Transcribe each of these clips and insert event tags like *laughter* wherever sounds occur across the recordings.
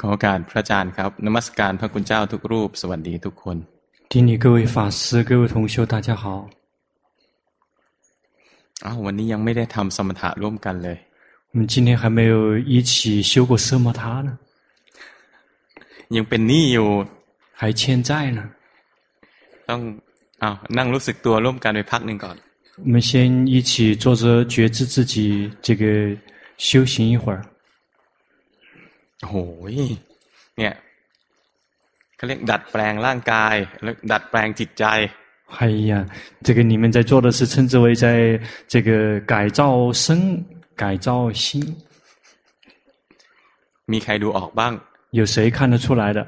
ขอการพระอาจารย์ครับนมัสการพระคุณเจ้าทุกรูปสวัสดีทุกคน顶礼各位法师各位同修大家好อ้าววันนี้ยังไม่ได้ทำสมถะร่วมกันเลย我们今天还没有一起修过奢摩他呢ยังเป็นหนี้อยู่还欠债呢ต้องอ้าวนั่งรู้สึกตัวร่วมกันไปพักหนึ่งก่อน我们先一起坐着觉知自己这个修行一会儿 โอ้ยเนี่ยเขาเรียกดัดแปลงร่างกายแล้วดัดแปลงจิตใจ哎呀，这个你们在做的是称之为在这个改造身、改造心。มีใครดูออกบ้าง有谁看得出来的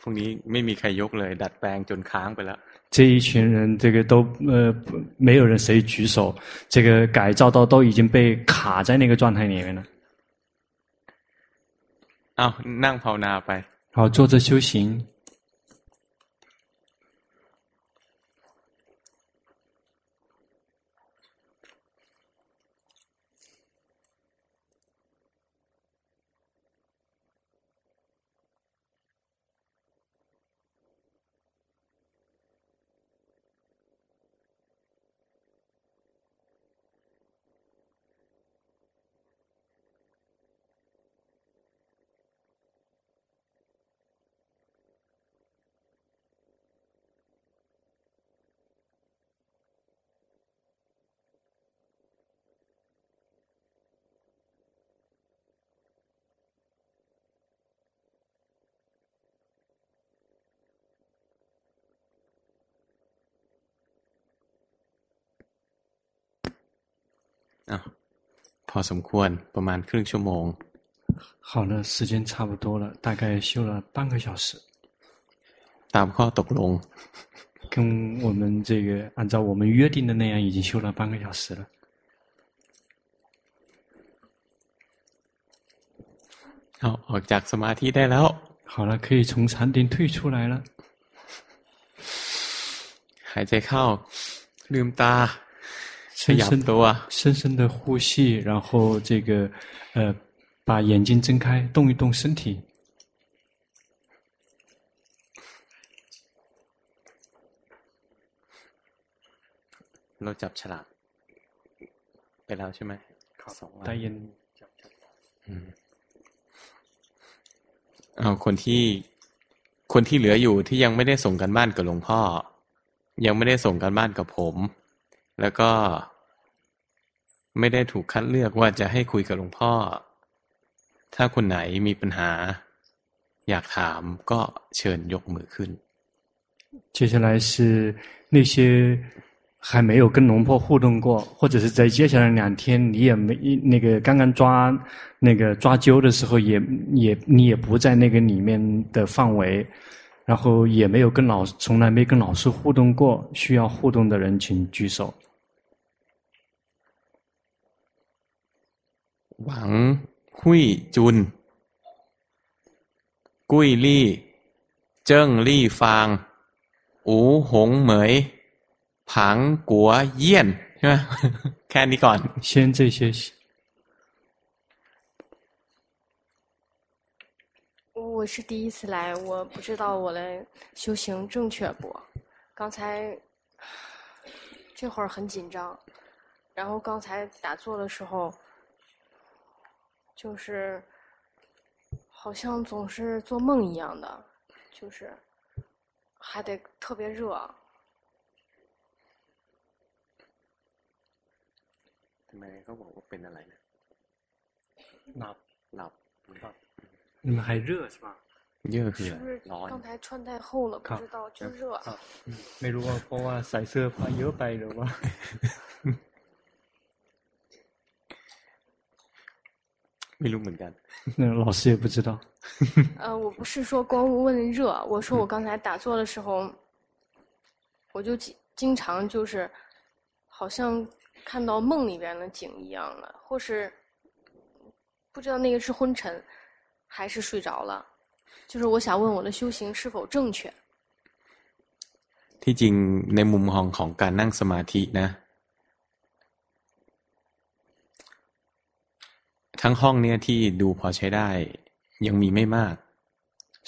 พรุ่งนี้ไม่มีใครยกเลย ดัดแปลงจนค้างไปแล้ว 这一群人，这个都呃，没有人谁举手，这个改造到都已经被卡在那个状态里面了。อ้าวนั่งภาวนาไป好，坐着修行。 พอสมควรประมาณครึ่งชั่วโมง好了，时间差不多了，大概修了半个小时。ตามข้อตกลง跟我们这个按照我们约定的那样，已经修了半个小时了。好，ออกจากสมาธิได้แล้ว好了，可以从禅定退出来了。หายใจเข้าลืมตา 深深的深深的呼吸，然后这个，呃，把眼睛睁开，动一动身体。เราจับฉลากไปแล้วใช่ไหมสองวันได้ยินเอาคนที่ คนที่เหลืออยู่ที่ยังไม่ได้ส่งกันบ้านกับหลวงพ่อ ยังไม่ได้ส่งกันบ้านกับผม แล้วก็ไม่ได้ถูกคัดเลือกว่าจะให้คุยกับหลวงพ่อ ถ้าคนไหนมีปัญหา อยากถามก็เชิญยกมือขึ้น接下来是那些还没有跟龙婆互动过，或者是在接下来两天你也没那个刚刚抓那个抓阄的时候也也你也不在那个里面的范围， 然后也没有跟老从来没跟老师互动过，需要互动的人请举手。หวังหุยจุน กุ้ยลี่ เจิ้งลี่ฟาง อูหงเหมย ผังกัวเยี่ยนใช่ไหม*laughs* แค่นี้ก่อน先这些 我是第一次来，我不知道我的修行正确不？刚才这会儿很紧张，然后刚才打坐的时候。就是，好像总是做梦一样的，就是，还得特别热。ทำไมเขาบอกว่าเป็นอะไร呢？หลับหลับ 你们还热是吧？热是。是不是刚才穿太厚了？不知道就热。没รู้ว่าเพราะว่าใส่เสื้อผ้าเยอะไปหรือว่า*laughs* 没รู้เหมือนกัน那老师也不知道。*laughs* 呃，我不是说光问热，我说我刚才打坐的时候，我就经经常就是，好像看到梦里边的景一样的，或是不知道那个是昏沉， 还是睡着了。就是我想问我的修行是否正确。ที่จริงในมุมของของการนั่งสมาธินะ ทั้งห้องเนี่ยที่ดูพอใช้ได้ ยังมีไม่มาก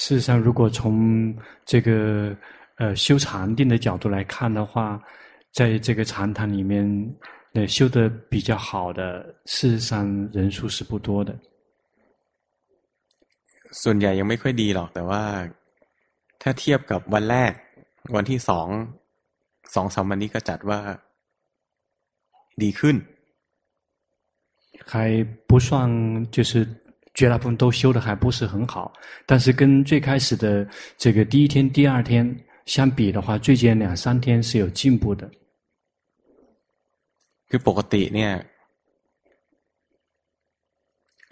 事实上，如果从这个呃修禅定的角度来看的话，在这个禅堂里面，呃修得比较好的，事实上人数是不多的。 ส่วนใหญ่ยังไม่ค่อยดีหรอกแต่ว่าถ้าเทียบกับวันแรกวันที่สองสองสามวันนี้ก็จัดว่าดีขึ้น还不算就是。绝大部分都修得还不是很好，但是跟最开始的这个第一天、第二天相比的话，最近两三天是有进步的。คือปกติเนี่ย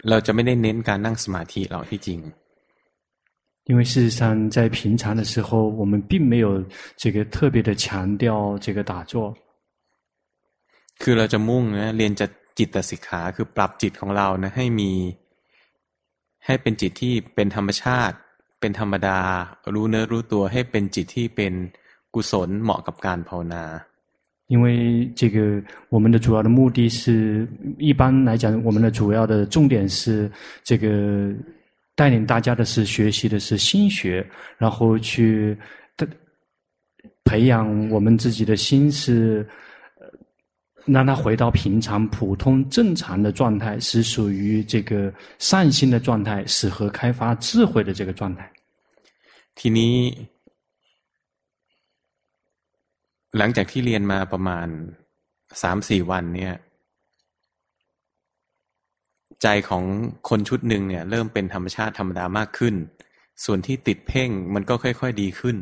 เราจะไม่ได้เน้นการนั่งสมาธิหรอกที่จริง。因为事实上，在平常的时候，我们并没有这个特别的强调这个打坐。คือเราจะมุ่งนะเรียนจะจิตสิกขาคือปรับจิตของเรานะให้มีให้เป็นจิตที่เป็นธรรมชาติ เป็นธรรมดา รู้เนื้อรู้ตัวให้เป็นจิตที่เป็นกุศลเหมาะกับการภาวนา 因为这个我们的主要的目的是，一般来讲，我们的主要的重点是这个带领大家的是学习的是心学，然后去的培养我们自己的心是。让他回到平常、普通、正常的状态，是属于这个善心的状态，适合开发智慧的这个状态。ทีนี้ หลังจากที่เรียนมาประมาณสามสี่วันเนี่ย ใจของคนชุดหนึ่งเนี่ย เริ่มเป็นธรรมชาติธรรมดามากขึ้น ส่วนที่ติดเพ่งมันก็ค่อยๆดีขึ้น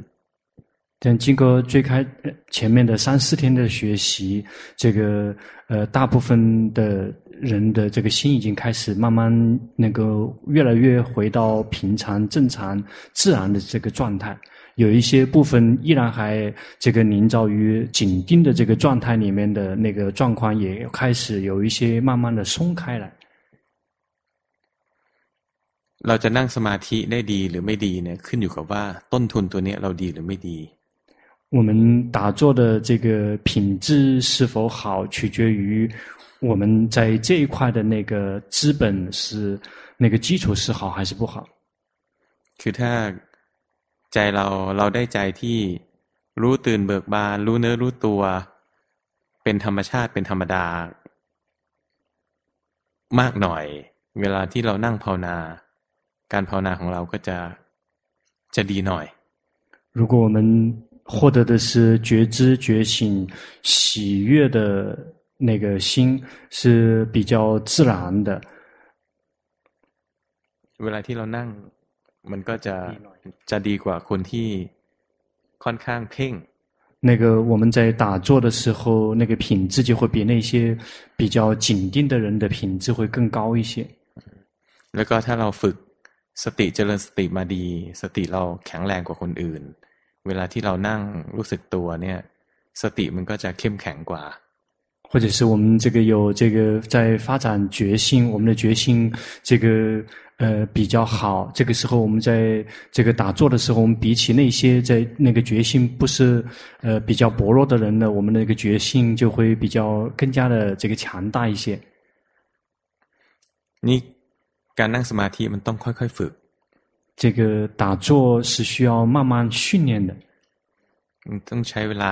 但经过最开前面的三四天的学习，这个呃大部分的人的这个心已经开始慢慢那个越来越回到平常、正常、自然的这个状态。 ิ 有一些部分依然还这个凝造于紧盯的这个状态里面的那个状况，也开始有一些慢慢的松开来。เราจะนั่งสมาธิได้ดีหรือไม่ดีเนี่ยขึ้นอยู่กับว่าต้นทุนตัวนี้เราดีหรือไม่ดี我们打坐的这个品质是否好，取决于我们在这一块的那个资本是那个基础是好还是不好。คือถ้า ใจเราเราได้ใจที่รู้ตื่นเบิกบานรู้เนื้อรู้ตัวเป็นธรรมชาติเป็นธรรมดามากหน่อย เวลาที่เรานั่งภาวนา การภาวนาของเราก็จะจะดีหน่อย如果我们获得的是觉知、觉醒、喜悦的那个心是比较自然的。เวลาที่เรานั่ง มันก็จะจะดีกว่าคนที่ค่อนข้างเพ่ง。那个我们在打坐的时候，那个品质就会比那些比较紧盯的人的品质会更高一些。แล้วก็ถ้าเราฝึกสติเจริญสติมาดีสติเราแข็งแรงกว่าคนอื่นเวลาที่เรานั่งรู้สึกตัวเนี่ยสติมันก็จะเข้มแข็งกว่า 或者是我们这个有这个在发展觉性，我们的觉性这个呃比较好。这个时候我们在这个打坐的时候，我们比起那些在那个觉性不是呃比较薄弱的人呢，我们的那个觉性就会比较更加的这个强大一些。你การนั่งสมาธิมันต้องค่อยๆฝึก这个打坐是需要慢慢训练的。ต้องใช้เวลา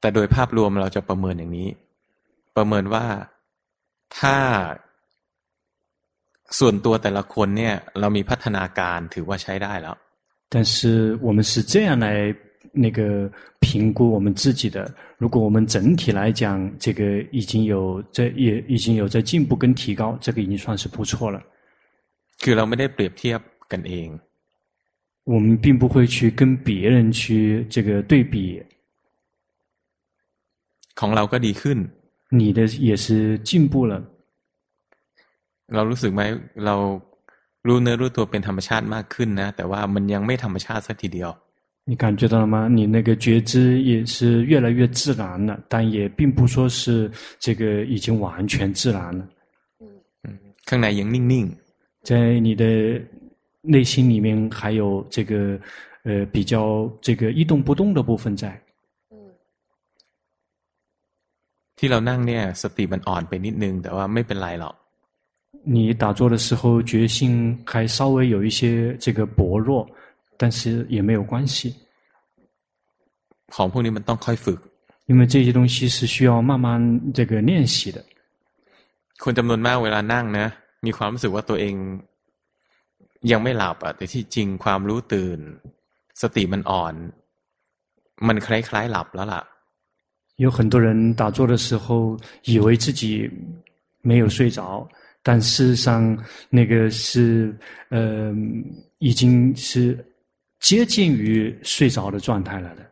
แต่โดยภาพรวมเราจะประเมินอย่างนี้ ประเมินว่าถ้าส่วนตัวแต่ละคนเนี่ยเรามีพัฒนาการถือว่าใช้ได้แล้ว但是我们是这样来那个评估我们自己的。如果我们整体来讲，这个已经有在也已经有在进步跟提高，这个已经算是不错了。คือเราไม่ได้เปรียบเทียบกันเอง。我们并不会去跟别人去这个对比。 ของเราก็ดีขึ้น 你的也是进步了。เรารู้สึกไหมเรารู้เนื้อรู้ตัวเป็นธรรมชาติมากขึ้นนะแต่ว่ามันยังไม่ธรรมชาติสักทีเดียว你感觉到了吗？你那个觉知也是越来越自然了，但也并不说是这个已经完全自然了。嗯，ข้างในยังนิ่งๆ，在你的内心里面还有这个呃比较这个一动不动的部分在。 ที่เรานั่งเนี่ยสติมันอ่อนไปนิดนึงแต่ว่าไม่เป็นไรหรอก。你打坐的时候觉性还稍微有一些这个薄弱。但是也没有关系。ของพวกนี้มันต้องค่อยฝึก。因为这些东西是需要慢慢这个练习的。คนจำนวนมากเวลานั่งนะมีความรู้สึกว่าตัวเองยังไม่หลับอ่ะแต่ที่จริงความรู้ตื่นสติมันอ่อนมันคล้ายๆหลับแล้วล่ะ。 有很多人打坐的时候以为自己没有睡着，但事实上那个是呃已经是。接近于睡着的状态了的。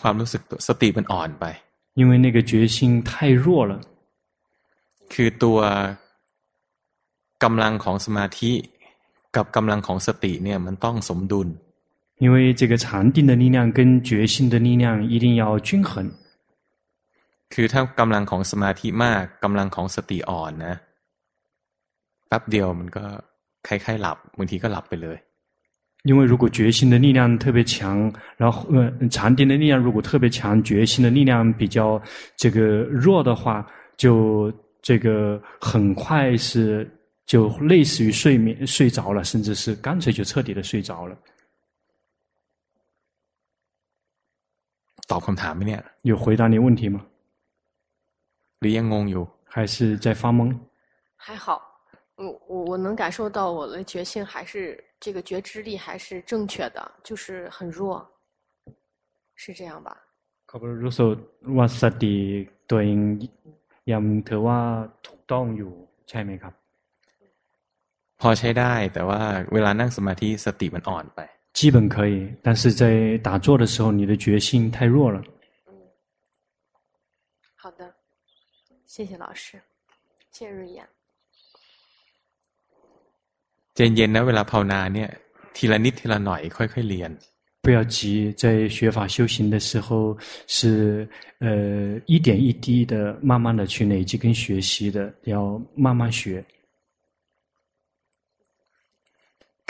ความรู้สึกสติมันอ่อนไป。因为那个决心太弱了。คือตัวกำลังของสมาธิกับกำลังของสติเนี่ยมันต้องสมดุล。 因为这个禅定的力量跟决心的力量一定要均衡。คือถ้ากำลังของสมาธิมากกำลังของสติอ่อนนะแป๊บเดียวมันก็คล้ายๆหลับบางทีก็หลับไปเลย。因为如果决心的力量特别强，然后呃禅定的力量如果特别强，决心的力量比较这个弱的话，就这个很快是就类似于睡眠睡着了，甚至是干脆就彻底的睡着了。 ตอบคำถามไหมเนี่ย？有回答你问题吗？หรือยังงงอยู่？还是在发懵？还好，我我我能感受到我的决心还是。这个觉知力还是正确的，就是很弱，是这样吧？เขารู้สึกว่าสติตัวเองยังถือว่าถูกต้องอยู่ใช่ไหมครับ？พอใช้ได้แต่ว่าเวลานั่งสมาธิสติมันอ่อนไป。 基本可以，但是在打坐的时候，你的决心太弱了。嗯，好的，谢谢老师，谢谢瑞妍。ใจเย็นนะเวลาภาวนาเนี่ยทีละนิดทีละหน่อยค่อยๆเรียน不要急，在学法修行的时候是呃一点一滴的，慢慢的去累积跟学习的，要慢慢学。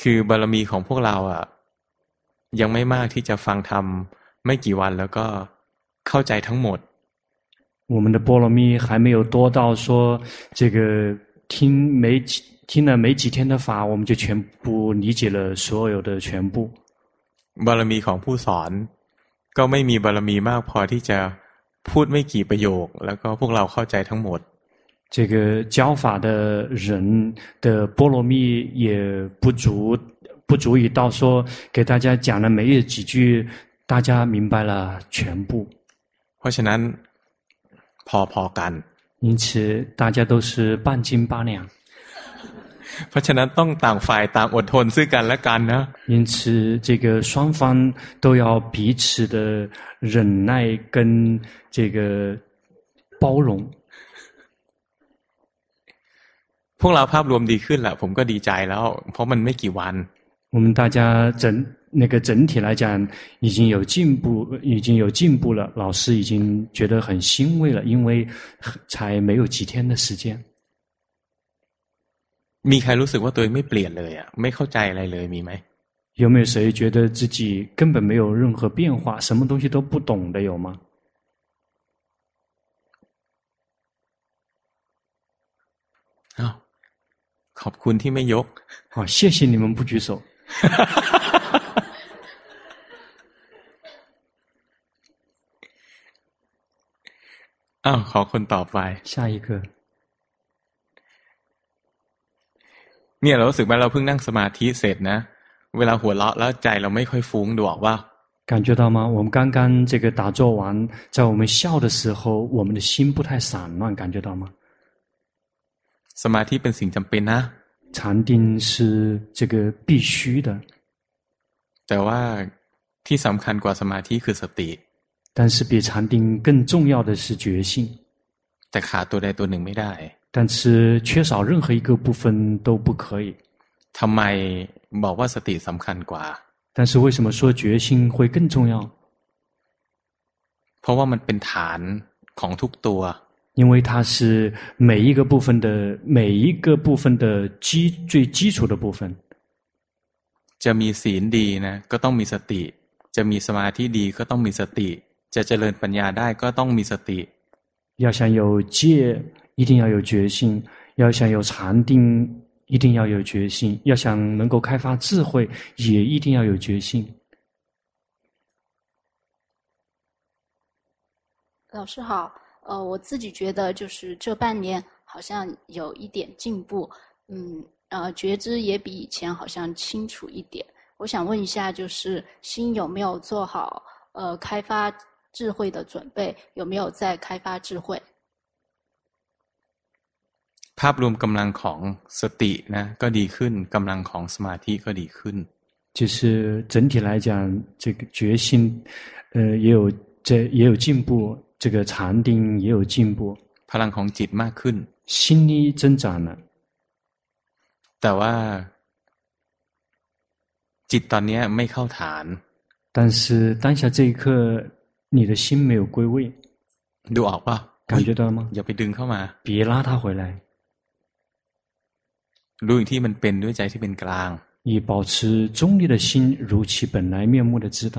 คือบารมีของพวกเราอ่ะ ยังไม่มากที่จะฟังธรรมไม่กี่วันแล้วก็เข้าใจทั้งหมด。我们的波罗蜜还没有多到说这个听没几。听了没几天的法，我们就全部理解了所有的全部。บารมีของผู้สอนก็ไม่มีบารมีมากพอที่จะพูดไม่กี่ประโยคแล้วก็พวกเราเข้าใจทั้งหมด。这个教法的人的波罗蜜也不足， 不足以到说给大家讲了没有几句，大家明白了全部。เพราะฉะนั้นพอๆกัน。因此，大家都是半斤八两。เพราะฉะนั้นต้องต่างฝ่ายต่างอดทนซึ่งกันและกันนะ因此这个双方都要彼此的忍耐跟这个包容พวกเราภาพรวมดีขึ้นแหละผมก็ดีใจแล้วเพราะมันไม่กี่วัน 我们大家整那个整体来讲已经有进步已经有进步了老师已经觉得很欣慰了因为才没有几天的时间มีใครรู้สึกว่าตัวเองไม่เปลี่ยนเลยอ่ะไม่เข้าใจอะไรเลยมีไหม有没有谁觉得自己根本没有任何变化，什么东西都不懂的有吗？อ้าวขอบคุณที่ไม่ยก好，谢谢你们不举手。 อ้าวขอคนต่อไป下一个。เนี่ยเรารู้สึกว่าเราเพิ่งนั่งสมาธิเสร็จนะเวลาหัวเราะแล้วใจเราไม่ค่อยฟุ้งดูออกว่า感觉到吗？我们刚刚这个打坐完，在我们笑的时候，我们的心不太散乱，感觉到吗？สมาธิเป็นสิ่งจำเป็นนะ 禅定是这个必须的，แต่ว่าที่สำคัญกว่าสมาธิคือสติ但是比禅定更重要的是决心。 แต่ขาดตัวใดตัวหนึ่งไม่ได้ 但是缺少任何一个部分都不可以。 ทำไมบอกว่าสติสำคัญกว่า 但是为什么说决心会更重要？ เพราะว่ามันเป็นฐานของทุกตัว 因为它是每一个部分的每一个部分的基最基础的部分。 จะมีศีลดีนะ ก็ต้องมีสติ จะมีสมาธิดีก็ต้องมีสติ จะเจริญปัญญาได้ก็ต้องมีสติ 要想有戒，一定要有决心；要想有禅定，一定要有决心；要想能够开发智慧，也一定要有决心。老师好， 呃，我自己觉得就是这半年好像有一点进步，嗯，呃，觉知也比以前好像清楚一点。我想问一下，就是心有没有做好呃开发智慧的准备？有没有在开发智慧？ ภาพรวมกำลังของสตินะก็ดีขึ้นกำลังของสมาธิก็ดีขึ้น 就是整体来讲，这个决心，呃，也有这也有进步， 这个禅定也有进步， พลังของจิตมากขึ้น 心力增长了。 แต่ว่า จิตตอนนี้ไม่เข้าฐาน 但是当下这一刻，你的心没有归位， ดูออกป่ะ 感觉到了吗？ อย่าไปดึงเข้ามา 别拉他回来， รู้อย่างที่มันเป็นด้วยใจที่เป็นกลาง 以保持中立的心，如其本来面目的知道。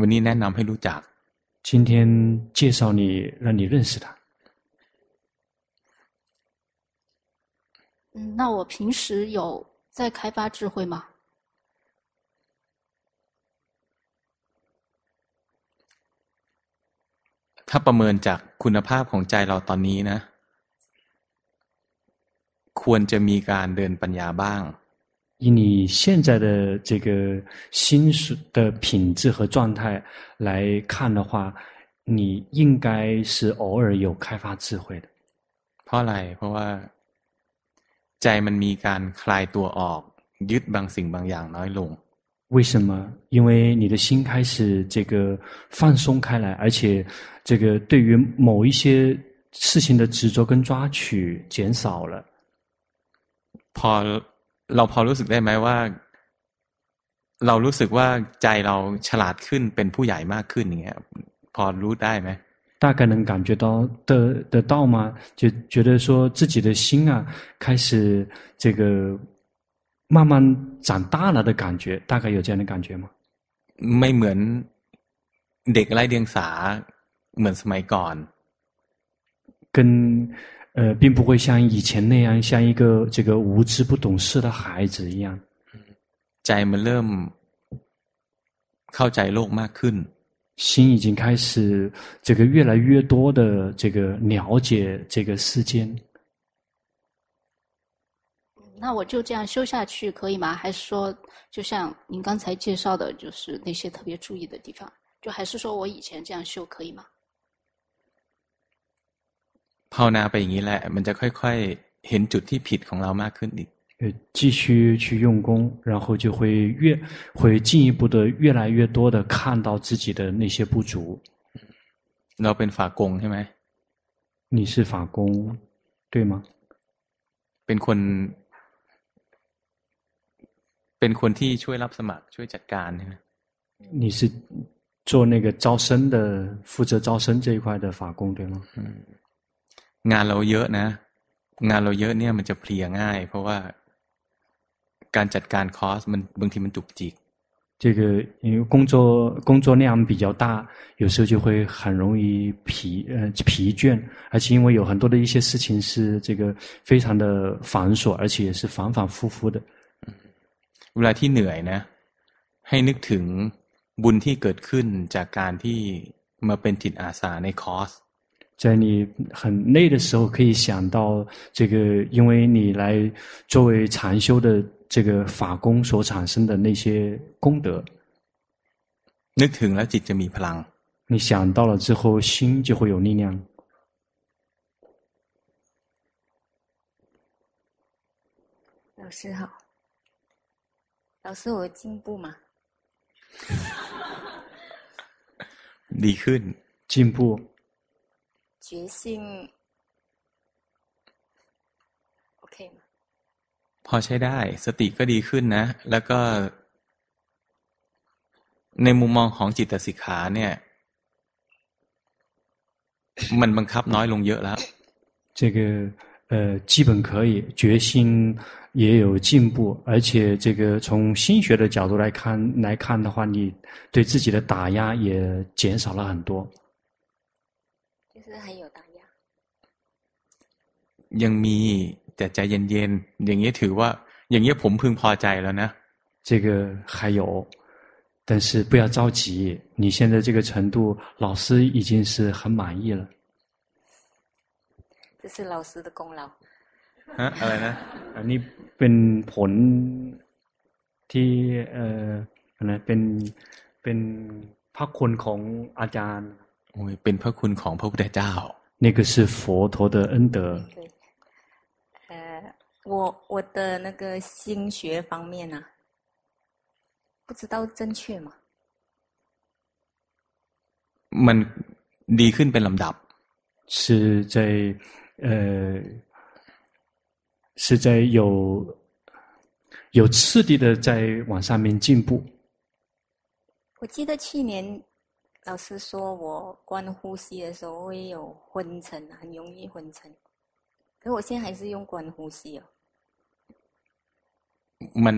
วันนี้แนะนำให้รู้จัก 今天介绍你，让你认识它。嗯，那我平时有在开发智慧吗？ ถ้าประเมินจากคุณภาพของใจเราตอนนี้นะ ควรจะมีการเดินปัญญาบ้าง 以你现在的这个心的品质和状态来看的话，你应该是偶尔有开发智慧的。 เพราะอะไร เพราะว่า ใจมันมีการคลายตัวออก ยึดบางสิ่งบางอย่างน้อยลง 为什么？因为你的心开始这个放松开来，而且这个对于某一些事情的执着跟抓取减少了。 พอ เราพอรู้สึกได้ไหมว่า เรารู้สึกว่าใจเราฉลาดขึ้นเป็นผู้ใหญ่มากขึ้นอย่างเงี้ย พอรู้ได้ไหม 大概能感觉到得得到吗？就觉得说自己的心啊，开始这个慢慢长大了的感觉，大概有这样的感觉吗？ ไม่เหมือนเด็กไร้เดียงสาเหมือนสมัยก่อน 跟 呃，并不会像以前那样，像一个这个无知不懂事的孩子一样。 ใจมันเริ่มเข้าใจโลกมากขึ้น 心已经开始这个越来越多的这个了解这个世间。那我就这样修下去可以吗？还是说，就像您刚才介绍的，就是那些特别注意的地方，就还是说我以前这样修可以吗？ ภาวนาไปอย่างนี้แหละ มันจะค่อยๆ เห็นจุดที่ผิดของเรามากขึ้นอีก 呃，继续去用功，然后就会越会进一步的越来越多的看到自己的那些不足。 เราเป็นฝากงใช่ไหม 你是法工，对吗？ เป็นคน เป็นคนที่ช่วยรับสมัคร ช่วยจัดการใช่ไหม 你是做那个招生的，负责招生这一块的法工，对吗？ งานเราเยอะนะ งานเราเยอะเนี่ยมันจะเพลียง่าย เพราะว่าการจัดการคอร์สมันบางทีมันจุกจิก 这个因为工作工作量比较大，有时候就会很容易疲呃疲倦，而且因为有很多的一些事情是这个非常的繁琐，而且也是反反复复的。 เวลาที่เหนื่อยนะ ให้นึกถึง บุญที่เกิดขึ้นจากการที่มาเป็นจิตอาสาในคอร์ส 在你很累的时候，可以想到这个，因为你来作为禅修的这个法功所产生的那些功德。นึกถึงแล้วจิตจะมีพลัง。你想到了之后，心就会有力量。老师好，老师，我有进步吗？*laughs* ดีขึ้น，进步。 觉性，OK 吗？พอใช้ได้ สติก็ดีขึ้นนะ แล้วก็ ในมุมมองของจิตสิกขาเนี่ย มันบังคับน้อยลงเยอะแล้ว这个呃，基本可以，决心也有进步，而且这个从心学的角度来看来看的话，你对自己的打压也减少了很多。 就是还有打压，ยังมีแต่ใจเย็นๆอย่างนี้ถือว่าอย่างนี้ผมพึงพอใจแล้วนะ这个还有，但是不要着急，你现在这个程度，老师已经是很满意了。这是老师的功劳。啊，อะไรนะอันนี้เป็นผลที่เอ่ออะไรเป็นเป็นพระคุณของอาจารย์ โอ้ยเป็นพระคุณของพระพุทธเจ้า那个是佛陀的恩德。对，呃，我我的那个心学方面啊，不知道正确吗？มันดีขึ้นเป็นลำดับ是在呃是在有有次第的在往上面进步。我记得去年。 老师说我观呼吸的时候会有昏沉，很容易昏沉。可是我现在还是用观呼吸哦。มัน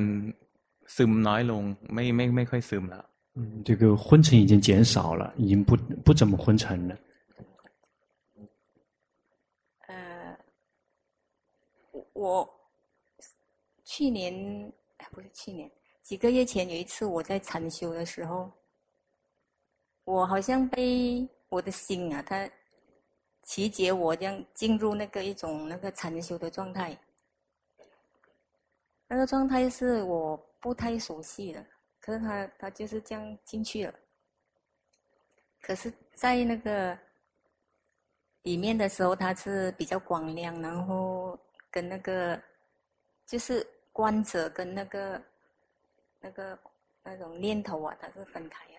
ซึมน้อยลง，ไม่ไม่ไม่ค่อยซึม了。嗯，这个昏沉已经减少了，已经不不怎么昏沉了。呃，我去年，不是去年，几个月前有一次我在禅修的时候。 我好像被我的心啊，它启结我这样进入那个一种那个禅修的状态。那个状态是我不太熟悉的，可是他他就是这样进去了。可是，在那个里面的时候，它是比较光亮，然后跟那个就是观者跟那个那个那种念头啊，它是分开啊。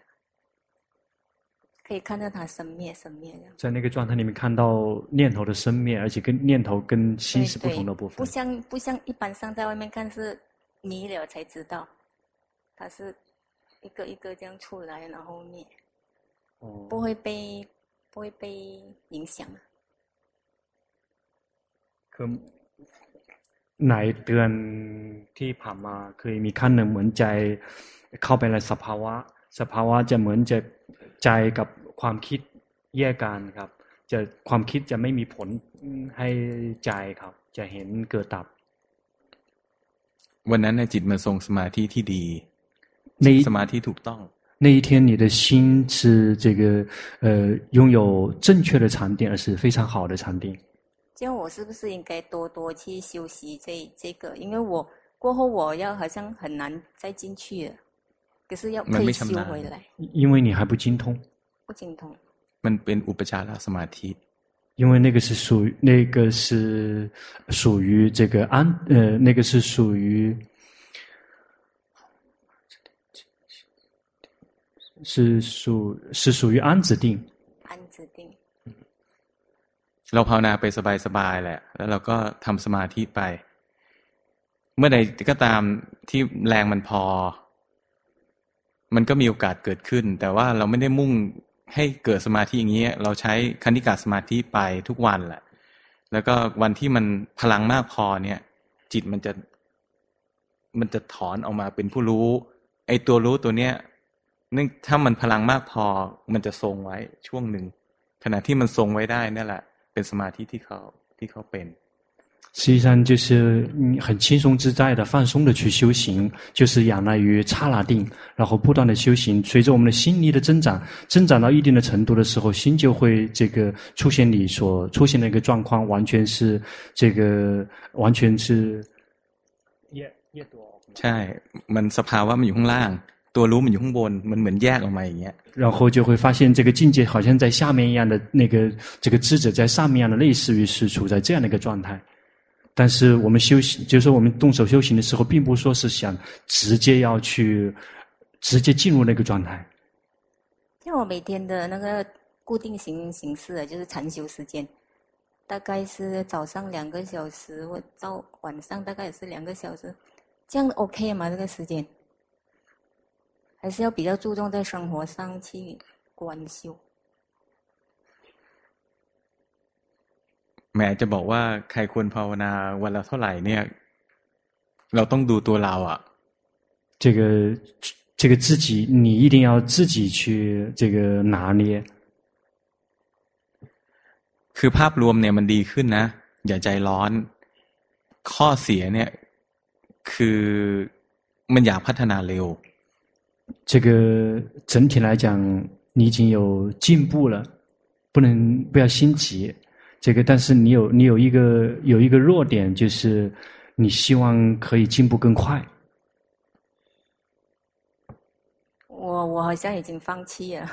可以看到它生灭生灭，在那个状态里面看到念头的生灭，而且跟念头跟心是不同的部分。不像不像一般上在外面看是迷了才知道，它是一个一个这样出来然后灭，哦，不会被不会被影响。คือในเดือนที่ผ่านมาเคยมีขั้นหนึ่งเหมือนใจเข้าไปในสภาวะสภาวะจะเหมือนจะใจกับ ความคิดแยกกันครับ จะความคิดจะไม่มีผลให้ใจครับ จะเห็นเกิดดับ วันนั้นจิตมันทรงสมาธิที่ดีสมาธิถูกต้อง那一天你的心是这个呃拥有正确的禅定，而是非常好的禅定。这样我是不是应该多多去修习这这个？因为我过后我要好像很难再进去了，可是要可以修回来。因为你还不精通。 不精通，มันเป็นอุปจารสมาธิ，因为那个是属于那个是属于这个安呃，那个是属于是属是属于安止定。安止定。เราภาวนาไปสบายๆแหละ แล้วเราก็ทำสมาธิไป เมื่อใดก็ตามที่แรงมันพอ มันก็มีโอกาสเกิดขึ้น แต่ว่าเราไม่ได้มุ่ง ให้เกิดสมาธิอย่างนี้ เราใช้คณิกาสมาธิไปทุกวันแหละ แล้วก็วันที่มันพลังมากพอเนี่ย จิตมันจะ มันจะถอนออกมาเป็นผู้รู้ ไอ้ตัวรู้ตัวเนี้ยนึกถ้ามันพลังมากพอมันจะทรงไว้ช่วงหนึ่งขณะที่มันทรงไว้ได้นั่นแหละ เป็นสมาธิที่เขาที่เขาเป็น 实际上就是很轻松自在的、放松的去修行，就是仰赖于刹那定，然后不断的修行。随着我们的心力的增长，增长到一定的程度的时候，心就会这个出现你所出现的一个状况，完全是这个完全是。ใช่มันสภาวะมันอยู่ข้างล่างตัวรู้มันอยู่ข้างบนมันเหมือนแยกออกมาอย่างเงี้ย然后就会发现这个境界好像在下面一样的那个这个智者在上面一样的，类似于是处在这样的一个状态。 但是我们修行，就是说我们动手修行的时候，并不说是想直接要去直接进入那个状态。像我每天的那个固定形形式，就是禅修时间，大概是早上两个小时，或到晚上大概也是两个小时，这样 OK 吗？这个时间？还是要比较注重在生活上去观修。 แม้จะบอกว่าใครควรภาวนาวันละเท่าไหร่เนี่ยเราต้องดูตัวเราอ่ะ这个这个自己你一定要自己去这个拿捏คือภาพรวมเนี่ยมันดีขึ้นนะอย่าใจร้อนข้อเสียเนี่ยคือมันอยากพัฒนาเร็ว这个整体来讲，你已经有进步了，不能不要心急。 这个，但是你有你有一个有一个弱点，就是你希望可以进步更快。我我好像已经放弃了，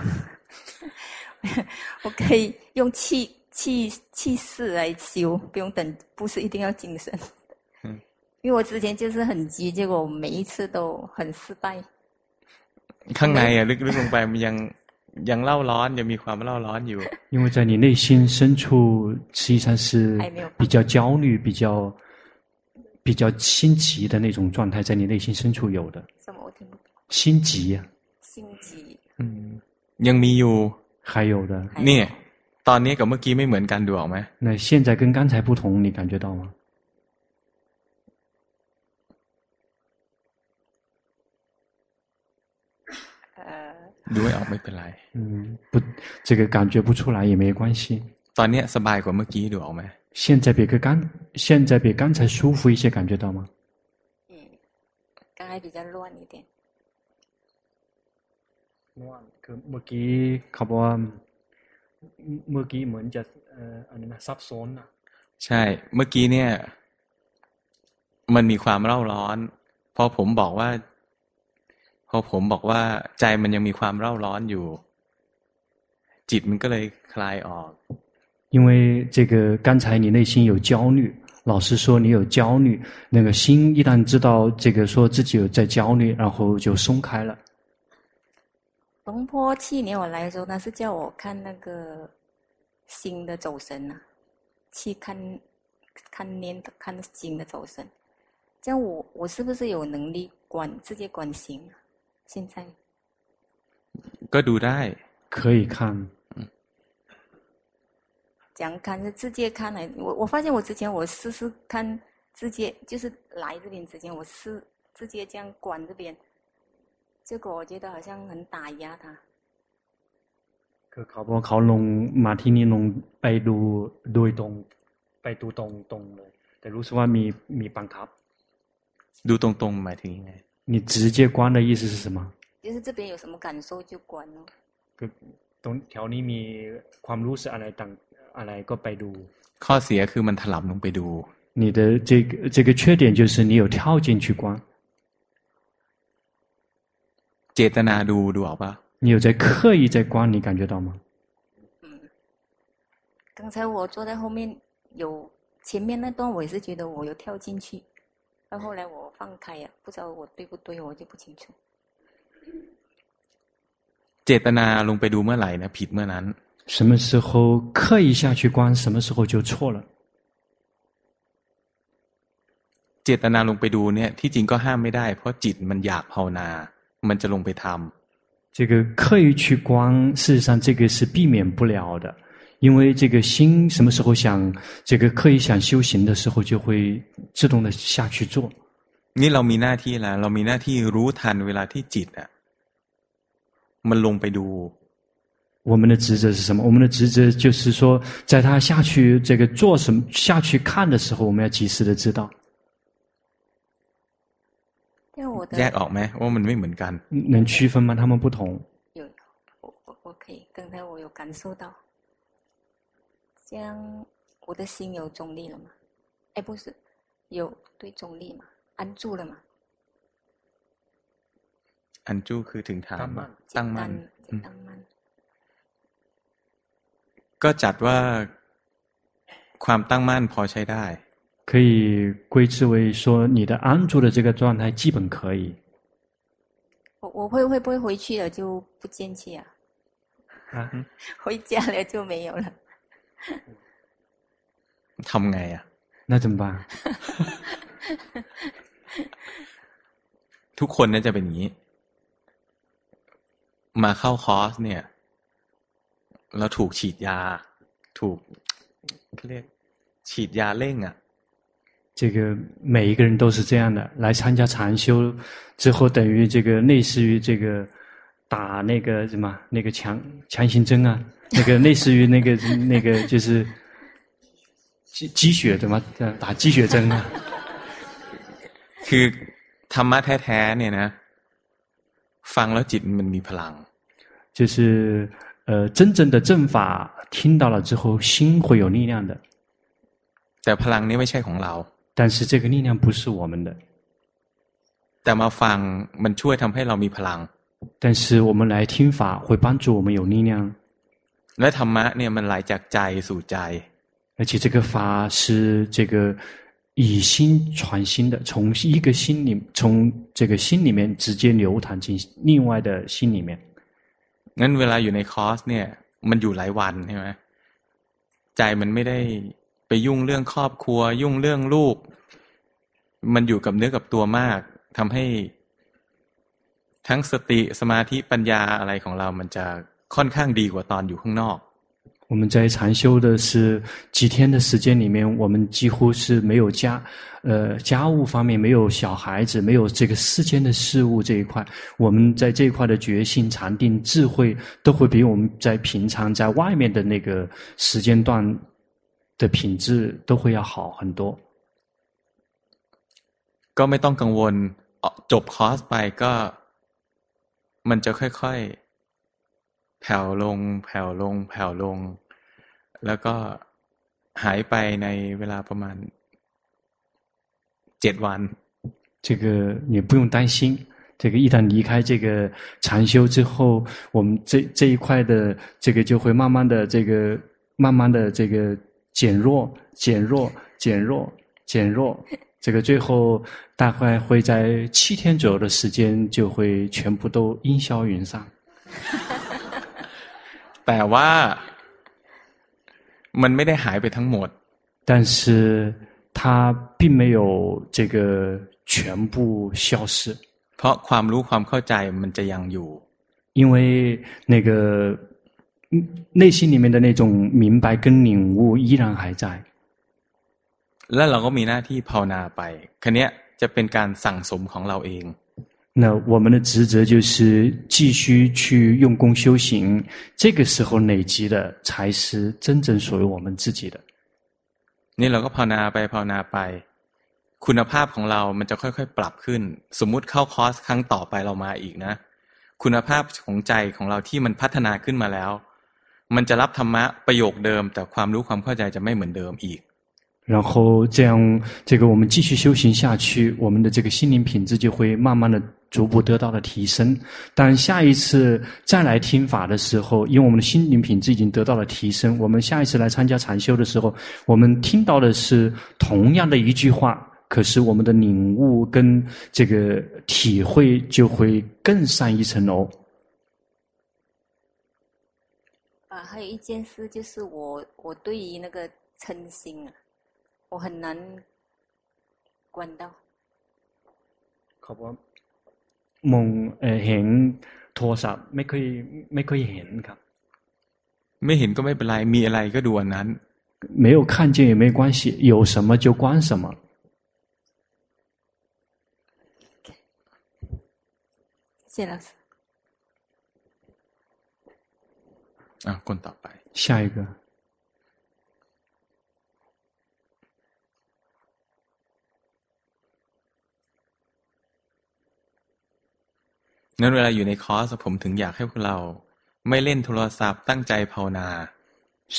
*laughs* 我可以用气气气势来修，不用等，不是一定要精神。嗯，因为我之前就是很急，结果每一次都很失败。ข้างใน啊，ลึกๆลงไปมันยัง ยังเล่าร้อนยังมีความเล่าร้อนอยู่。因为在你内心深处，实际上是比较焦虑、比较比较心急的那种状态，在你内心深处有的。什么？我听不懂。心急呀。心急。嗯，ยังมีอยู่。还有的。เนี่ยตอนนี้กับเมื่อกี้ไม่เหมือนกันดูออกไหม？那现在跟刚才不同，你感觉到吗？ ดูไม่ออกไม่เป็นไร嗯不这个感觉不出来也没关系ตอนนี้สบายกว่าเมื่อกี้ดูออกไหม现在比个刚现在比刚才舒服一些感觉到吗嗯刚才比较乱一点乱คือเมื่อกี้เขาบอกว่าเมื่อกี้เหมือนจะเอ่ออะไรนะซับซ้อนนะใช่เมื่อกี้เนี่ยมันมีความเร่าร้อนพอผมบอกว่า พอผมบอกว่าใจมันยังมีความเร่าร้อนอยู่ จิตมันก็เลยคลายออก因为这个刚才你内心有焦虑，老师说你有焦虑，那个心一旦知道这个说自己有在焦虑，然后就松开了。龙坡去年我来的时候，他是叫我看那个心的走神啊，去看看念的看心的走神，这样我我是不是有能力观直接观心啊？ 现在，ก็ดูได้可以看。讲看是直接看来，我我发现我之前我试试看直接就是来这边之前我试直接这样观这边，结果我觉得好像很打压他。คือเขาบอกเขาลงมาที่นี่ลงไปดูโดยตรงไปดูตรงตรงเลยแต่รู้สึกว่ามีมีบังคับดูตรงตรงหมายถึงยังไง 你直接观的意思是什么？就是这边有什么感受就观咯。个当条里面ความรู้สึกอะไรต่างอะไรก็ไปดู。ข้อเสียคือมันถลำลงไปดู。你的这个这个缺点就是你有跳进去观。เจตนาดูดูออกปะ？你有在刻意在观，你感觉到吗？嗯，刚才我坐在后面，有前面那段，我也是觉得我有跳进去。 到后来我放开呀，不知道我对不对，我就不清楚。เจตนาลงไปดูเมื่อไหร่นะผิดเมื่อนั้น。什么时候刻意下去观，什么时候就错了。เจตนาลงไปดูเนี่ยที่จริงก็ห้ามไม่ได้เพราะจิตมันอยากภาวนา มันจะลงไปทำ。这个刻意去观，事实上这个是避免不了的。 因为这个心什么时候想这个刻意想修行的时候，就会自动的下去做。นี่เรามีหน้าที่แล้วเรามีหน้าที่รู้ทันเวลาที่จิตอ่ะมันลงไปดู 我们的职责是什么？我们的职责就是说，在他下去这个做什么下去看的时候，我们要及时的知道。แยกออกไหมว่ามันไม่เหมือนกัน能区分吗？他们不同。有，我我我可以，刚才我有感受到， 这样我的心有中立了吗？哎，不是，有对中立吗？安住了吗？安住คือถึงฐานตั้งมั่นตั้งมั่นก็จัดว่าความตั้งมั่นพอใช้ได้可以归之为说你的安住的这个状态基本可以。我我会会不会回去了就不见去啊？啊，*laughs* 回家了就没有了。 ทำไง啊？那怎么办？ทุกคนน่าจะเป็นอย่างนี้มาเข้าคอร์สเนี่ยเราถูกฉีดยาถูกเรียกฉีดยาเร่งอ่ะ这个每一个人都是这样的，来参加禅修之后，等于这个类似于这个打那个什么那个强强心针啊， 那个类似于那个那个就是鸡鸡血的嘛，打鸡血针啊。คือธรรมะแท้ๆเนี่ยนะฟังแล้วจิตมันมีพลัง就是呃真正的正法听到了之后，心会有力量的。แต่พลังนี้ไม่ใช่ของเรา但是这个力量不是我们的。แต่มาฟังมันช่วยทำให้เรามีพลัง。但是我们来听法会帮助我们有力量。 และธรรมะเนี่ยมันไหลจากใจสู่ใจ。而且这个法是这个以心传心的，从一个心里，从这个心里面直接流淌进另外的心里面。งั้นเวลาอยู่ในคอร์สเนี่ยมันอยู่หลายวันใช่ไหมใจมันไม่ได้ไปยุ่งเรื่องครอบครัว ยุ่งเรื่องลูก มันอยู่กับเนื้อกับตัวมากทำให้ทั้งสติสมาธิปัญญาอะไรของเรา มันจะ ค่อนข้างดีกว่าตอนอยู่ข้างนอก我们在禅修的是几天的时间里面，我们几乎是没有家，呃，家务方面没有小孩子，没有这个世间的事物这一块，我们在这一块的觉性、禅定、智慧，都会比我们在平常在外面的那个时间段。的品质都会要好很多。ก็ไม่ต้องกังวลจบคอร์สไปก็มันจะค่อยๆ แผ่วลงแผ่วลงแผ่วลงแล้วก็หายไปในเวลาประมาณเจ็ดวัน。这个你不用担心，这个一旦离开这个禅修之后，我们这这一块的这个就会慢慢的这个慢慢的这个。减弱，减弱，减弱，减弱，这个最后大概会在七天左右的时间，就会全部都烟消云散。 แต่ว่ามันไม่ได้หายไปทั้งหมด，但是它并没有这个全部消失。เพราะความรู้ความเข้าใจมันจะยังอยู่，因为那个。内心里面的那种明白跟领悟依然还在。แล้วเราก็มีหน้าที่ภาวนาไปคันนี้จะเป็นการสั่งสมของเราเอง。 那我们的职责就是继续去用功修行，这个时候累积的才是真正属于我们自己的。นี่เราก็ภาวนาไปภาวนาไป คุณภาพของเรามันจะค่อยๆปรับขึ้น สมมุติเข้าคอร์สครั้งต่อไปเรามาอีกนะ คุณภาพของใจของเราที่มันพัฒนาขึ้นมาแล้วมันจะรับธรรมะประโยคเดิมแต่ความรู้ความเข้าใจจะไม่เหมือนเดิมอีก然后这样，这个我们继续修行下去，我们的这个心灵品质就会慢慢的 逐步得到了提升。但下一次再来听法的时候因为我们的心灵品质已经得到了提升我们下一次来参加禅修的时候我们听到的是同样的一句话可是我们的领悟跟这个体会就会更上一层楼。啊还有一件事就是我我对于那个嗔心啊我很难关到。考官 มองเห็นโทรศัพท์ไม่ค่อยไม่ค่อยเห็นครับไม่เห็นก็ไม่เป็นไรมีอะไรก็ดูอันนั้น没有看见也没关系有什么就关什么谢谢老师 อ่ะคนต่อไป 下一个。 นั้นเวลาอยู่ในคอร์สผมถึงอยากให้พวกเรา ไม่เล่นโทรศัพท์ตั้งใจภาวนา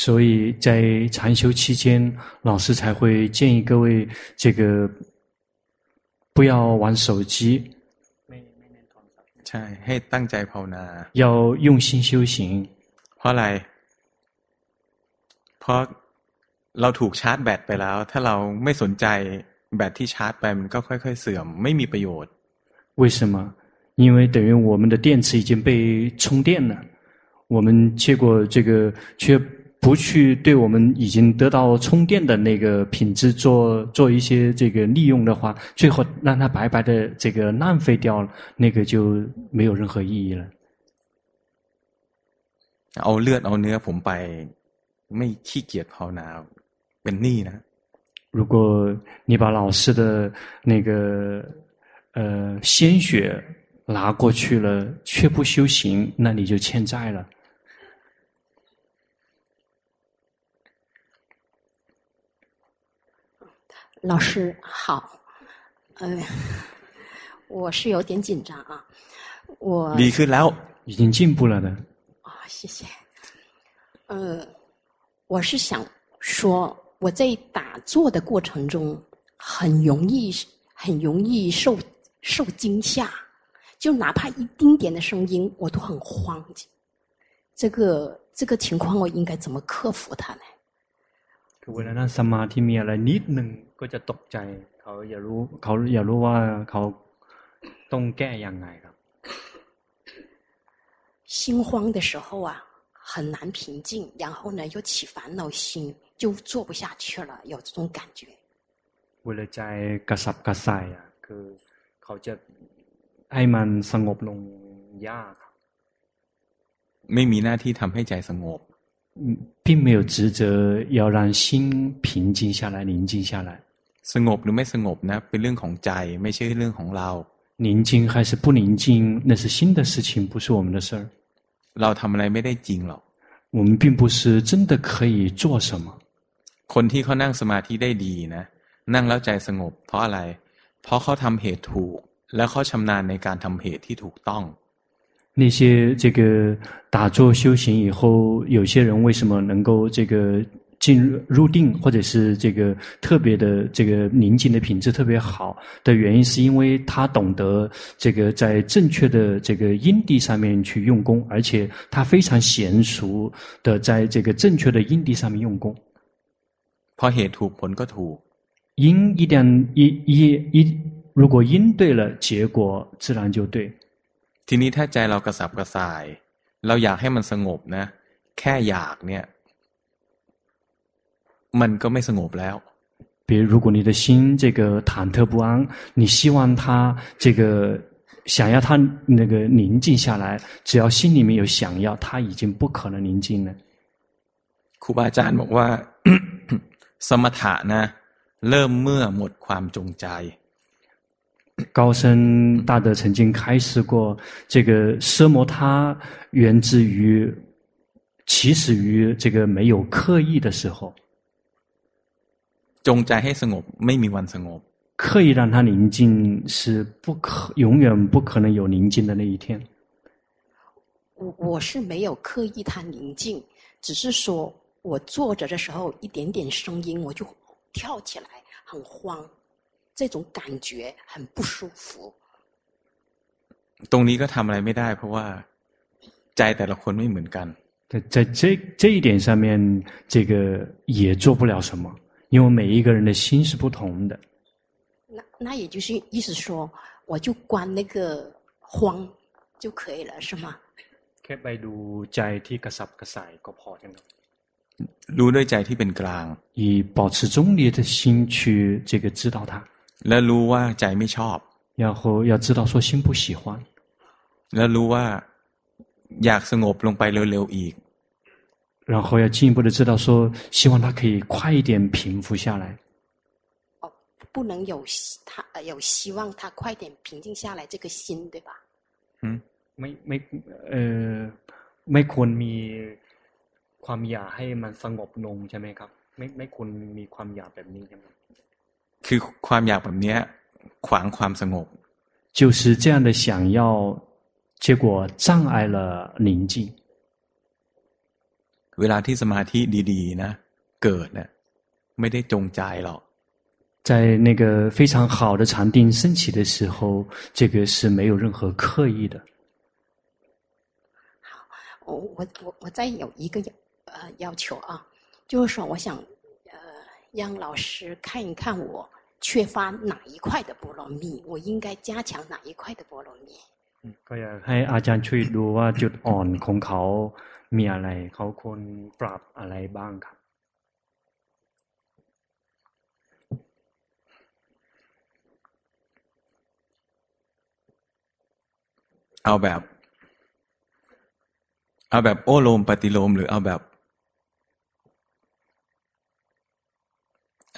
所以在禅修期间，老师才会建议各位，这个不要玩手机。ใช่ ให้ตั้งใจภาวนา 要用心修行。เพราะอะไร เพราะเราถูกชาร์จแบตไปแล้ว ถ้าเราไม่สนใจแบตที่ชาร์จไปมันก็ค่อยๆเสื่อม ไม่มีประโยชน์ 为什么？ 因为等于我们的电池已经被充电了，我们结果这个却不去对我们已经得到充电的那个品质做做一些这个利用的话，最后让它白白的这个浪费掉了，那个就没有任何意义了。เอาเลือดเอาเนื้อผมไป ไม่ขี้เกียจภาวนาเป็นหนี้นะ 如果你把老师的那个呃鲜血 拿过去了却不修行那你就欠债了。老师好。嗯我是有点紧张啊。我你可以来已经进步了的啊谢谢。呃我是想说我在打坐的过程中很容易很容易受受惊吓。就哪怕一丁点的声音，我都很慌。这个这个情况，我应该怎么克服它呢？คือเวลานั่งสมาธิมีอะไรนิดหนึ่งก็จะตกใจเขาอยากรู้เขาอยากรู้ว่าเขาต้องแก้ยังไงครับ心慌的时候啊，很难平静，然后呢又起烦恼心，就做不下去了，有这种感觉。เวลาใจกระสับกระส่ายอ่ะคือเขาจะ ให้มันสงบลงยาก ไม่มีหน้าที่ทำให้ใจสงบ 并没有职责要让心平静下来、宁静下来。สงบหรือไม่สงบนะ เป็นเรื่องของใจ ไม่ใช่เรื่องของเรา 宁静还是不宁静，那是心的事情，不是我们的事儿。เราทำอะไรไม่ได้จริงหรอก 我们并不是真的可以做什么。คนที่เขานั่งสมาธิได้ดีนะ นั่งแล้วใจสงบ เพราะอะไร เพราะเขาทำเหตุถูก แล้วเขาชำนาญในการทำเหตุที่ถูกต้อง*laughs* 那些这个打坐修行以后，有些人为什么能够这个进入入定，或者是这个特别的这个宁静的品质特别好的原因，是因为他懂得这个在正确的这个因地上面去用功，而且他非常娴熟的在这个正确的因地上面用功。เพราะเหตุถูกผลก็ถูก因一旦一一一， 如果因对了，结果自然就对。ทีนี้ถ้าใจเรากระสับกระส่าย เราอยากให้มันสงบนะ แค่อยากเนี่ย มันก็ไม่สงบแล้ว比如，如果你的心这个忐忑不安，你希望他这个想要他那个宁静下来，只要心里面有想要，他已经不可能宁静了。ครูบาอาจารย์บอกว่า สมถะนะ เริ่มเมื่อหมดความจงใจ 高僧大德曾经开示过，这个奢摩他源自于起始于这个没有刻意的时候。จงใจให้สงบไม่มีวันสงบ。刻意让它宁静是不可永远不可能有宁静的那一天。我我是没有刻意它宁静，只是说我坐着的时候一点点声音我就跳起来，很慌。 这种感觉很不舒服。ตรงนี้ก็ทำอะไรไม่ได้เพราะว่าใจแต่ละคนไม่เหมือนกัน在在这这一点上面，这个也做不了什么，因为每一个人的心是不同的。那那也就是意思说，我就关那个慌就可以了，是吗？แค่ไปดูใจที่กระสับกระส่ายก็พอแล้ว。รู้ด้วยใจที่เป็นกลาง以保持中立的心去这个知道它。 แล้วรู้ว่าใจไม่ชอบ然后要知道说心不喜欢แล้วรู้ว่าอยากสงบลงไปเร็วๆอีก然后要进一步的知道说希望它可以快一点平复下来哦不能有他有希望他快点平静下来这个心对吧嗯ไม่ไม่เอ่อไม่ควรมี ความอยากให้มันสงบลงใช่ไหมครับไม่ไม่ควรมีความอยากแบบนี้ใช่ไหม คือความอยากแบบนี้ขวางความสงบ就是这样的想要结果障碍了宁静เวลาที่สมาธิดีๆนะเกิดเนี่ยไม่ได้จงใจหรอก在那个非常好的禅定升起的时候，这个是没有任何刻意的。好，我我我我再有一个要呃要求啊，就是说，我想呃 让老师看一看我缺乏哪一块的波罗蜜，我应该加强哪一块的波罗蜜。嗯，ก็อยากให้อาจารย์ช่วยดูว่าจุดอ่อนของเขามีอะไรเขาควรปรับอะไรบ้างครับเอาแบบ เอาแบบโอโลมปฏิโลมหรือเอาแบบ เ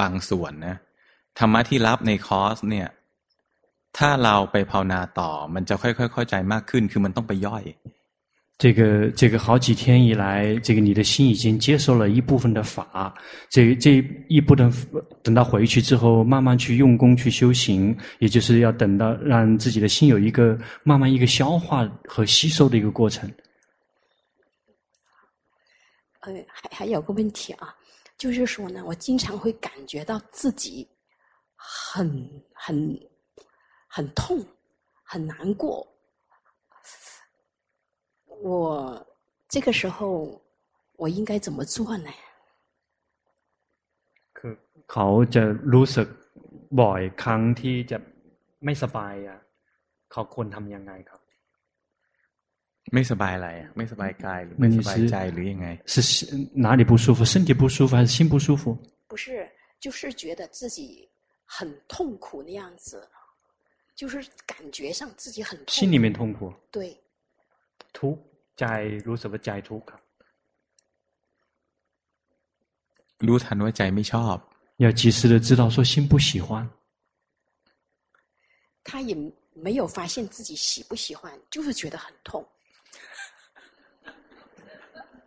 บางส่วนนะธรรมะที่รับในคอร์สเนี่ยถ้าเราไปภาวนาต่อมันจะค่อยๆเข้าใจมากขึ้นคือมันต้องไปย่อย这个这个好几天以来，这个你的心已经接受了一部分的法，这这一部分等到回去之后，慢慢去用功去修行，也就是要等到让自己的心有一个慢慢一个消化和吸收的一个过程。呃，还还有个问题啊， 就是说呢，我经常会感觉到自己很很很痛，很难过。我这个时候我应该怎么做呢？คือเขาจะรู้สึกบ่อยครั้งที่จะไม่สบายอ่ะเขาควรทำยังไงครับ ไม่สบายอะไรอ่ะไม่สบายกายหรือไม่สบายใจหรือยังไง是哪里不舒服身体不舒服还是心不舒服不是就是觉得自己很痛苦的样子就是感觉上自己很痛苦心里面痛苦对ทุกข์ใจรู้สึกว่าใจทุกข์ครับรู้ทันว่าใจไม่ชอบ要及时的知道说心不喜欢他也没有发现自己喜不喜欢就是觉得很痛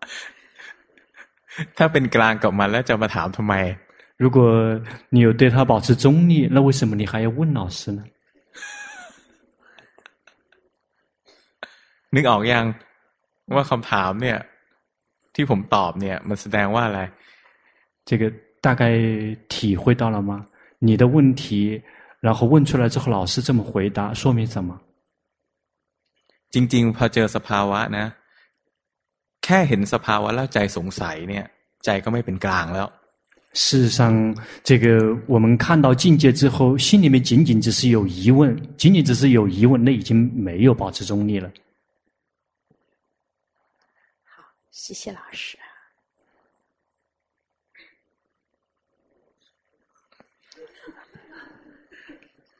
*laughs* ถ้าเป็นกลางกับมันแล้วจะมาถามทำไม如果你有对他保持中立那为什么你还要问老师呢นึกออกยังว่าคำถามเนี่ยที่ผมตอบเนี่ยมันแสดงว่าอะไร这个大概体会到了吗？你的问题，然后问出来之后，老师这么回答，说明什么？จริงๆพอเจอสภาวะนะ แค่เห็นสภาวะแล้วใจสงสัยเนี่ย ใจก็ไม่เป็นกลางแล้ว事实上，这个我们看到境界之后，心里面仅仅只是有疑问，仅仅只是有疑问，那已经没有保持中立了。谢谢老师。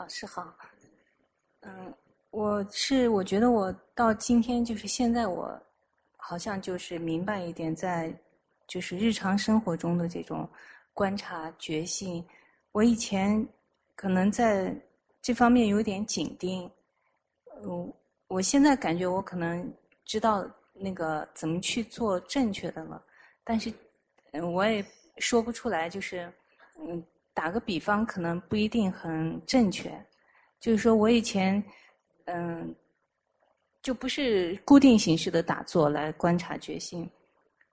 老师好。嗯，我是我觉得我到今天就是现在我好像就是明白一点，在就是日常生活中的这种观察觉性，我以前可能在这方面有点紧盯。嗯，我现在感觉我可能知道那个怎么去做正确的了，但是，我也说不出来，就是嗯。打个比方，可能不一定很正确。就是说我以前，嗯，就不是固定形式的打坐来观察觉性，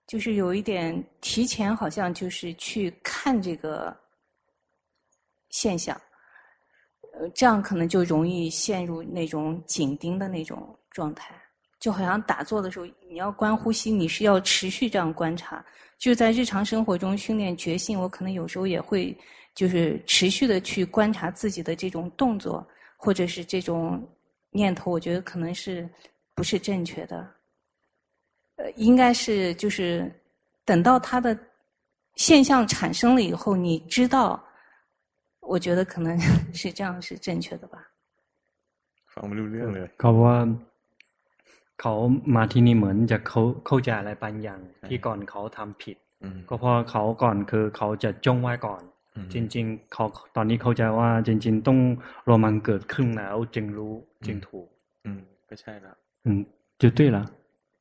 就是有一点提前，好像就是去看这个现象，呃，这样可能就容易陷入那种紧盯的那种状态。就好像打坐的时候，你要观呼吸，你是要持续这样观察。就在日常生活中训练觉性，我可能有时候也会。就是持续的去观察自己的这种动作，或者是这种念头，我觉得可能是不是正确的。呃，应该是就是等到它的现象产生了以后，你知道，我觉得可能*laughs* 是这样是正确的吧。ฟังไม่รู้เรื่องเลย เขาว่าเขามาที่นี่เหมือนจะเขาเข้าใจอะไรบางอย่างที่ก่อนเขาทำผิดก็เพราะเขาก่อนคือเขาจะจ้องไว้ก่อน จริงๆเขาตอนนี้เข้าใจว่าจริงๆต้องรอมันเกิดขึ้นแล้วจึงรู้จึงถูก嗯ก็ใช่ละ嗯就对了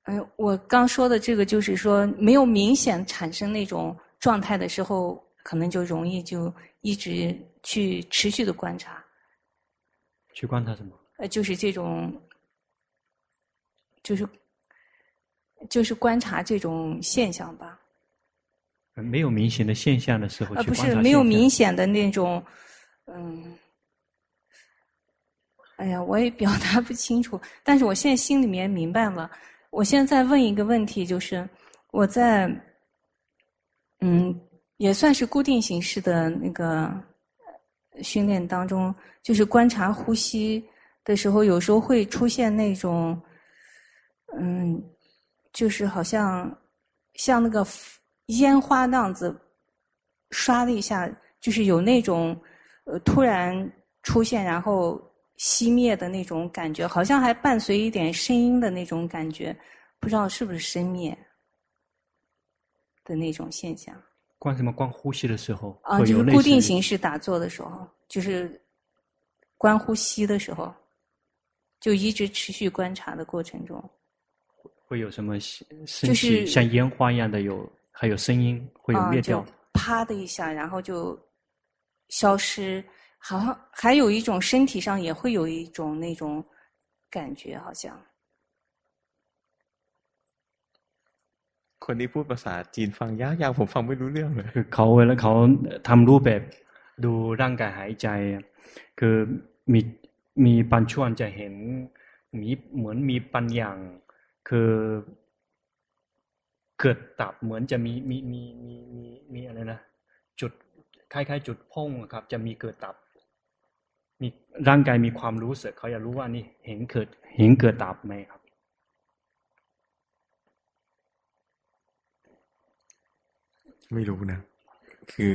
哎我刚说的这个就是说没有明显产生那种状态的时候可能就容易就一直去持续的观察去观察什么呃就是这种就是就是观察这种现象吧 没有明显的现象的时候，啊，不是没有明显的那种，嗯，哎呀，我也表达不清楚。但是我现在心里面明白了。我现在问一个问题，就是我在，嗯，也算是固定形式的那个训练当中，就是观察呼吸的时候，有时候会出现那种，嗯，就是好像像那个。烟花那样子刷了一下，就是有那种呃突然出现然后熄灭的那种感觉，好像还伴随一点声音的那种感觉，不知道是不是生灭的那种现象。观什么？观呼吸的时候？啊，就是固定形式打坐的时候，就是观呼吸的时候，就一直持续观察的过程中，会有什么就是？像烟花一样的有。还有声音会有灭掉，啪的一下，然后就消失。好像还有一种身体上也会有一种那种感觉，好像。คนที่พูดภาษาจีนฟังยากยากผมฟังไม่รู้เรื่องเลยเขาเวลาเขาทำรูปแบบดูร่างกายหายใจคือมีมีปัญชวนจะเห็นมีเหมือนมีปัญญาคือ เกิดตับเหมือนจะมีมีมีมีมีมีอะไรนะจุดคล้ายๆ จุดพ่งครับ จะมีเกิดตับ มีร่างกายมีความรู้สึกเขาอยากรู้ว่านี่เห็นเกิดเห็นเกิดตับไหมครับ ไม่รู้นะ คือ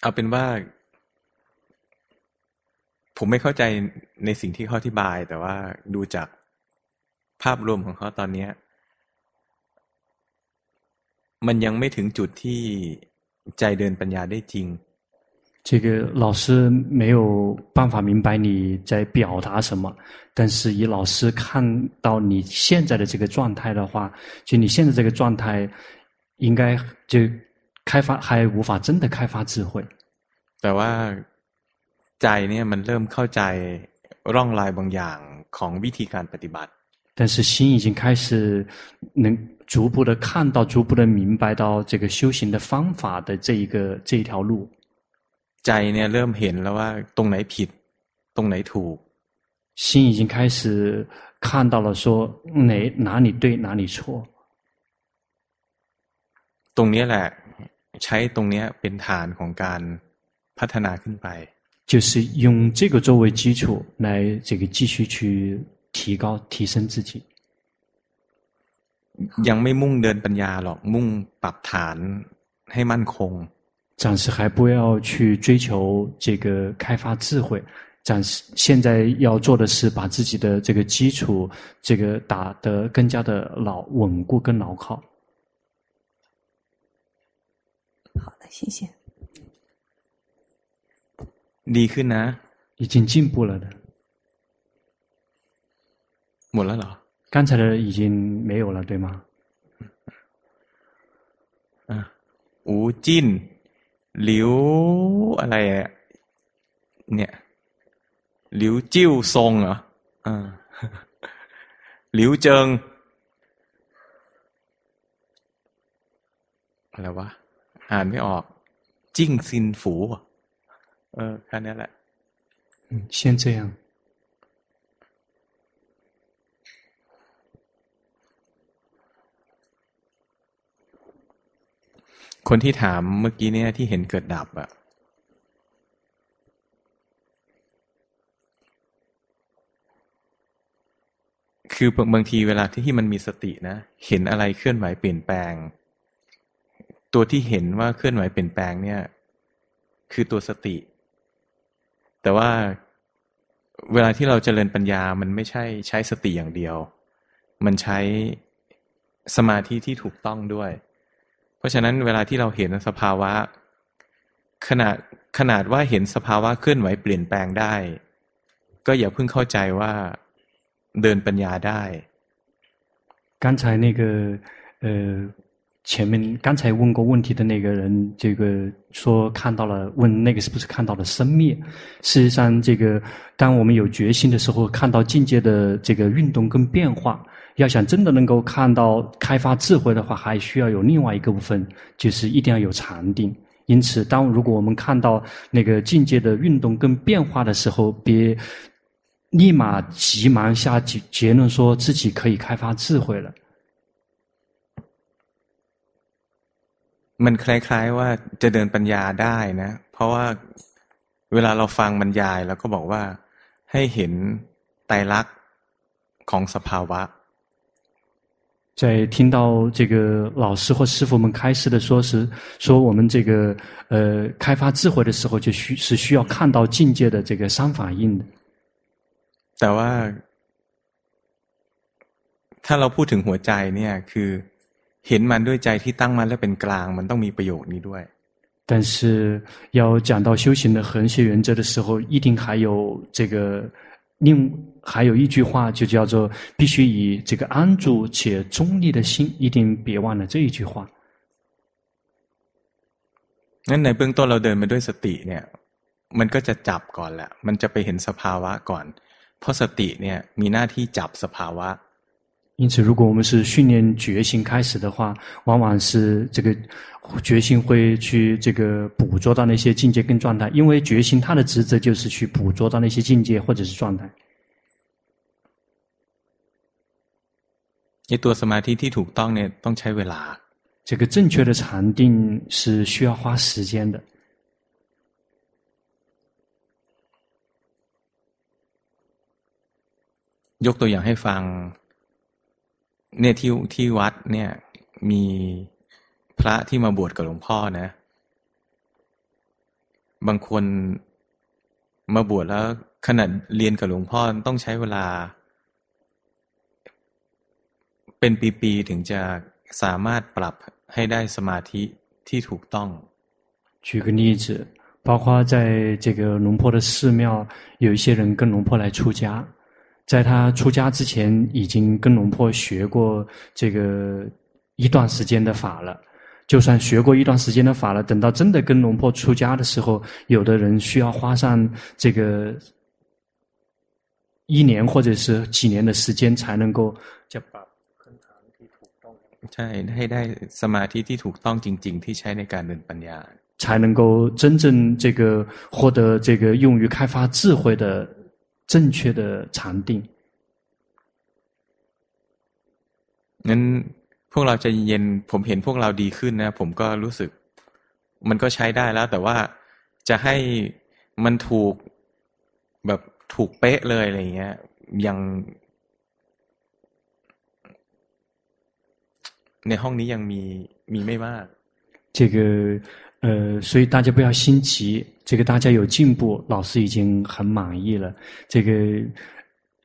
เอาเป็นว่า ผมไม่เข้าใจในสิ่งที่เขาอธิบาย แต่ว่าดูจาก ภาพรวมของเขาตอนนี้มันยังไม่ถึงจุดที่ใจเดินปัญญาได้จริง这个老师没有办法明白你在表达什么，但是以老师看到你现在的这个状态的话，就你现在这个状态应该就开发还无法真的开发智慧。แต่ว่าใจเนี่ยมันเริ่มเข้าใจร่องรอยบางอย่างของวิธีการปฏิบัติ 但是心已经开始能逐步的看到、逐步的明白到这个修行的方法的这一个这一条路。ใจเนี่ยเริ่มเห็นแล้วว่าตรงไหนผิดตรงไหนถูก心已经开始看到了，说哪哪里对哪里错。ตรงนี้แหละใช้ตรงนี้เป็นฐานของการพัฒนาขึ้นไป就是用这个作为基础来这个继续去。 提高、提升自己，ยังไม่มุ่งเดินปัญญาหรอกมุ่งปรับฐานให้มั่นคง 暂时还不要去追求这个开发智慧，暂时现在要做的是把自己的这个基础这个打得更加的牢稳固跟牢靠。好的，谢谢。ดีขึ้นนะ已经进步了的。 หมดแล้วเหรอ刚才的已经没有了，对吗？啊，吴静，刘อะไร啊？เนี่ย刘จิ้วทรงเหรออ่า*laughs* หลิวเจิงอะไรวะอ่านไม่ออก จิ้งซินฝูเออแค่นี้แหละ嗯先这样 คนที่ถามเมื่อกี้เนี่ยที่เห็นเกิดดับอะคือบางทีเวลาที่ที่มันมีสตินะ เห็นอะไรเคลื่อนไหวเปลี่ยนแปลง ตัวที่เห็นว่าเคลื่อนไหวเปลี่ยนแปลงเนี่ย คือตัวสติ แต่ว่าเวลาที่เราจเจริญปัญญามันไม่ใช่ใช้สติอย่างเดียว มันใช้สมาธิที่ถูกต้องด้วย ราะฉะนั้นเวลาที่เราเห็นสภาวะ ขนาดขนาดว่าเห็นสภาวะเคลื่อนไหวเปลี่ยนแปลงได้ ก็อย่าเพิ่งเข้าใจว่าเดินปัญญาได้刚才那个呃前面刚才问过问题的那个人，这个说看到了，问那个是不是看到了生灭？事实上，这个当我们有决心的时候，看到境界的这个运动跟变化。 要想真的能够看到开发智慧的话，还需要有另外一个部分，就是一定要有禅定。因此，当如果我们看到那个境界的运动跟变化的时候，别立马急忙下结结论，说自己可以开发智慧了。มันคล้ายๆว่าจะเดินปัญญาได้นะ เพราะว่าเวลาเราฟังบรรยายแล้วก็บอกว่าให้เห็นไตรลักษณ์ของสภาวะ 在听到这个老师或师父们开示的说是说我们这个呃开发智慧的时候，就需是需要看到境界的这个三法印的。แต่ว่าถ้าเราพูดถึงหัวใจเนี่ยคือเห็นมันด้วยใจที่ตั้งมั่นและเป็นกลางมันต้องมีประโยชน์นี้ด้วย。但是要讲到修行的和谐原则的时候，一定还有这个另。 还有一句话就叫做必须以这个安住且中立的心，一定别忘了这一句话。งั้นในเบื้องต้นเราเดินมาด้วยสติเนี่ย มันก็จะจับก่อนแหละ มันจะไปเห็นสภาวะก่อน เพราะสติเนี่ยมีหน้าที่จับสภาวะ。因此，如果我们是训练觉性开始的话，往往是这个觉性会去这个捕捉到那些境界跟状态，因为觉性它的职责就是去捕捉到那些境界或者是状态。 ไอตัวสมาธิที่ถูกต้องเนี่ยต้องใช้เวลา这个正确的禅定是需要花时间的。ยกตัวอย่างให้ฟัง เนี่ยที่ที่วัดเนี่ย มีพระที่มาบวชกับหลวงพ่อนะ บางคนมาบวชแล้วขนาดเรียนกับหลวงพ่อต้องใช้เวลา เป็นปีๆถึงจะสามารถปรับให้ได้สมาธิที่ถูกต้อง举个例子，包括在这个龙坡的寺庙，有一些人跟龙坡来出家，在他出家之前，已经跟龙坡学过这个一段时间的法了。就算学过一段时间的法了，等到真的跟龙坡出家的时候，有的人需要花上这个一年或者是几年的时间，才能够叫 ใช่ให้ได้สมาธิที่ถูกต้องจริง ๆ ที่ใช้ในการเดินปัญญา才能够真正这个获得这个用于开发智慧的正确的禅定。งั้นพวกเราจะเย็นผมเห็นพวกเราดีขึ้นนะ ผมก็รู้สึก มันก็ใช้ได้แล้ว แต่ว่าจะให้มันถูกแบบถูกเป๊ะเลยอะไรเงี้ยยัง ในห้องนี้ยังมีมีไม่มาก这个 呃，所以大家不要心急，这个大家有进步，老师已经很满意了。这个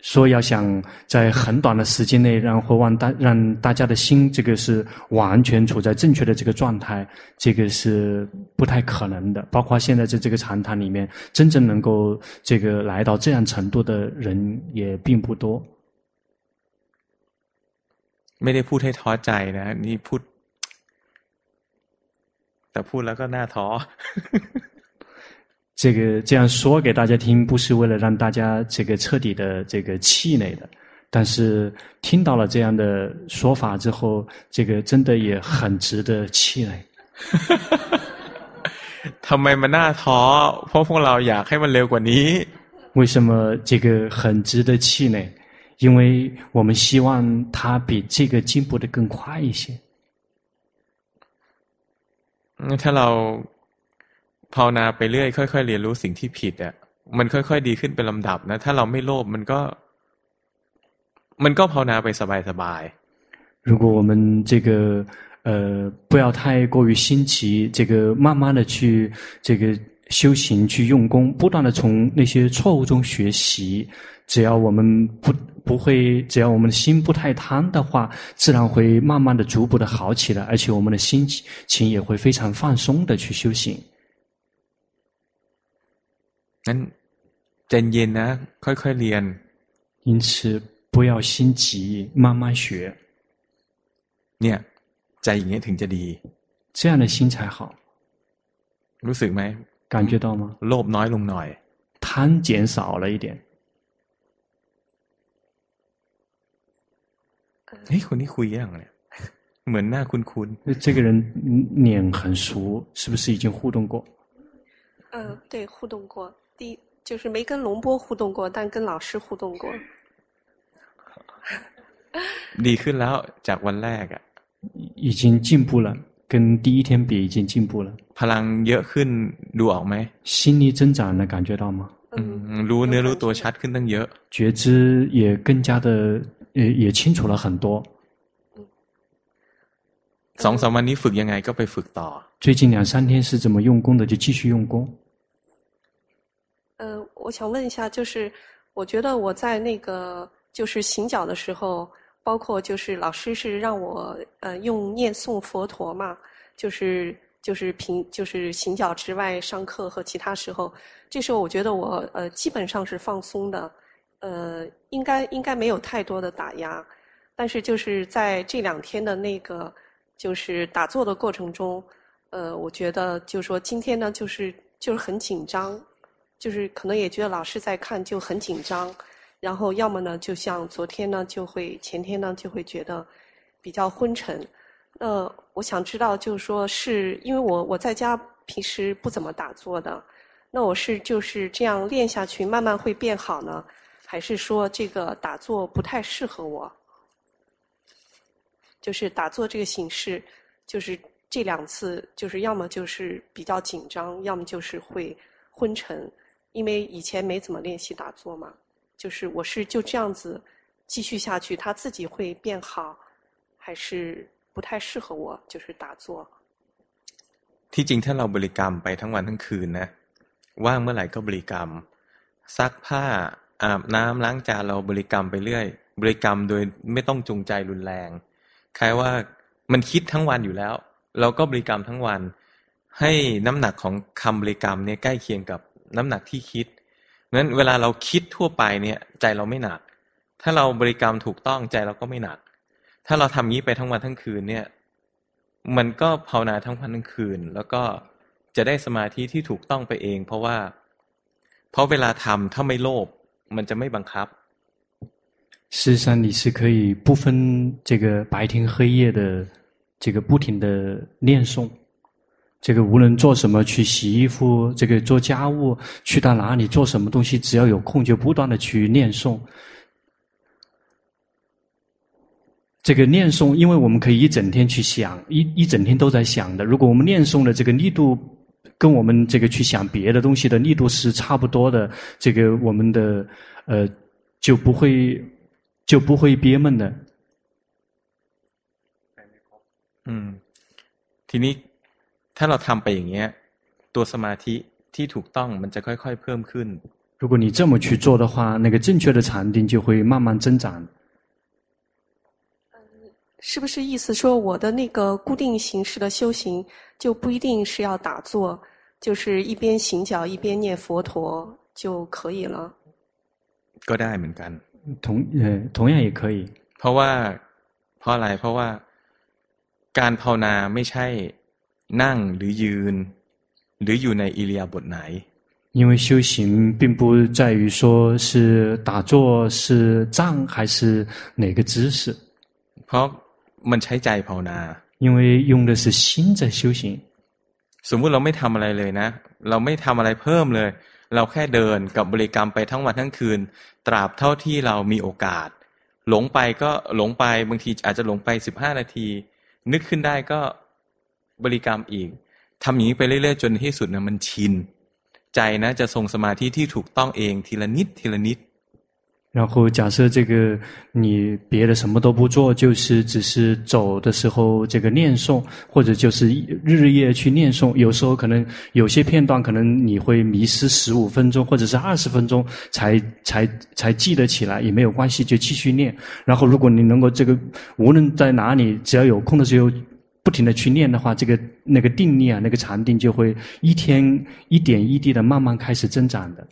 说要想在很短的时间内，然后让大让大家的心，这个是完全处在正确的这个状态，这个是不太可能的。包括现在在这个禅堂里面，真正能够这个来到这样程度的人也并不多。 没得พูดให้ท้อใจนะ你พูดแต่พูดแล้วก็น่าท้อ。*laughs* 这个这样说给大家听，不是为了让大家这个彻底的这个气馁的，但是听到了这样的说法之后，这个真的也很值得气馁。ทำไมมันน่าท้อเพราะพวกเราอยากให้มันเร็วกว่านี้。为什么这个很值得气馁？ 因为我们希望它比这个进步的更快一些。ถ้าเราภาวนาไปเรื่อยค่อยๆเรียนรู้สิ่งที่ผิดอ่ะมันค่อยๆดีขึ้นเป็นลำดับนะถ้าเราไม่โลภมันก็มันก็ภาวนาไปสบายๆ如果我们这个呃不要太过于心急这个慢慢的去这个修行去用功不断的从那些错误中学习 只要我们不不会，只要我们的心不太贪的话，自然会慢慢的、逐步的好起来，而且我们的心情也会非常放松的去修行。嗯，ใจเย็นนะ，ค่อยๆเรียน。因此，不要心急，慢慢学。เนี่ยใจอย่างนี้ถึงจะดี。这样的心才好。รู้สึกไหม？感觉到吗？โลภน้อยลงหน่อย。贪减少了一点。 哎，คนนี้คุยยังเนี่ยเหมือนหน้าคุ้นๆ。这个人脸很熟，*laughs* 是不是已经互动过？嗯，对，互动过。第就是没跟龙波互动过，但跟老师互动过。ดีขึ้นแล้วจากวันแรก啊。已经进步了，跟第一天比已经进步了。พลังเยอะขึ้นดูออกไหม？心力增长了，感觉到吗？嗯，รู้เนื้อรู้ตัวชัดขึ้นตั้งเยอะ。觉知也更加的。 也也清楚了很多。สองสามวันนี้ฝึกยังไงก็ไปฝึกต่อ。最近两三天是怎么用功的，就继续用功。呃，我想问一下，就是我觉得我在那个就是行脚的时候，包括就是老师是让我呃用念诵佛陀嘛，就是就是平就是行脚之外上课和其他时候，这时候我觉得我呃基本上是放松的。 呃，应该应该没有太多的打压，但是就是在这两天的那个就是打坐的过程中，呃，我觉得就是说今天呢，就是就是很紧张，就是可能也觉得老师在看就很紧张，然后要么呢，就像昨天呢，就会前天呢，就会觉得比较昏沉。呃，我想知道就是说是因为我我在家平时不怎么打坐的，那我是就是这样练下去，慢慢会变好呢？还是说这个打坐不太适合我？就是打坐这个形式，就是这两次，就是要么就是比较紧张，要么就是会昏沉，因为以前没怎么练习打坐嘛。就是我是就这样子继续下去，他自己会变好，还是不太适合我？就是打坐。ที่จริงถ้าเราบริกรรมไปทั้งวันทั้งคืนนะว่างเมื่อไหร่ก็บริกรรมซักผ้า อาบน้ำล้างจานเราบริกรรมไปเรื่อย บริกรรมโดยไม่ต้องจงใจรุนแรงคล้ายว่ามันคิดทั้งวันอยู่แล้ว เราก็บริกรรมทั้งวัน ให้น้ำหนักของคำบริกรรมเนี่ยใกล้เคียงกับน้ำหนักที่คิดงั้นเวลาเราคิดทั่วไปเนี่ยใจเราไม่หนัก ถ้าเราบริกรรมถูกต้องใจเราก็ไม่หนัก ถ้าเราทำงี้ไปทั้งวันทั้งคืนเนี่ย มันก็ภาวนาทั้งวันทั้งคืน แล้วก็จะได้สมาธิที่ถูกต้องไปเอง เพราะว่า เพราะเวลาทำถ้าไม่โลภ มันจะไม่บังคับ。事实上，你是可以不分这个白天黑夜的，这个不停的念诵。这个无论做什么，去洗衣服，这个做家务，去到哪里做什么东西，只要有空就不断的去念诵。这个念诵，因为我们可以一整天去想，一一整天都在想的。如果我们念诵的这个力度， 跟我们这个去想别的东西的力度是差不多的，这个我们的呃就不会就不会憋闷的。嗯，ทีนี้ ถ้าเราทำไปอย่างเงี้ยตัวสมาธิที่ถูกต้องมันจะค่อยๆเพิ่มขึ้น如果你这么去做的话，那个正确的禅定就会慢慢增长。 是不是意思说我的那个固定形式的修行就不一定是要打坐，就是一边行脚一边念佛陀就可以了？ก็ได้เหมือนกัน同呃同样也可以。เพราะว่าเพราะอะไรเพราะว่าการภาวนาไม่ใช่นั่งหรือยืน หรืออยู่ในอิริยาบถไหน因为修行并不在于说是打坐、是站还是哪个姿势，เพราะ มันใช้ใจภาวนา。因为用的是心在修行。สมมุติเราไม่ทำอะไรเลยนะ เราไม่ทำอะไรเพิ่มเลย เราแค่เดินกับบริกรรมไปทั้งวันทั้งคืน ตราบเท่าที่เรามีโอกาส หลงไปก็หลงไปบางทีอาจจะหลงไปสิบห้านาที นึกขึ้นได้ก็บริกรรมอีกทำอย่างนี้ไปเรื่อยๆจนที่สุดนะมันชินใจนะจะทรงสมาธิที่ถูกต้องเองทีละนิดทีละนิด 然后假设这个你别的什么都不做，就是只是走的时候这个念诵，或者就是日夜去念诵。有时候可能有些片段可能你会迷失十五分钟或者是二十分钟才才才记得起来，也没有关系，就继续念。然后如果你能够这个无论在哪里，只要有空的时候。不停的去念的话，这个那个定力啊，那个禅定就会一天一点一滴的慢慢开始增长的。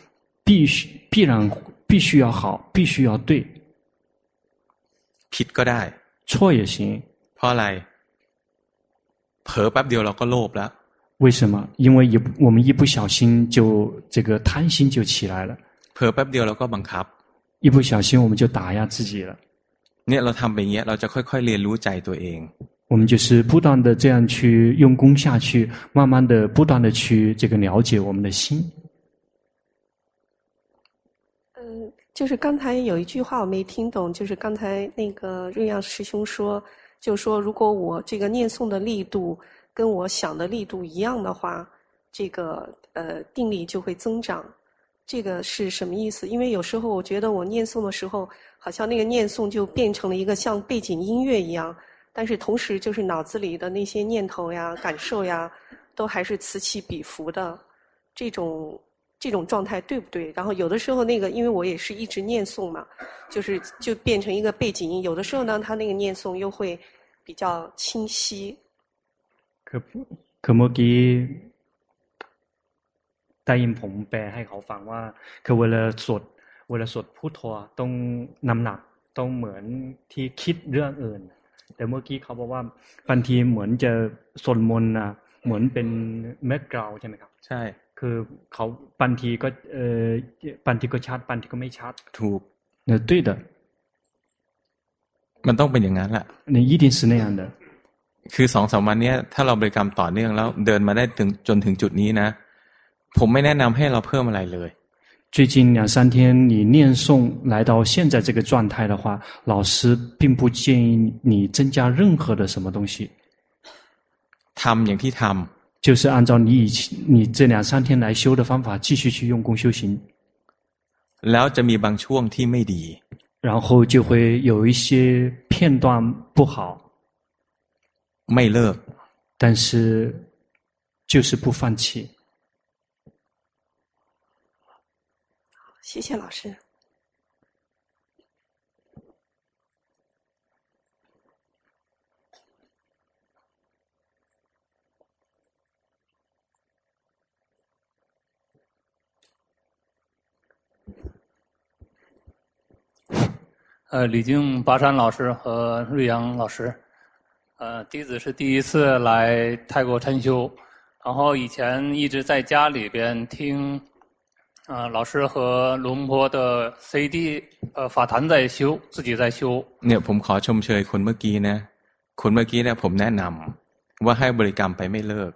必须必然必须要好，必须要对。ผิดก็ได้错也行。เพราะอะไรเผลอแป๊บเดียวเราก็โลภแล้ว为什么？因为一我们一不小心就这个贪心就起来了。เผลอแป๊บเดียวเราก็บังคับ一不小心我们就打压自己了。เนี่ยเราทำแบบนี้เราจะค่อยๆเรียนรู้ใจตัวเอง我们就是不断的这样去用功下去，慢慢的不断的去这个了解我们的心。 就是刚才有一句话我没听懂，就是刚才那个瑞阳师兄说，就说如果我这个念诵的力度跟我想的力度一样的话，这个呃定力就会增长。这个是什么意思？因为有时候我觉得我念诵的时候，好像那个念诵就变成了一个像背景音乐一样，但是同时就是脑子里的那些念头呀、感受呀，都还是此起彼伏的。这种这种状态对不对？然后有的时候那个，因为我也是一直念诵嘛，就是就变成一个背景音。有的时候呢，他那个念诵又会比较清晰。可不可莫给？ได้ยินผมแปลให้เขาฟังว่าคือเวลาสวดเวลาสวดพุทโธต้องน้ำหนักต้องเหมือนที่คิดเรื่องอื่น แต่เมื่อกี้เขาบอกว่าบางทีเหมือนจะสวดมนต์นะเหมือนเป็นแม็กกราวใช่ไหมครับ ใช่ คือเขาบางทีก็เออบางทีก็ชัดบางทีก็ไม่ชัดถูกเออ对的มันต้องเป็นอย่างนั้นแหละ你一定是那样的คือสองสามวันนี้ถ้าเราบริกรรมต่อเนื่องแล้วเดินมาได้ถึงจนถึงจุดนี้นะผมไม่แนะนำให้เราเพิ่มอะไรเลย最近两三天，你念诵来到现在这个状态的话，老师并不建议你增加任何的什么东西。ทำอย่างที่ทำ 就是按照你以前你这两三天来修的方法，继续去用功修行。แล้วจะมีบางช่วงที่ไม่ดี，然后就会有一些片段不好。ไม่เลิก，但是就是不放弃。谢谢老师。 呃，礼敬巴山老师和瑞阳老师。呃，弟子是第一次来泰国参修，然后以前一直在家里边听。啊，老师和龙婆的 CD，呃，法坛在修，自己在修。เนี่ยผมขอชมเชยคนเมื่อกี้นะคนเมื่อกี้เนี่ยผมแนะนำว่าให้บริกรรมไปไม่เลิก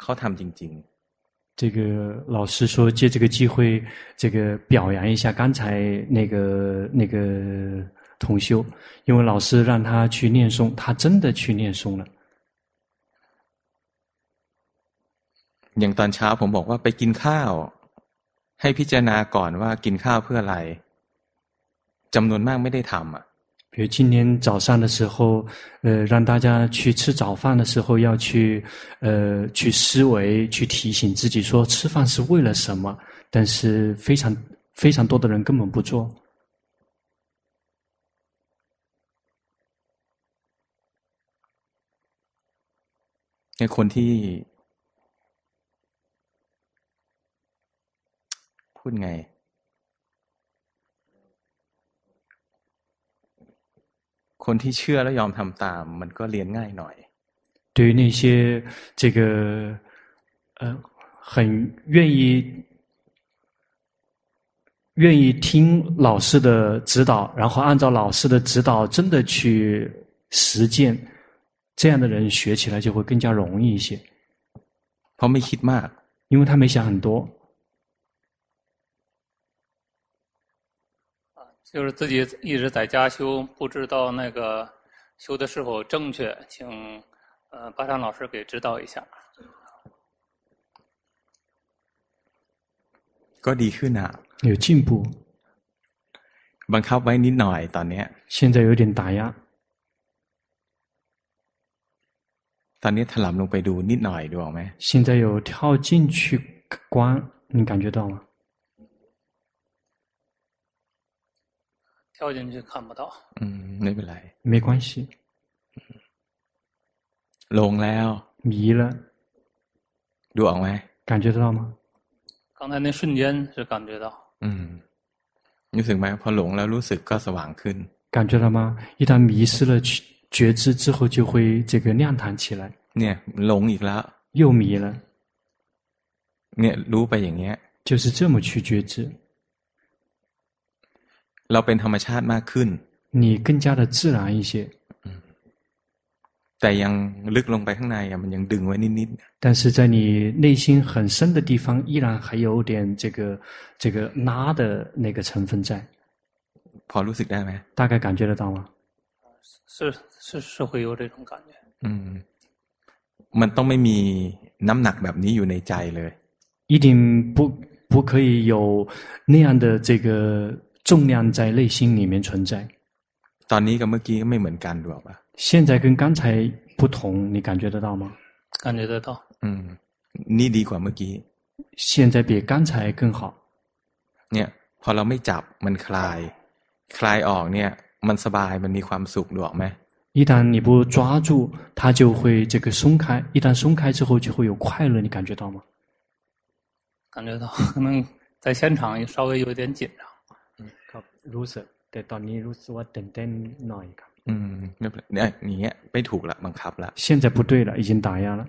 เขาทำจริงๆ 这个老师说，借这个机会，这个表扬一下刚才那个那个同修，因为老师让他去念诵，他真的去念诵了。อย่างตอนเช้าผมบอกว่าไปกินข้าวให้พิจารณาก่อนว่ากินข้าวเพื่ออะไรจำนวนมากไม่ได้ทำอ่ะ 比如今天早上的时候，呃，让大家去吃早饭的时候要去，呃，去思维，去提醒自己说吃饭是为了什么。但是非常非常多的人根本不做。那คนที่พูดไง คนที่เชื่อและยอมทำตามมันก็เรียนง่ายหน่อย对于那些这个呃很愿意愿意听老师的指导，然后按照老师的指导真的去实践，这样的人学起来就会更加容易一些。เพราะไม่คิดมาก因为他没想很多。 就是自己一直在家修，不知道那个修的是否正确，请呃巴山老师给指导一下。ก็ดีขึ้น啊，有进步。บังคับไว้นิดหน่อยตอนนี้现在有点打压。ตอนนี้ถลำลงไปดูนิดหน่อยดูออกไหม现在有跳进去观，你感觉到吗？ 跳进去看不到。嗯，ไม่เป็นไร没关系。ลงแล้ว迷了。ดูออกไหม感觉得到吗？刚才那瞬间是感觉到。嗯，รู้สึกไหมพอหลงแล้วรู้สึกก็สว่างขึ้น。感觉到吗？一旦迷失了觉知之后，就会这个亮堂起来。เนี่ยหลงอีกแล้ว又迷了。เนี่ยรู้ไปอย่างเงี้ย就是这么去觉知。 เราเป็นธรรมชาติมากขึ้น你更加的自然一些แต่ยังลึกลงไปข้างในมันยังดึงไว้นิดๆ但是在你内心很深的地方依然还有点这个这个拉的那个成分在พอรู้สึกได้ไหม大概感觉得到吗是是是会有这种感觉อืมมันต้องไม่มีน้ำหนักแบบนี้อยู่ในใจเลย一定不不可以有那样的这个 重量在内心里面存在。ตอนนี้กับเมื่อกี้ก็ไม่เหมือนกันหรอกปะ现在跟刚才不同，你感觉得到吗？感觉得到。嗯，นี่ดีกว่าเมื่อกี้。现在比刚才更好。เนี่ยพอเราไม่จับมันคลาย คลายออกเนี่ย มันสบายมันมีความสุขหรอกไหม一旦你不抓住，它就会这个松开。一旦松开之后，就会有快乐。你感觉到吗？感觉到，可能在现场也稍微有点紧张。 ครับรู้สึกแต่ตอนนี้รู้สึกว่าตื่นเต้นหน่อยครับอืมเนี่ยอย่างเงี้ยไม่ถูกละบังคับละ现在不对了已经打压了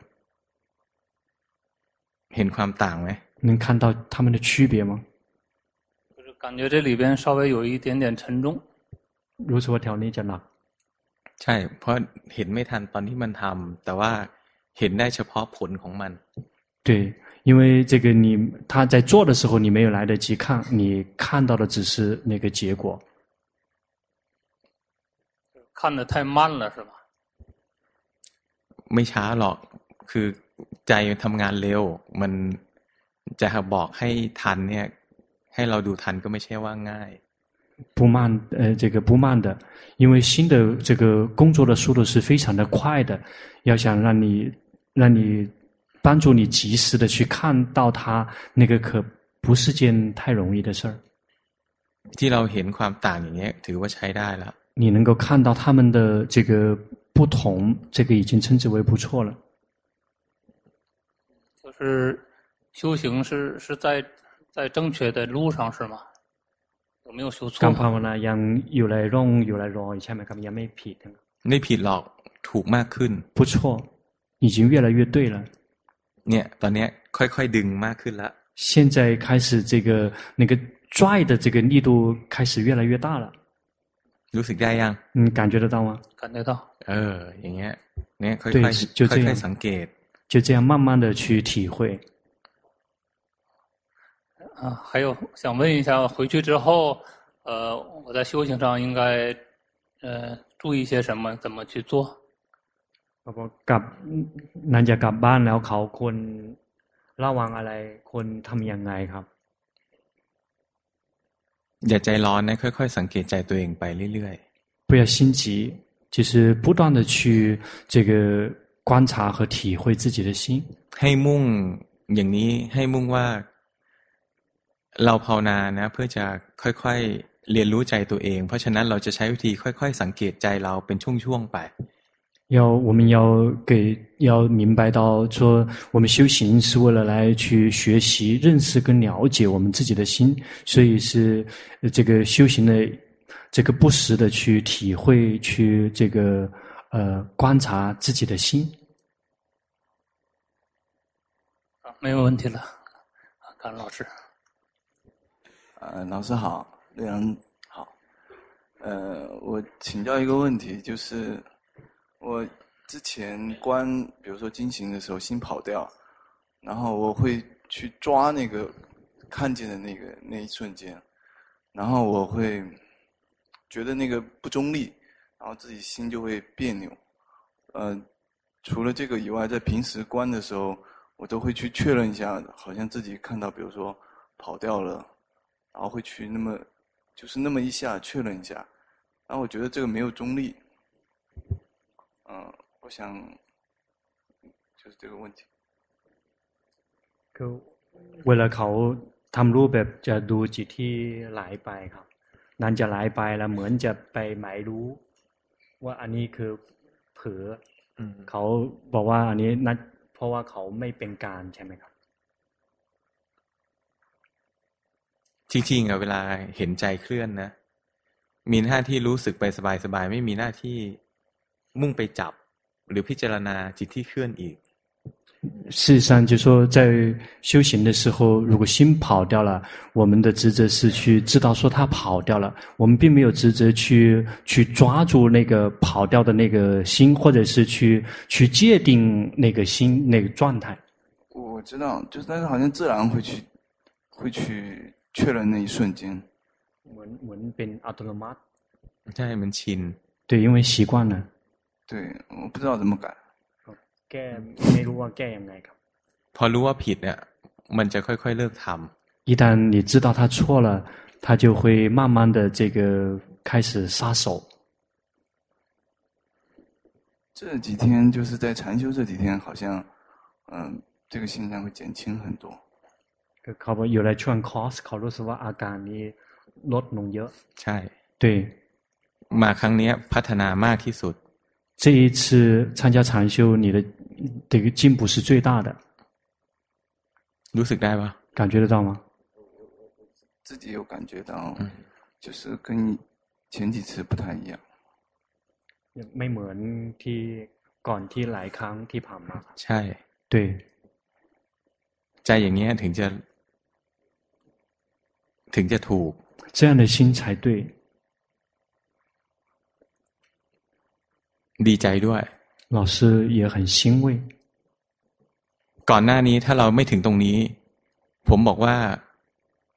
เห็นความต่างไหม能看到他们的区别吗就是感觉这里边稍微有一点点沉重รู้สึกว่าแถวนี้จะหนักใช่เพราะเห็นไม่ทันตอนที่มันทำแต่ว่าเห็นได้เฉพาะผลของมัน对 因为这个你他在做的时候，你没有来得及看，你看到的只是那个结果。看得太慢了，是吧？ไม่ช้าหรอกคือใจทำงานเร็วมันจะบอกให้ทันเนี่ยให้เราดูทันก็ไม่ใช่ว่าง่าย不慢，呃，这个不慢的，因为新的这个工作的速度是非常的快的，要想让你让你。 帮助你及时的去看到它，那个可不是件太容易的事儿。ที่เราเห็นความต่างอย่างนี้ถือว่าใช้ได้了。你能够看到他们的这个不同，这个已经称之为不错了。就是修行是是在在正确的路上是吗？有没有修错？การภาวนายังอยู่ในร่องอยู่ในรอยใช่ไหมครับยังไม่ผิดไม่ผิดหรอกถูกมากขึ้น不错已经越来越对了 เนี่ยตอนนี้ค่อยๆดึงมากขึ้นแล้ว现在开始这个那个拽的这个力度开始越来越大了รู้สึกได้ยัง嗯感觉得到吗感觉到เอออย่างเงี้ยเนี่ยค่อยๆค่อยๆสังเกต 就这样慢慢的去体会。啊，还有想问一下，回去之后，呃，我在修行上应该，呃，注意些什么？怎么去做？ เขาบอกกลับนั่นจะกลับบ้านแล้วเขาควรระวังอะไรควรทำยังไงครับ อย่าใจร้อนนะค่อยๆสังเกตใจตัวเองไปเรื่อยๆ不要心急就是不断的去这个观察和体会自己的心ให้มุ่งอย่างนี้ให้มุ่งว่าเราภาวนานะเพื่อจะค่อยๆเรียนรู้ใจตัวเอง เพราะฉะนั้นเราจะใช้วิธีค่อยๆสังเกตใจเราเป็นช่วงๆไป 要我们要给要明白到说，我们修行是为了来去学习、认识跟了解我们自己的心，所以是这个修行的这个不时的去体会、去这个呃观察自己的心。啊，没有问题了，感恩老师。呃，老师好，陆阳好。呃，我请教一个问题，就是。我之前观，比如说经行的时候，心跑掉，然后我会去抓那个看见的那个那一瞬间，然后我会觉得那个不中立，然后自己心就会别扭。呃，除了这个以外，在平时观的时候，我都会去确认一下，好像自己看到，比如说跑掉了，然后会去那么就是那么一下确认一下，然后我觉得这个没有中立。嗯，我想就是这个问题。คือเวลาเขาทำรูปแบบจะดูจิตที่ไหลไปครับนั่นจะไหลไปแล้วเหมือนจะไปหมายรู้ ว่าอันนี้คือเผลอเขาบอกว่าอันนี้นัดเพราะว่าเขาไม่เป็นการใช่ไหมครับจริงๆอะเวลาเห็นใจเคลื่อนนะ มีหน้าที่รู้สึกไปสบายๆไม่มีหน้าที่ มุ่งไปจับหรือพิจารณาจิตที่เคลื่อนอีก事实上，就说在修行的时候，如果心跑掉了，我们的职责是去知道说它跑掉了，我们并没有职责去去抓住那个跑掉的那个心，或者是去去界定那个心那个状态。我知道，就是但是好像自然会去会去确认那一瞬间。我我变 autonomous，ใช่มันชิน。对，因为习惯了。 对，我不知道怎么改。แก้ไม่รู้ว่าแก้ยังไงครับพอรู้ว่าผิดเนี่ยมันจะค่อยๆเลิกทำ一旦你知道他错了，他就会慢慢的这个开始撒手。这几天就是在禅修这几天，好像嗯、呃，这个现象会减轻很多。เขาบอกอยู่ในช่วงคอร์สเขารู้สึกว่าอาการนี้ลดลงเยอะใช่对มาครั้งนี้พัฒนามากที่สุด 这一次参加禅修，你的这个进步是最大的。รู้สึกได้吧？感觉得到吗？自己有感觉到，就是跟前几次不太一样。ไม่เหมือนที่ก่อนที่หลายครั้งที่ผ่านมา。ใช่对。ใจอย่างนี้ถึงจะถึงจะถูก。这样的心才对。 ดีใจด้วย 老师也很欣慰。ก่อนหน้านี้ถ้าเราไม่ถึงตรงนี้ ผมบอกว่า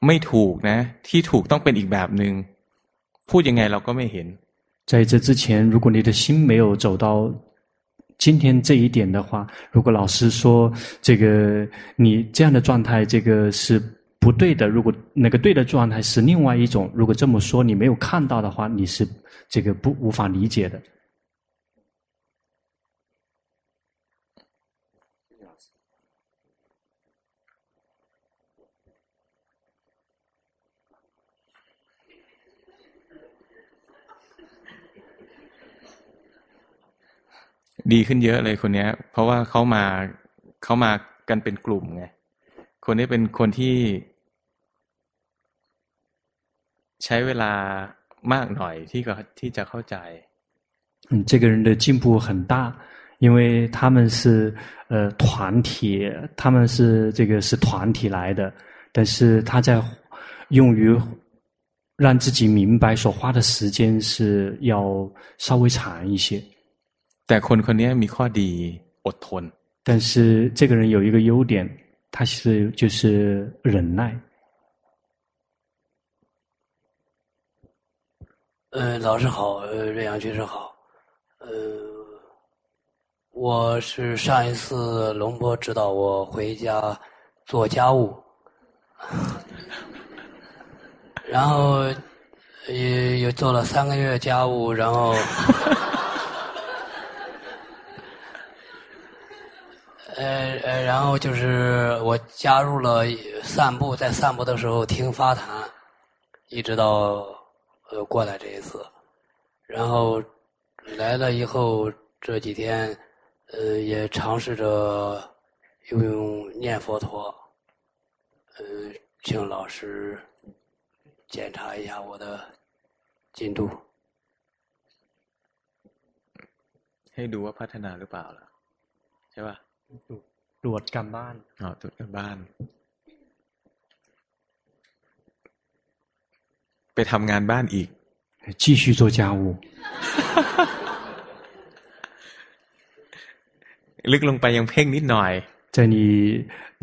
ไม่ถูกนะ ที่ถูกต้องเป็นอีกแบบหนึ่งพูดยังไงเราก็ไม่เห็น在这之前，如果你的心没有走到今天这一点的话，如果老师说这个你这样的状态，这个是不对的。如果那个对的状态是另外一种，如果这么说你没有看到的话，你是这个不无法理解的。 ดีขึ้นเยอะเลยคนนี้เพราะว่าเขามาเขามากันเป็นกลุ่มไงคนนี้เป็นคนที่ใช้เวลามากหน่อยที่ก็ที่จะเข้าใจ嗯，这个人的进步很大，因为他们是呃团体，他们是这个是团体来的，但是他在用于让自己明白所花的时间是要稍微长一些。 แต่คนคนนี้มีข้อดีอดทน 但是这个人有一个优点，他是就是忍耐。呃，老师好，呃，瑞阳居士好，呃，我是上一次龙波指导我回家做家务，*laughs* 然后也也做了三个月家务，然后， 呃呃，然后就是我加入了散步，在散步的时候听法坛，一直到。呃，过来这一次，然后来了以后这几天，呃，也尝试着用用念佛陀，呃，请老师检查一下我的进度。ให้ดูว่าพัฒนาหรือเปล่าล่ะใช่ป่ะ ตรวจการบ้านอ๋อตรวจการบ้านไปทำงานบ้านอีก继续做家务ลึกลงไปยังเพ่งนิดหน่อย在你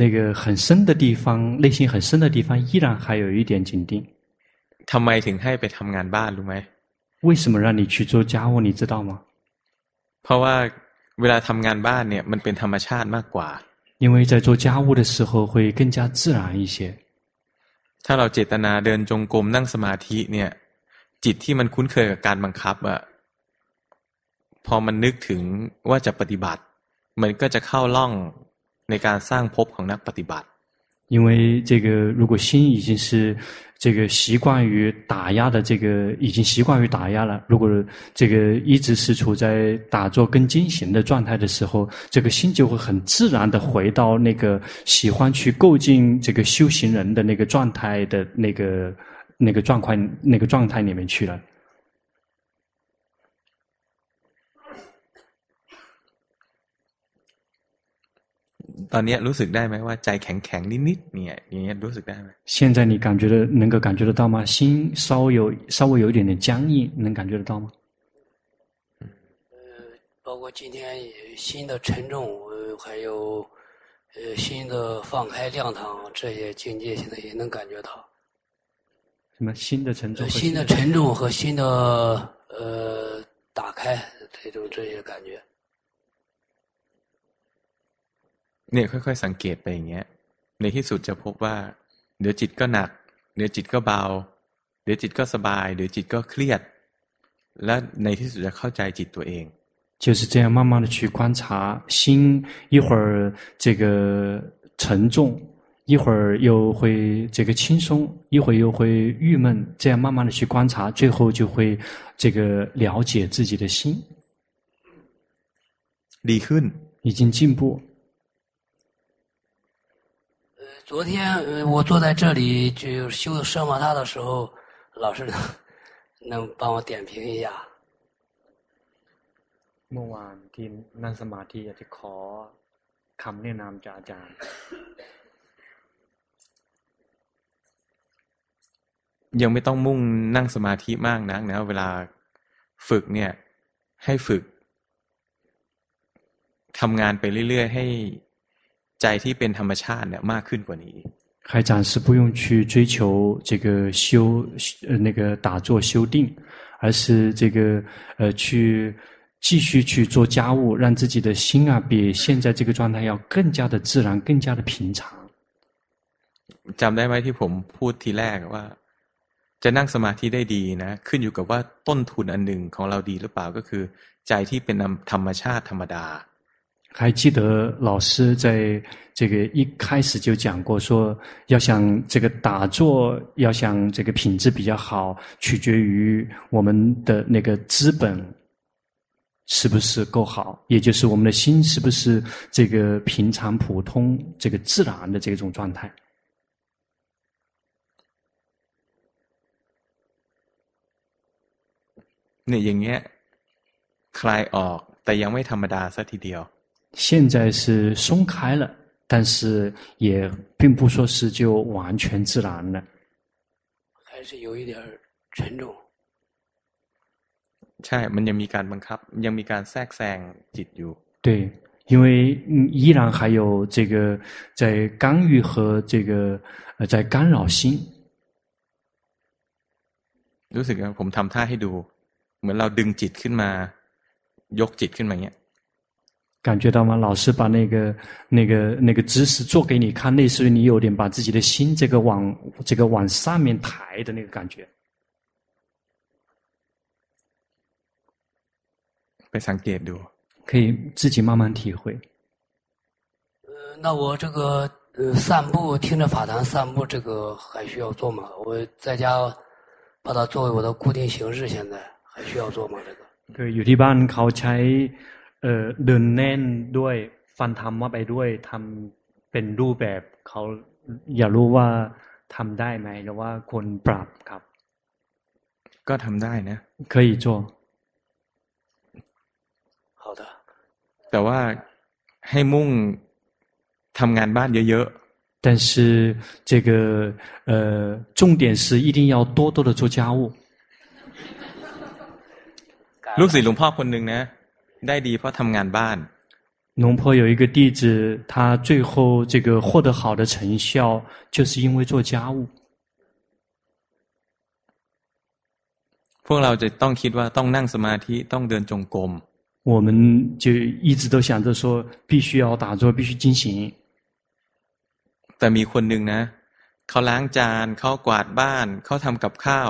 那个很深的地方内心很深的地方依然还有一点紧盯ทำไมถึงให้ไปทำงานบ้านรู้ไหม为什么让你去做家务你知道吗เพราะว่า เวลาทำงานบ้านเนี่ยมันเป็นธรรมชาติมากกว่า因为在做家务的时候会更加自然一些ถ้าเราเจตนาเดินจงกรมนั่งสมาธิเนี่ย จิตที่มันคุ้นเคยกับการบังคับอะพอมันนึกถึงว่าจะปฏิบัติ มันก็จะเข้าล่องในการสร้างภพของนักปฏิบัติ因为这个如果心已经是 这个习惯于打压的这个已经习惯于打压了，如果这个一直是处在打坐跟经行的状态的时候，这个心就会很自然的回到那个喜欢去构建这个修行人的那个状态的那个那个状况那个状态里面去了。ตอนนี้รู้สึกได้ไหมว่าใจแข็งแข็งนิดๆเนี่ยอย่างเงี้ยรู้สึกได้ไหม现在你感觉得能够感觉得到吗？心稍有稍微有一点点僵硬，能感觉得到吗？呃，包括今天心的沉重，呃，还有呃心的放开亮堂这些境界，现在也能感觉到。什么心的沉重？心的沉重和心的呃打开这种这些感觉。 เนี่ยค่อยๆสังเกตไปอย่างเงี้ย ในที่สุดจะพบว่า เดี๋ยวจิตก็หนัก เดี๋ยวจิตก็เบา เดี๋ยวจิตก็สบาย เดี๋ยวจิตก็เครียด และในที่สุดจะเข้าใจจิตตัวเอง就是这样慢慢的去观察心，一会儿这个沉重，一会儿又会这个轻松，一会儿又会郁闷，这样慢慢的去观察，最后就会这个了解自己的心。ดีขึ้น已经进步。 昨天我坐在这里就修奢摩他的时候，老师能能帮我点评一下。เมื่อวานที่นั่งสมาธิอยากจะขอคำแนะนำจากอาจารย์ยังไม่ต้องมุ่งนั่งสมาธิมากนักนะเวลาฝึกเนี่ย ให้ฝึกทำงานไปเรื่อยๆให้ ใจที่เป็นธรรมชาติเนี่ยมากขึ้นกว่านี้还暂时不用去追求这个修呃那个打坐修定，而是这个呃去继续去做家务，让自己的心啊比现在这个状态要更加的自然，更加的平常。จำได้ไหมที่ผมพูดทีแรกว่า จะนั่งสมาธิได้ดีนะขึ้นอยู่กับว่าต้นทุนอันหนึ่งของเราดีหรือเปล่าก็คือ ใจที่เป็นธรรมชาติธรรมดา 还记得老师在这个一开始就讲过，说要想这个打坐，要想这个品质比较好，取决于我们的那个资本是不是够好，也就是我们的心是不是这个平常普通、这个自然的这种状态。เนี่ยอย่างเงี้ยคลายออกแต่ยังไม่ธรรมดาสักทีเดียว 现在是松开了，但是也并不说是就完全自然了，还是有一点沉重。ใช่มันยังมีการบังคับยังมีการแทรกแซงจิตอยู่对， 因为依然还有这个在干预和这个呃在干扰心。รู้สึกว่าผมทำท่าให้ดู เหมือนเราดึงจิตขึ้นมา ยกจิตขึ้นมาเงี้ย 感觉到吗？老师把那个、那个、那个姿势做给你看，类似于你有点把自己的心这个往这个往上面抬的那个感觉。ไปสังเกตดู，可以自己慢慢体会。呃，那我这个呃散步听着法坛散步，这个还需要做吗？我在家把它作为我的固定形式，现在还需要做吗？这个？คืออยู่ที่บ้านเขาใช้ เอ่อเดินแน่นด้วยฟันธรรมไปด้วยทำเป็นรูปแบบเขาอยากรู้ว่าทำได้ไหมหรือว่าควรปรับครับ ก็ทำได้นะ可以做好的แต่ว่าให้มุ่งทำงานบ้านเยอะๆ但是这个呃重点是一定要多多的做家务ลูกศิษย์หลวงพ่อคนหนึ่งนะ ได้ดีเพราะทำงานบ้าน龙婆有一个弟子，他最后这个获得好的成效，就是因为做家务。พวกเราจะต้องคิดว่าต้องนั่งสมาธิต้องเดินจงกรม我们就一直都想着说，必须要打坐，必须进行。แต่มีคนหนึ่งนะเขาล้างจานเขากวาดบ้านเขาทำกับข้าว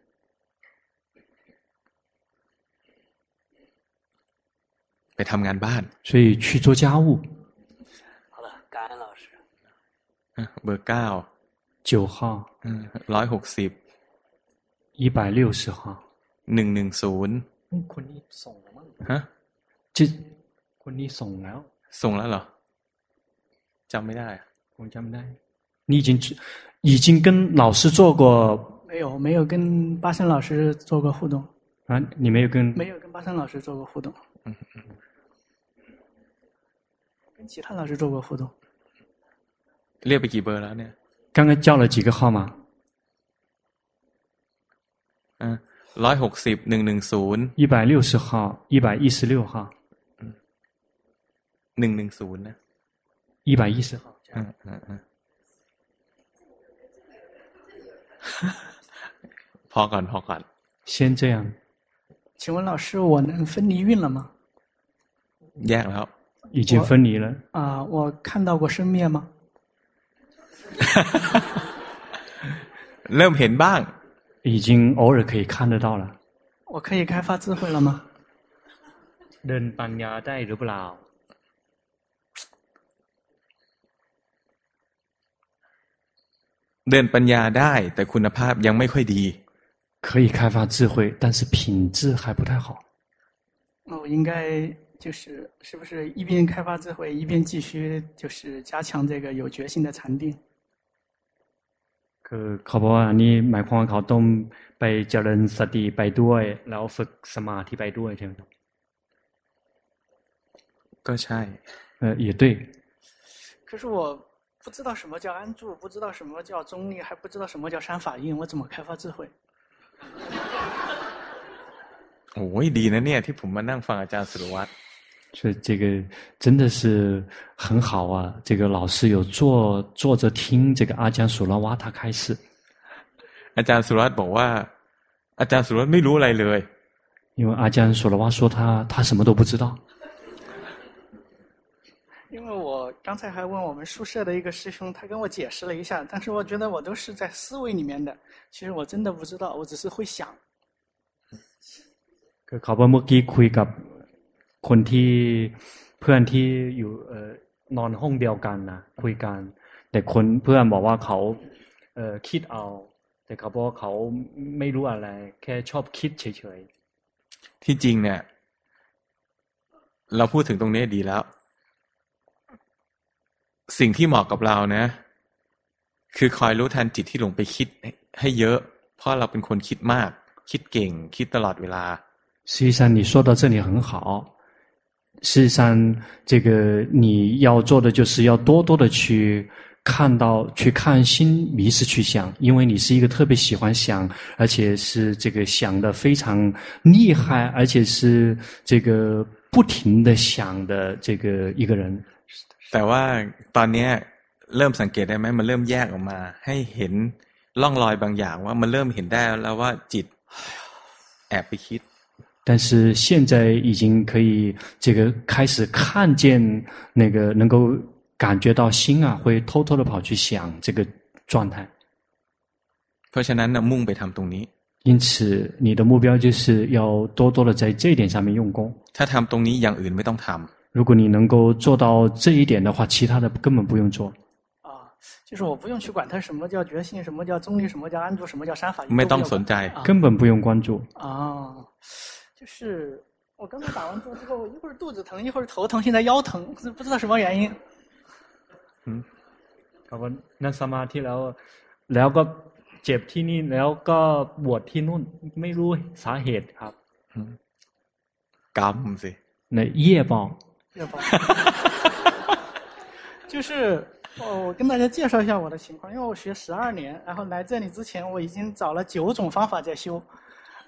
ไปทำงานบ้าน所以去做家务好了感恩老师เบอร์เก้า九号ร้อยหกสิบ一百六十号หนึ่งหนึ่งศูนย์คนนี้ส่งแล้วมั้งฮะจิคนนี้ส่งแล้วส่งแล้วเหรอจำไม่ได้ผมจำไม่ได้你已经已经跟老师做过没有没有跟巴生老师做过互动啊你没有跟没有跟巴生老师做过互动嗯嗯 跟其他老师做过互动。เรียกไปกี่เบอร์แล้วเนี่ย刚刚叫了几个号码ร้อยหกสิบหนึ่งหนึ่งศูนย์一百六十号一百一十六号หนึ่งหนึ่งศูนย์นะ一百一十号嗯嗯嗯*laughs* พอก่อนพอก่อน先这样请问老师我能分离运了吗แยกแล้ว 已经分离了。啊，我看到过生灭吗？เริ่มเห็นบ้าง，已经偶尔可以看得到了。我可以开发智慧了吗？เดินปัญญาได้หรือเปล่า？เดินปัญญาได้แต่คุณภาพยังไม่ค่อยดี。可以开发智慧，但是品质还不太好。我应该。 就是是不是一边开发智慧，一边继续就是加强这个有决心的禅定？คือเขาบอกว่านี่หมายความว่าเขาต้องไปเจริญสติไปด้วยแล้วฝึกสมาธิไปด้วยใช่ไหมครับก็ใช่呃也对可是我不知道什么叫安住，不知道什么叫中立，还不知道什么叫三法印，我怎么开发智慧？โอ้ยดีนะเนี่ยที่ผมมานั่งฟังอาจารย์สุรวัตร 所以这个真的是很好啊！这个老师有坐坐着听这个阿江苏拉瓦他开示。阿江苏拉瓦บอกว่าอาจารย์สุรวัตรไม่รู้อะไรเลย因为阿江苏拉瓦说他他什么都不知道。因为我刚才还问我们宿舍的一个师兄，他跟我解释了一下，但是我觉得我都是在思维里面的，其实我真的不知道，我只是会想。เขาบอกเมื่อกี้คุยกับ คนที่เพื่อนที่อยู่เอ่อนอนห้องเดียวกันนะคุยกันแต่คนเพื่อนบอกว่าเขาเอ่อคิดเอา แต่เขาบอกว่าเขาไม่รู้อะไร แค่ชอบคิดเฉยๆที่จริงเนี่ย เราพูดถึงตรงนี้ดีแล้ว สิ่งที่เหมาะกับเรานะ คือคอยรู้ทันจิตที่หลงไปคิดให้เยอะ เพราะเราเป็นคนคิดมาก คิดเก่ง คิดตลอดเวลา实际上，你说到这里很好。 事实上，这个你要做的就是要多多的去看到、去看心迷失去想，因为你是一个特别喜欢想，而且是这个想的非常厉害，而且是这个不停的想的这个一个人。แต่ว่าตอนนี้เริ่มสังเกตได้ไหมมันเริ่มแยกออกมา ให้เห็นร่องรอยบางอย่างว่ามันเริ่มเห็นได้แล้วว่าจิตแอบไปคิด 但是现在已经可以这个开始看见那个能够感觉到心啊会偷偷的跑去想这个状态。เพราะฉะนั้นมุ่งไปทำตรงนี้。因此，你的目标就是要多多的在这一点上面用功。ถ้าทำตรงนี้อย่างอื่นไม่ต้องทำ。如果你能够做到这一点的话，其他的根本不用做。啊，就是我不用去管它什么叫觉性，什么叫中立，什么叫安住，什么叫三法。没当存在，根本不用关注。啊。 就是*laughs* 我刚才打完坐之后，一会儿肚子疼，一会儿头疼，现在腰疼，不知道什么原因。嗯，เขาก็นั่งสมาธิแล้วแล้วก็เจ็บที่นี่แล้วก็ปวดที่นู่นไม่รู้สาเหตุครับกรรมสิ那业报业报就是哦，我跟大家介绍一下我的情况，因为我学十二年，然后来这里之前我已经找了九种方法在修，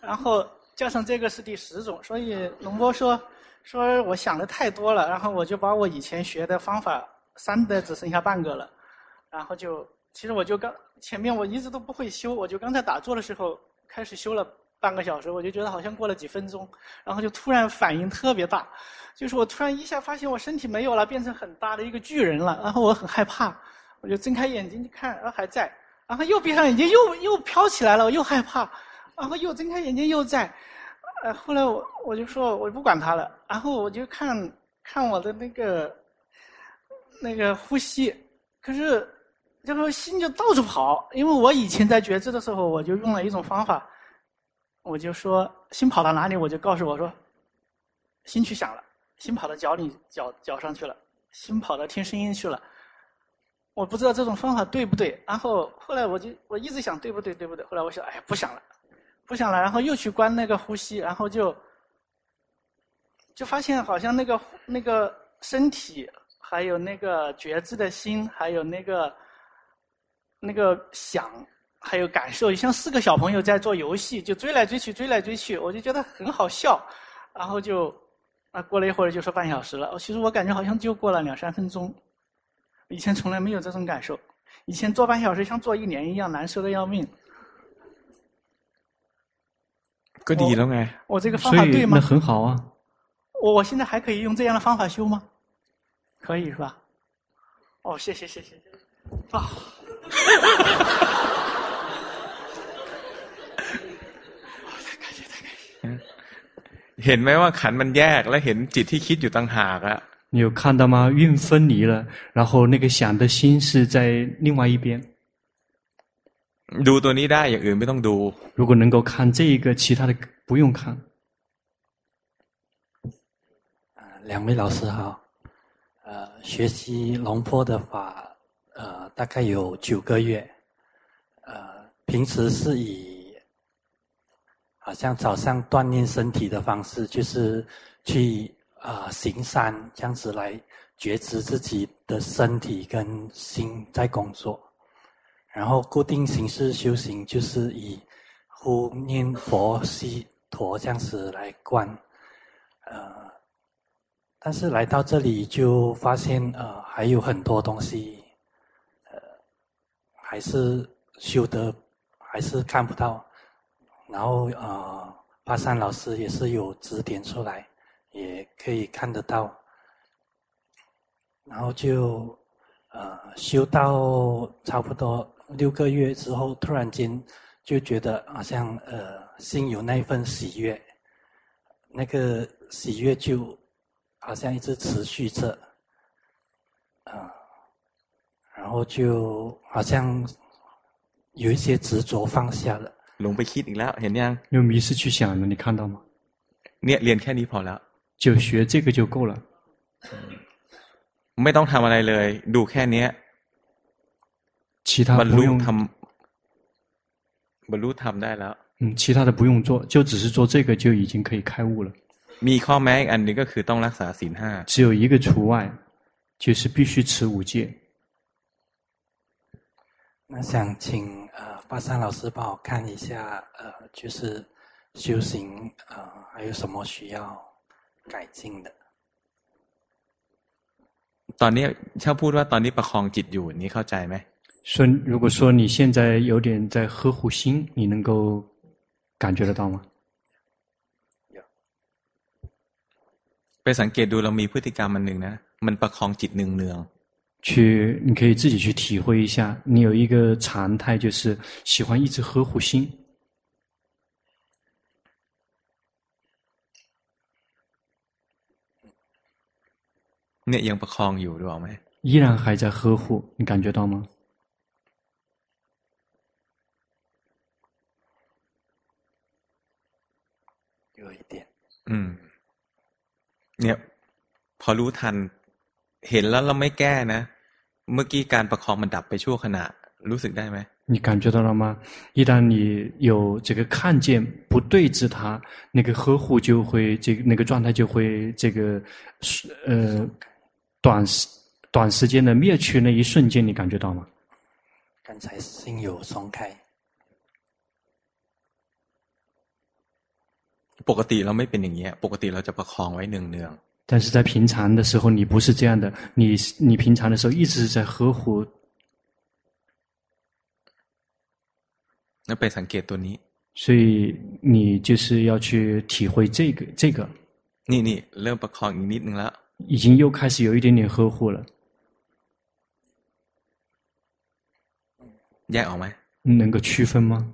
然后。 加上这个是第十种，所以龙波说，说我想的太多了，然后我就把我以前学的方法删的只剩下半个了，然后就其实我就刚前面我一直都不会修，我就刚才打坐的时候开始修了半个小时，我就觉得好像过了几分钟，然后就突然反应特别大，就是我突然一下发现我身体没有了，变成很大的一个巨人了，然后我很害怕，我就睁开眼睛去看，然后还在，然后又闭上眼睛又又飘起来了，我又害怕。然后又睁开眼睛又在，呃，后来我我就说我不管他了，然后我就看看我的那个那个呼吸，可是这个心就到处跑，因为我以前在觉知的时候，我就用了一种方法，我就说心跑到哪里，我就告诉我说，心去想了，心跑到脚里脚脚上去了，心跑到听声音去了，我不知道这种方法对不对，然后后来我就我一直想对不对对不对，后来我想哎不想了。不想了，然后又去关那个呼吸，然后就就发现好像那个那个身体，还有那个觉知的心，还有那个那个想，还有感受，像四个小朋友在做游戏，就追来追去，追来追去，我就觉得很好笑，然后就啊过了一会儿就说半小时了，其实我感觉好像就过了两三分钟，以前从来没有这种感受，以前做半小时像做一年一样难受的要命。ก็ดีแล้วไง我这个方法对吗？那很好啊。我我现在还可以用这样的方法修吗？可以是吧？哦，谢谢谢谢。啊。太感谢太感谢。เห็นไหมว่าขันมันแยกและเห็นจิตที่คิดอยู่ต่างหากอะ你有看到吗？运分离了，然后那个想的心是在另外一边。 ดูตัวนี้ได้อย่างอื่นไม่ต้องดู。如果能够看这一个，其他的不用看。两位老师好，呃，学习龙坡的法，呃，大概有九个月，呃，平时是以，好像早上锻炼身体的方式，就是去啊、呃、行山，这样子来觉知自己的身体跟心在工作。 然后固定形式修行，就是以呼念佛悉陀这样子来观，呃，但是来到这里就发现呃还有很多东西，呃，还是修得还是看不到，然后呃，巴山老师也是有指点出来，也可以看得到，然后就呃修到差不多。六个月之后，突然间就觉得好像呃心有那份喜悦，那个喜悦就好像一直持续着，啊、呃，然后就好像有一些执着放下了。ลงไปคิดอีกแล้วเห็นยัง用迷失去想了，你看到吗？เนี่ยเรียนแค่นี้พอแล้ว就学这个就够了。ไม่ต้องทำอะไรเลย ดูแค่เนี้ย 其他不用ทำบรรลุธรรมได้แล้ว嗯，其他的不用做，就只是做这个就已经可以开悟了。มีข้อแม้อีกอันนึงก็คือต้องรักษาศีลห้า只有一个除外，就是必须持五戒。那想请呃巴山老师帮我看一下，呃，就是修行呃还有什么需要改进的？ตอนนี้ชอบพูดว่าตอนนี้ประคองจิตอยู่นี่เข้าใจไหม 说如果说你现在有点在呵护心，你能够感觉得到吗？ไปสังเกตดูเรามีพฤติกรรมมันหนึ่งนะมันประคองจิตเนืองเนือง去，你可以自己去体会一下。你有一个常态，就是喜欢一直呵护心。เนี่ยยังประคองอยู่รู้ไหม依然还在呵护，你感觉到吗？ 有一点。嗯。เนี่ยพอรู้ทันเห็นแล้วเราไม่แก้นะเมื่อกี้การประคองมันดับไปชั่วขณะรู้สึกได้ไหม你感觉到了吗？一旦你有这个看见不对治它，那个呵护就会这个那个状态就会这个呃短时短时间的灭去那一瞬间，你感觉到吗？刚才心有松开。 ปกติเราไม่เป็นอย่างนี้ปกติเราจะประคองไว้เนืองๆ但是在平常的时候，你不是这样的。你你平常的时候一直是在呵护。那ไปสังเกตตัวนี้。所以你就是要去体会这个这个。นี่นี่เริ่มประคองอีกนิดนึงแล้ว。已经又开始有一点点呵护了。แยกออกไหม能够区分吗？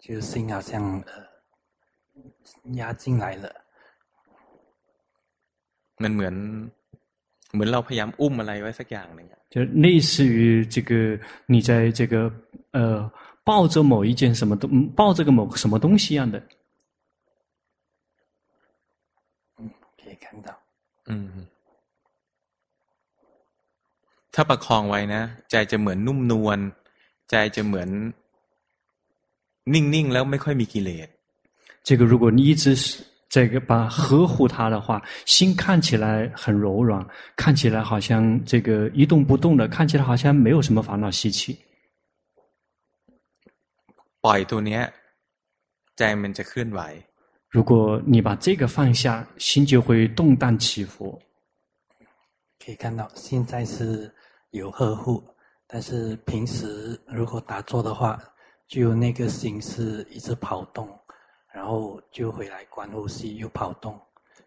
就心好像呃。 压进来了，มันเหมือนเหมือนเราพยายามอุ้มอะไรไว้สักอย่างหนึ่ง就类似于这个你在这个呃抱着某一件什么东抱着个某什么东西一样的。嗯，可以看到。嗯，ถ้าประคองไว้นะใจจะเหมือนนุ่มนวลใจจะเหมือนนิ่งๆแล้วไม่ค่อยมีกิเลส 这个如果你一直是这个把呵护它的话，心看起来很柔软，看起来好像这个一动不动的，看起来好像没有什么烦恼习气。ปล่อยตัวนี้ใจมันจะเคลื่อนไหว。如果你把这个放下，心就会动荡起伏。可以看到现在是有呵护，但是平时如果打坐的话，就那个心是一直跑动。 然后就回来观呼吸，又跑动，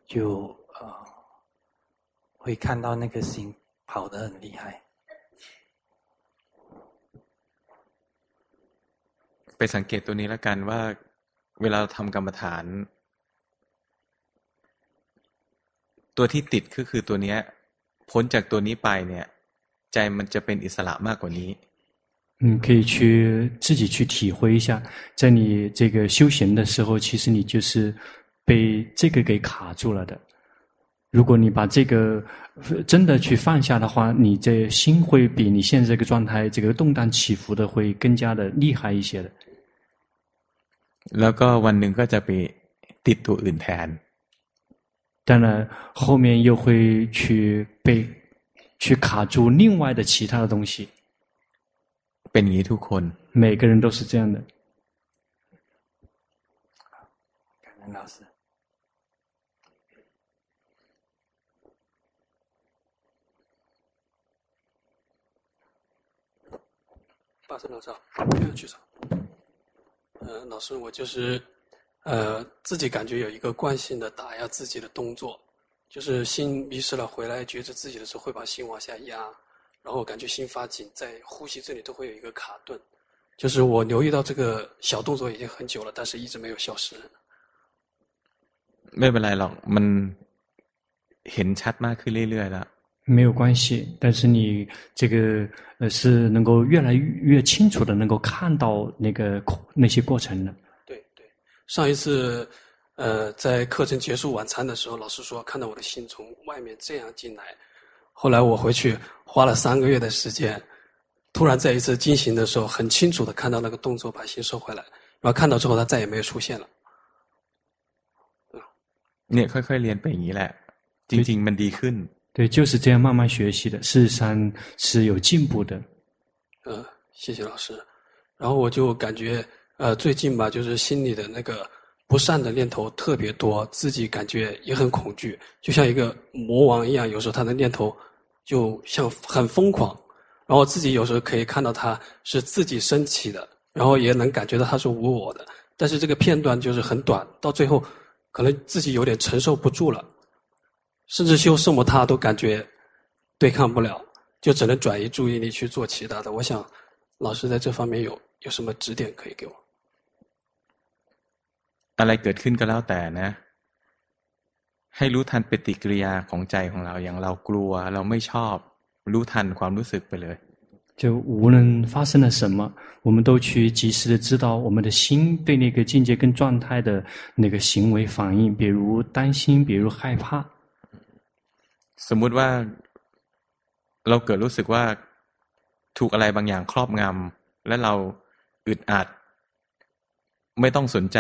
就呃会看到那个心跑得很厉害。ไปสังเกตตัวนี้แล้วกันว่าเวลาเราทำกรรมฐาน ตัวที่ติดก็คือตัวนี้พ้นจากตัวนี้ไปเนี่ย ใจมันจะเป็นอิสระมากกว่านี้ 嗯，可以去自己去体会一下，在你这个修行的时候，其实你就是被这个给卡住了的。如果你把这个真的去放下的话，你这心会比你现在这个状态，这个动荡起伏的会更加的厉害一些的。然后วันหนึ่งก็จะไปติดตัวอื่นแทน。当然，后面又会去被去卡住另外的其他的东西。 เป็นอย่างนี้ทุกคน每个人都是这样的。感恩老师。巴生老师，没有去场。呃，老师，我就是呃自己感觉有一个惯性的打压自己的动作，就是心迷失了，回来觉知自己的时候，会把心往下压。 然后感觉心发紧，在呼吸这里都会有一个卡顿，就是我留意到这个小动作已经很久了，但是一直没有消失。没เป็นไรหรอกมันเห็นชัดมากขึ้นเรื่อยๆ了。没有关系，但是你这个呃是能够越来越清楚的能够看到那个那些过程的。对对，上一次呃在课程结束晚餐的时候，老师说看到我的心从外面这样进来。 后来我回去花了三个月的时间， 突然在一次进行的时候，很清楚的看到那个动作把心收回来，然后看到之后，他再也没有出现了。เนี่ยค่อยๆเรียนไปอย่างนี้แหละจริงๆมันดีขึ้น对，就是这样慢慢学习的。事实上是有进步的。呃，谢谢老师。然后我就感觉，呃，最近吧，就是心里的那个不善的念头特别多，自己感觉也很恐惧，就像一个魔王一样。有时候他的念头 就像很疯狂，然后自己有时候可以看到他是自己升起的，然后也能感觉到他是无我的。但是这个片段就是很短，到最后可能自己有点承受不住了。甚至修圣母他都感觉对抗不了，就只能转移注意力去做其他的。我想，老师在这方面有有什么指点可以给我？อะไรเกิดขึ้นก็แล้วแต่นะ ให้รู้ทันปฏิกิริยาของใจของเราอย่างเรากลัวเราไม่ชอบรู้ทันความรู้สึกไปเลย就无论发生了什么，我们都去及时的知道我们的心对那个境界跟状态的那个行为反应，比如担心，比如害怕。สมมุติว่าเราเกิดรู้สึกว่าถูกอะไรบางอย่างครอบงำและเราอึดอัดไม่ต้องสนใจ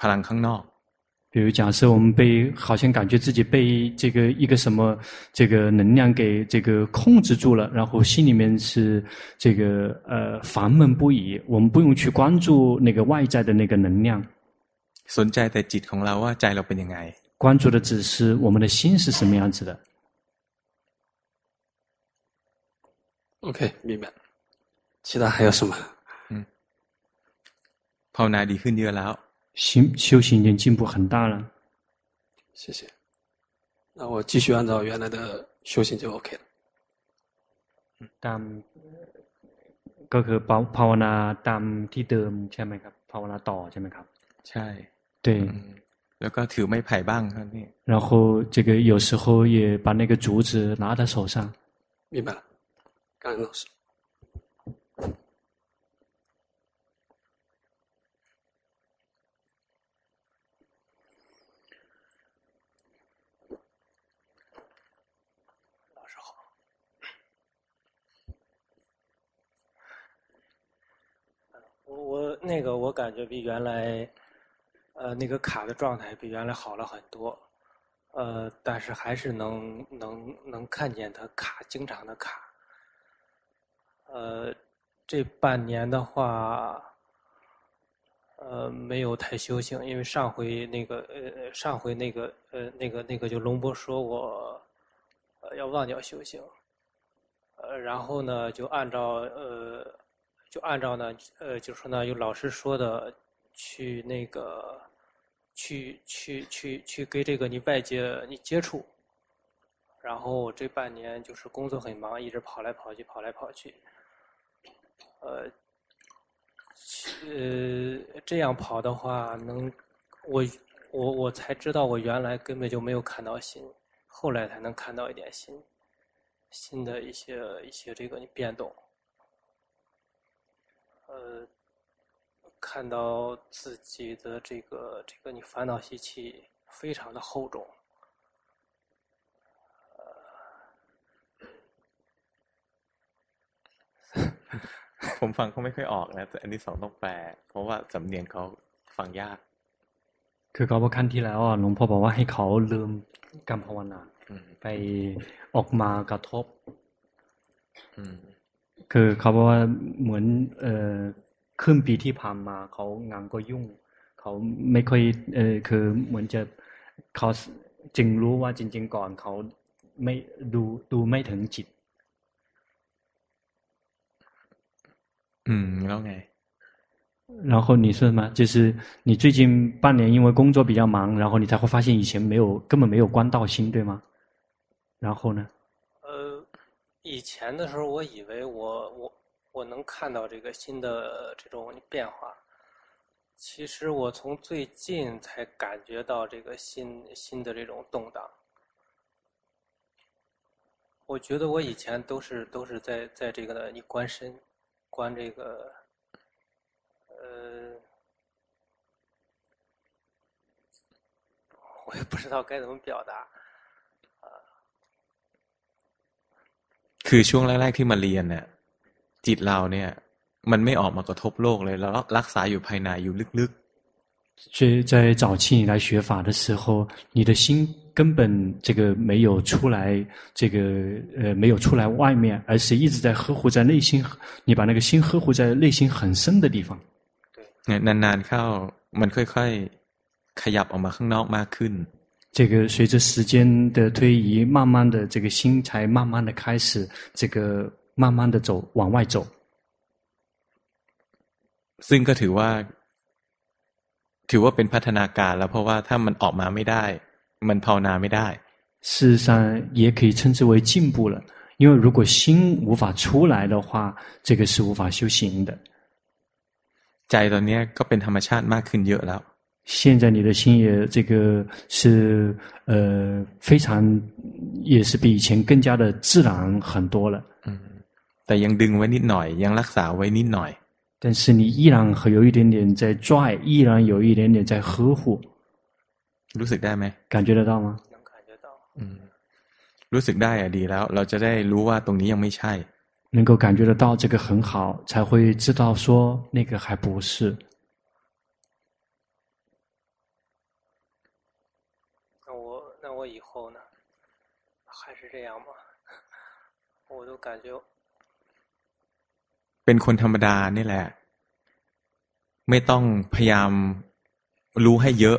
พลังข้างนอก 比如假设我们被好像感觉自己被这个一个什么这个能量给这个控制住了，然后心里面是这个呃烦闷不已，我们不用去关注那个外在的那个能量，สนใจแต่จิตของเราว่าใจเราเป็นยังไง关注的只是我们的心是什么样子的。OK，明白。其他还有什么？嗯，ภาวนาดีขึ้นเยอะแล้ว 行修行已经进步很大了。谢谢。那我继续按照原来的修行就 OK 了。ตามก็คือภาวนาตามที่เดิมใช่ไหมครับภาวนาต่อใช่ไหมครับใช่对แล้วก็ถือไม้ไผ่บ้างครับนี่然后这个有时候也把那个竹子拿在手上。明白了。感恩老师。 我那个我感觉比原来，呃，那个卡的状态比原来好了很多，呃，但是还是能能能看见它卡，经常的卡。呃，这半年的话，呃，没有太修行，因为上回那个呃，上回那个呃，那个那个就龙波说我，呃，要忘掉修行，呃，然后呢，就按照呃，就按照呢，呃，就说呢，有老师说的，去那个，去去去去跟这个你外界你接触，然后这半年就是工作很忙，一直跑来跑去，跑来跑去。呃，呃，这样跑的话，能，我我我才知道，我原来根本就没有看到心，后来才能看到一点心，心的一些一些这个变动。呃，看到自己的这个这个你烦恼习气非常的厚重。ผมฟังเขาไม่ค่อยออกนะแต่อันนี้สองต้องแปลเพราะว่าสำเนียงเขาฟังยากคือเขาบอกขั้นที่แล้วหลวงพ่อบอกว่าให้เขาลืมกรรมภาวนาไปออกมากระทบ คือเขาบอกว่าเหมือนเอ่อครึ่งปีที่ผ่านมาเขางานก็ยุ่งเขาไม่ค่อยเออคือเหมือนจะเขาจึงรู้ว่าจริง ๆ ก่อนเขาไม่ดูดูไม่ถึงจิต嗯，然后呢？然后你说什么？就是你最近半年因为工作比较忙，然后你才会发现以前没有根本没有关到心，对吗？然后呢？ 以前的时候，我以为我我我能看到这个新的这种变化，其实我从最近才感觉到这个新新的这种动荡。我觉得我以前都是都是在在这个呢你观身。关这个，呃，*laughs* 我也不知道该怎么表达。 คือช่วงแรกๆที่มาเรียนเนี่ยจ จิตเราเนี่ย มันไม่ออกมากระทบโลกเลยแล้วรักษาอยู่ภายในอยู่ลึกๆ所以在早期你来学法的时候，你的心根本这个没有出来，这个呃没有出来外面，而是一直在呵护在内心。你把那个心呵护在内心很深的地方。对，นานๆเข้ามันค่อยๆขยับออกมาข้างนอกมากขึ้น。 这个随着时间的推移，慢慢的这个心才慢慢的开始这个慢慢的走往外走。ซึ่งก็ถือว่าถือว่าเป็นพัฒนาการแล้วเพราะว่าถ้ามันออกมาไม่ได้มันภาวนาไม่ได้事实上也可以称之为进步了，因为如果心无法出来的话，这个是无法修行的。ใจตอนนี้ก็เป็นธรรมชาติมากขึ้นเยอะแล้ว 现在你的心也这个是呃非常，也是比以前更加的自然很多了。嗯，แต่ยังดึงไว้นิดหน่อยยังรักษาไว้นิดหน่อย。但是你依然还有一点点在拽，依然有一点点在呵护。รู้สึกได้ไหม？感觉得到吗？能感觉到。嗯，รู้สึกได้啊，ดีแล้วเราจะได้รู้ว่าตรงนี้ยังไม่ใช่。能够感觉得到这个很好，才会知道说那个还不是。 เป็นคนธรรมดานี่แหละ ไม่ต้องพยายามรู้ให้เยอะ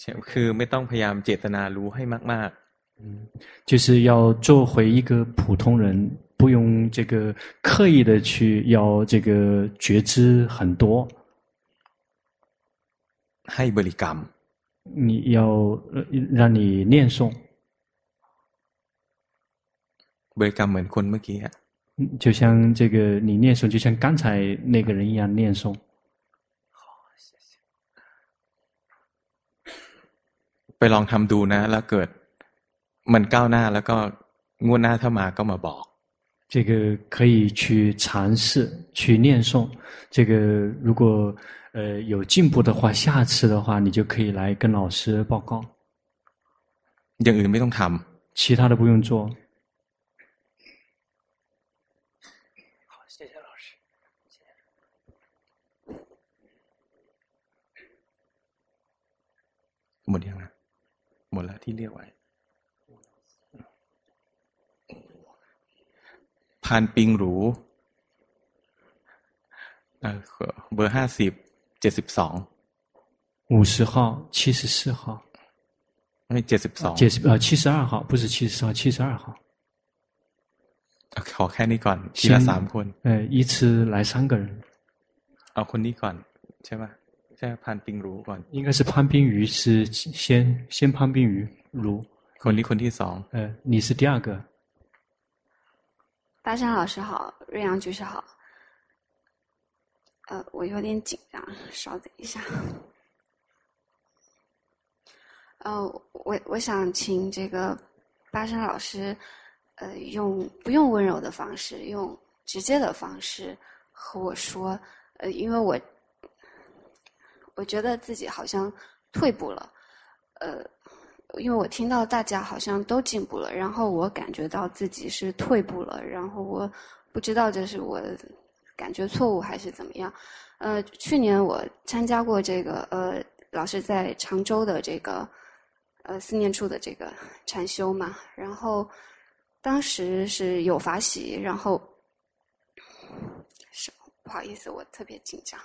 ใช่คือไม่ต้องพยายามเจตนารู้ให้มากๆ就是要做回一个普通人，不用这个刻意的去要这个觉知很多，ให้บริกรรม你要让你念诵， บริกรรมเหมือนคนเมื่อกี้啊，就像这个你念诵，就像刚才那个人一样念诵。好，谢谢。ไปลองทำดูนะแล้วเกิดมันก้าวหน้าแล้วก็งวดหน้าถ้ามาก็มาบอก。这个可以去尝试去念诵，这个如果。呃，有进步的话，下次的话，你就可以来跟老师报告。อย่างอื่นไม่ต้องทำ，其他的不用做。 หมดยังนะหมดแล้วที่เรียกไว้พานปิงหรูเออเบอร์ห้าสิบเจ็ดสิบสอง五十号七十四号ไม่เจ็ดสิบสองเจ็ดสิบ呃七十二号不是七十四号七十二号ขอแค่นี้ก่อนทีละสามคนเออ一次来三个人เอาคนนี้ก่อนใช่ไหม ใช่พันปิงรู้ก่อน应该是潘冰瑜是先先潘冰瑜รู้คนนี้คนที่สอง呃你是第二个巴山老师好瑞阳居士好呃，我有点紧张，稍等一下。呃，我我想请这个巴山老师，呃，用不用温柔的方式，用直接的方式和我说，呃，因为我 我觉得自己好像退步了，呃，因为我听到大家好像都进步了，然后我感觉到自己是退步了，然后我不知道这是我。感觉错误还是怎么样？呃，去年我参加过这个呃，老师在常州的这个呃四念处的这个禅修嘛，然后当时是有法喜，然后是不好意思，我特别紧张。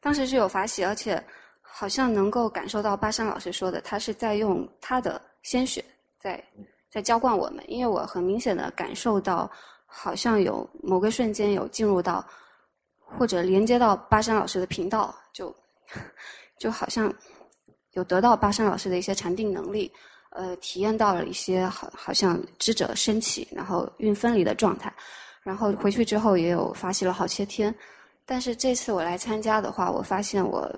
嗯，当时是有法喜，而且好像能够感受到巴山老师说的，他是在用他的鲜血在在浇灌我们，因为我很明显的感受到。好像有某个瞬间有进入到，或者连接到巴山老师的频道，就 *laughs* 就好像有得到巴山老师的一些禅定能力，呃，体验到了一些好好像知者升起，然后运分离的状态，然后回去之后也有发习了好些天，但是这次我来参加的话，我发现我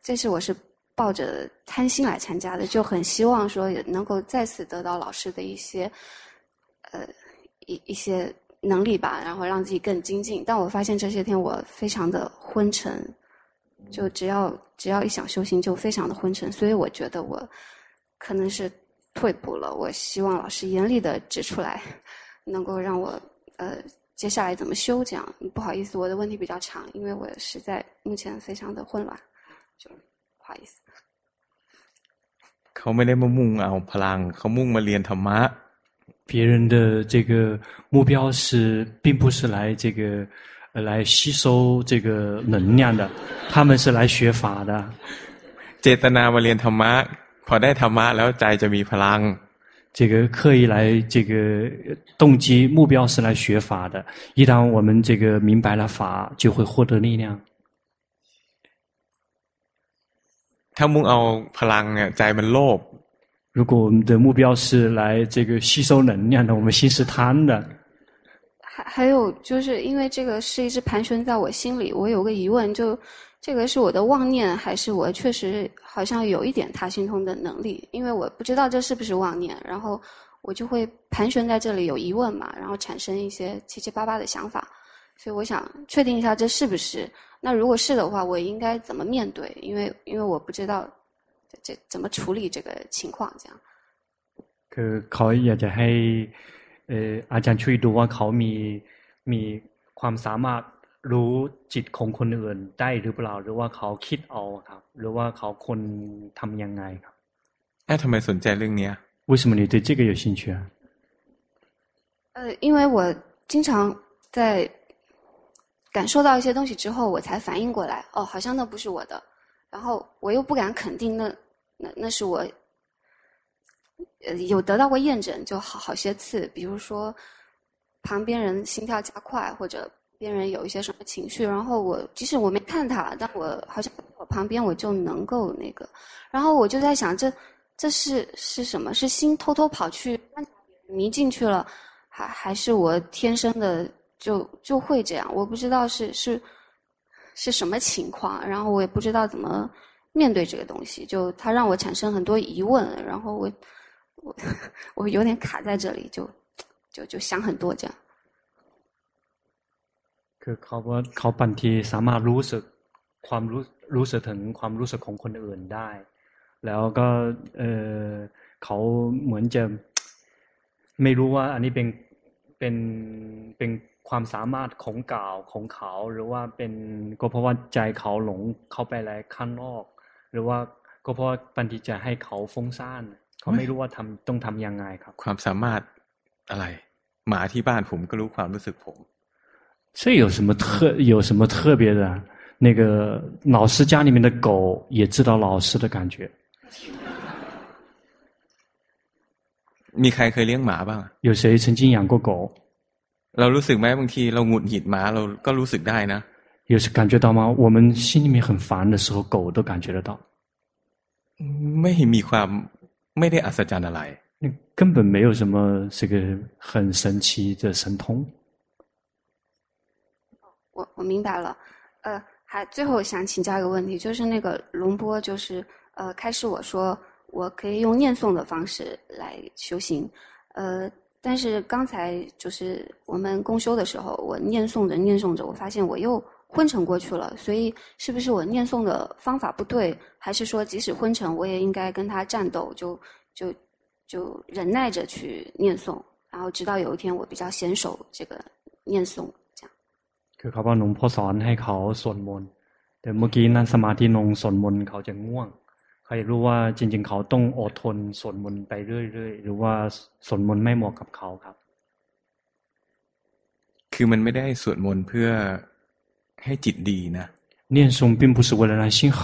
这次我是抱着贪心来参加的，就很希望说也能够再次得到老师的一些，呃。一一些能力吧，然后让自己更精进。但我发现这些天我非常的昏沉，就只要只要一想修行就非常的昏沉，所以我觉得我可能是退步了。我希望老师严厉的指出来，能够让我呃接下来怎么修。这样不好意思，我的问题比较长，因为我实在目前非常的混乱，就不好意思。เขาไม่ได้มามุ่งเอาพลังเขามุ่งมาเรียนธรรมะ别人的这个目标是，并不是来这个，呃，来吸收这个能量的，他们是来学法的。เจตนามาเรียนธรรมะพอได้ธรรมะแล้วใจจะมีพลัง。 这个刻意来这个动机目标是来学法的，一旦我们这个明白了法，就会获得力量。ถ้ามุ่งเอาพลังเนี่ยใจมันโลภ。如果我们的目标是来这个吸收能量的，我们心是贪的。还还有就是因为这个是一直盘旋在我心里，我有个疑问，就 这个是我的妄念，还是我确实好像有一点他心通的能力？因为我不知道这是不是妄念，然后我就会盘旋在这里有疑问嘛，然后产生一些七七八八的想法，所以我想确定一下这是不是？那如果是的话，我应该怎么面对？因为因为我不知道。这怎么处理这个情况？这样，คือเขาอยากจะให้เอออาจารย์ช่วยดูว่าเขามีมีความสามารถ รู้จิตของคนอื่นได้หรือเปล่าหรือว่าเขาคิดเอาครับหรือว่าเขาคนทำยังไงครับเอ๊ะทำไมสนใจเรื่องนี้为什么你对这个有兴趣啊？呃，因为我经常在感受到一些东西之后，我才反应过来，哦，好像那不是我的。然后我又不敢肯定那，那那那是我，呃，有得到过验证，就好好些次。比如说，旁边人心跳加快，或者 边人有一些什么情绪，然后我即使我没看他，但我好像我旁边我就能够那个。然后我就在想，这这是是什么？是心偷偷跑去迷进去了，还还是我天生的就就会这样？我不知道是是。是什么情况？然后我也不知道怎么面对这个东西，就它让我产生很多疑问，然后我我 *laughs* 我有点卡在这里，就就就想很多这样。 คือเขาว่าเขาบางทีสามารถรู้สึกความรู้รู้สึกถึงความรู้สึกของคนอื่นได้ แล้วก็เออเขาเหมือนจะไม่รู้ว่าอันนี้เป็นเป็นเป็นความสามารถของเก่าของเขาหรือว่าเป็นก็เพราะว่าใจเขาหลงเข้าไปอะไรข้างนอก หรือว่าก็เพราะปัญญจะให้เขาฟุ้งซ่านเขาไม่รู้ว่าทำต้องทำยังไงครับ ความสามารถอะไร หมาที่บ้านผมก็รู้ความรู้สึกผม 这有什么特有什么特别的？那个老师家里面的狗也知道老师的感觉。มีใครเคยเลี้ยงหมาบ้าง有谁曾经养过狗？เรารู้สึกไหมบางทีเราหงุดหงิดหมาเราก็รู้สึกได้นะ有时感觉到吗？我们心里面很烦的时候，狗都感觉得到。ไม่มีความไม่ได้อัศจรรย์อะไร根本没有什么这个很神奇的神通。 我明白了，呃，还最后想请教一个问题，就是那个龙波，就是呃，开始我说我可以用念诵的方式来修行，呃。但是刚才就是我们共修的时候，我念诵着念诵着，我发现我又昏沉过去了。所以是不是我念诵的方法不对，还是说即使昏沉，我也应该跟他战斗，就就就忍耐着去念诵，然后直到有一天我比较娴熟这个念诵， คือเขาบอกหลวงพ่อสอนให้เขาสวดมนต์แต่เมื่อกี้นั่งสมาธิลงสวดมนต์เขาจะง่วงใครรู้ว่าจริงๆเขาต้องอดทนสวดมนต์ไปเรื่อยๆหรือว่าสวดมนต์ไม่เหมาะกับเขาครับ คือมันไม่ได้สวดมนต์เพื่อให้จิตดีนะ念诵并不是为了让心好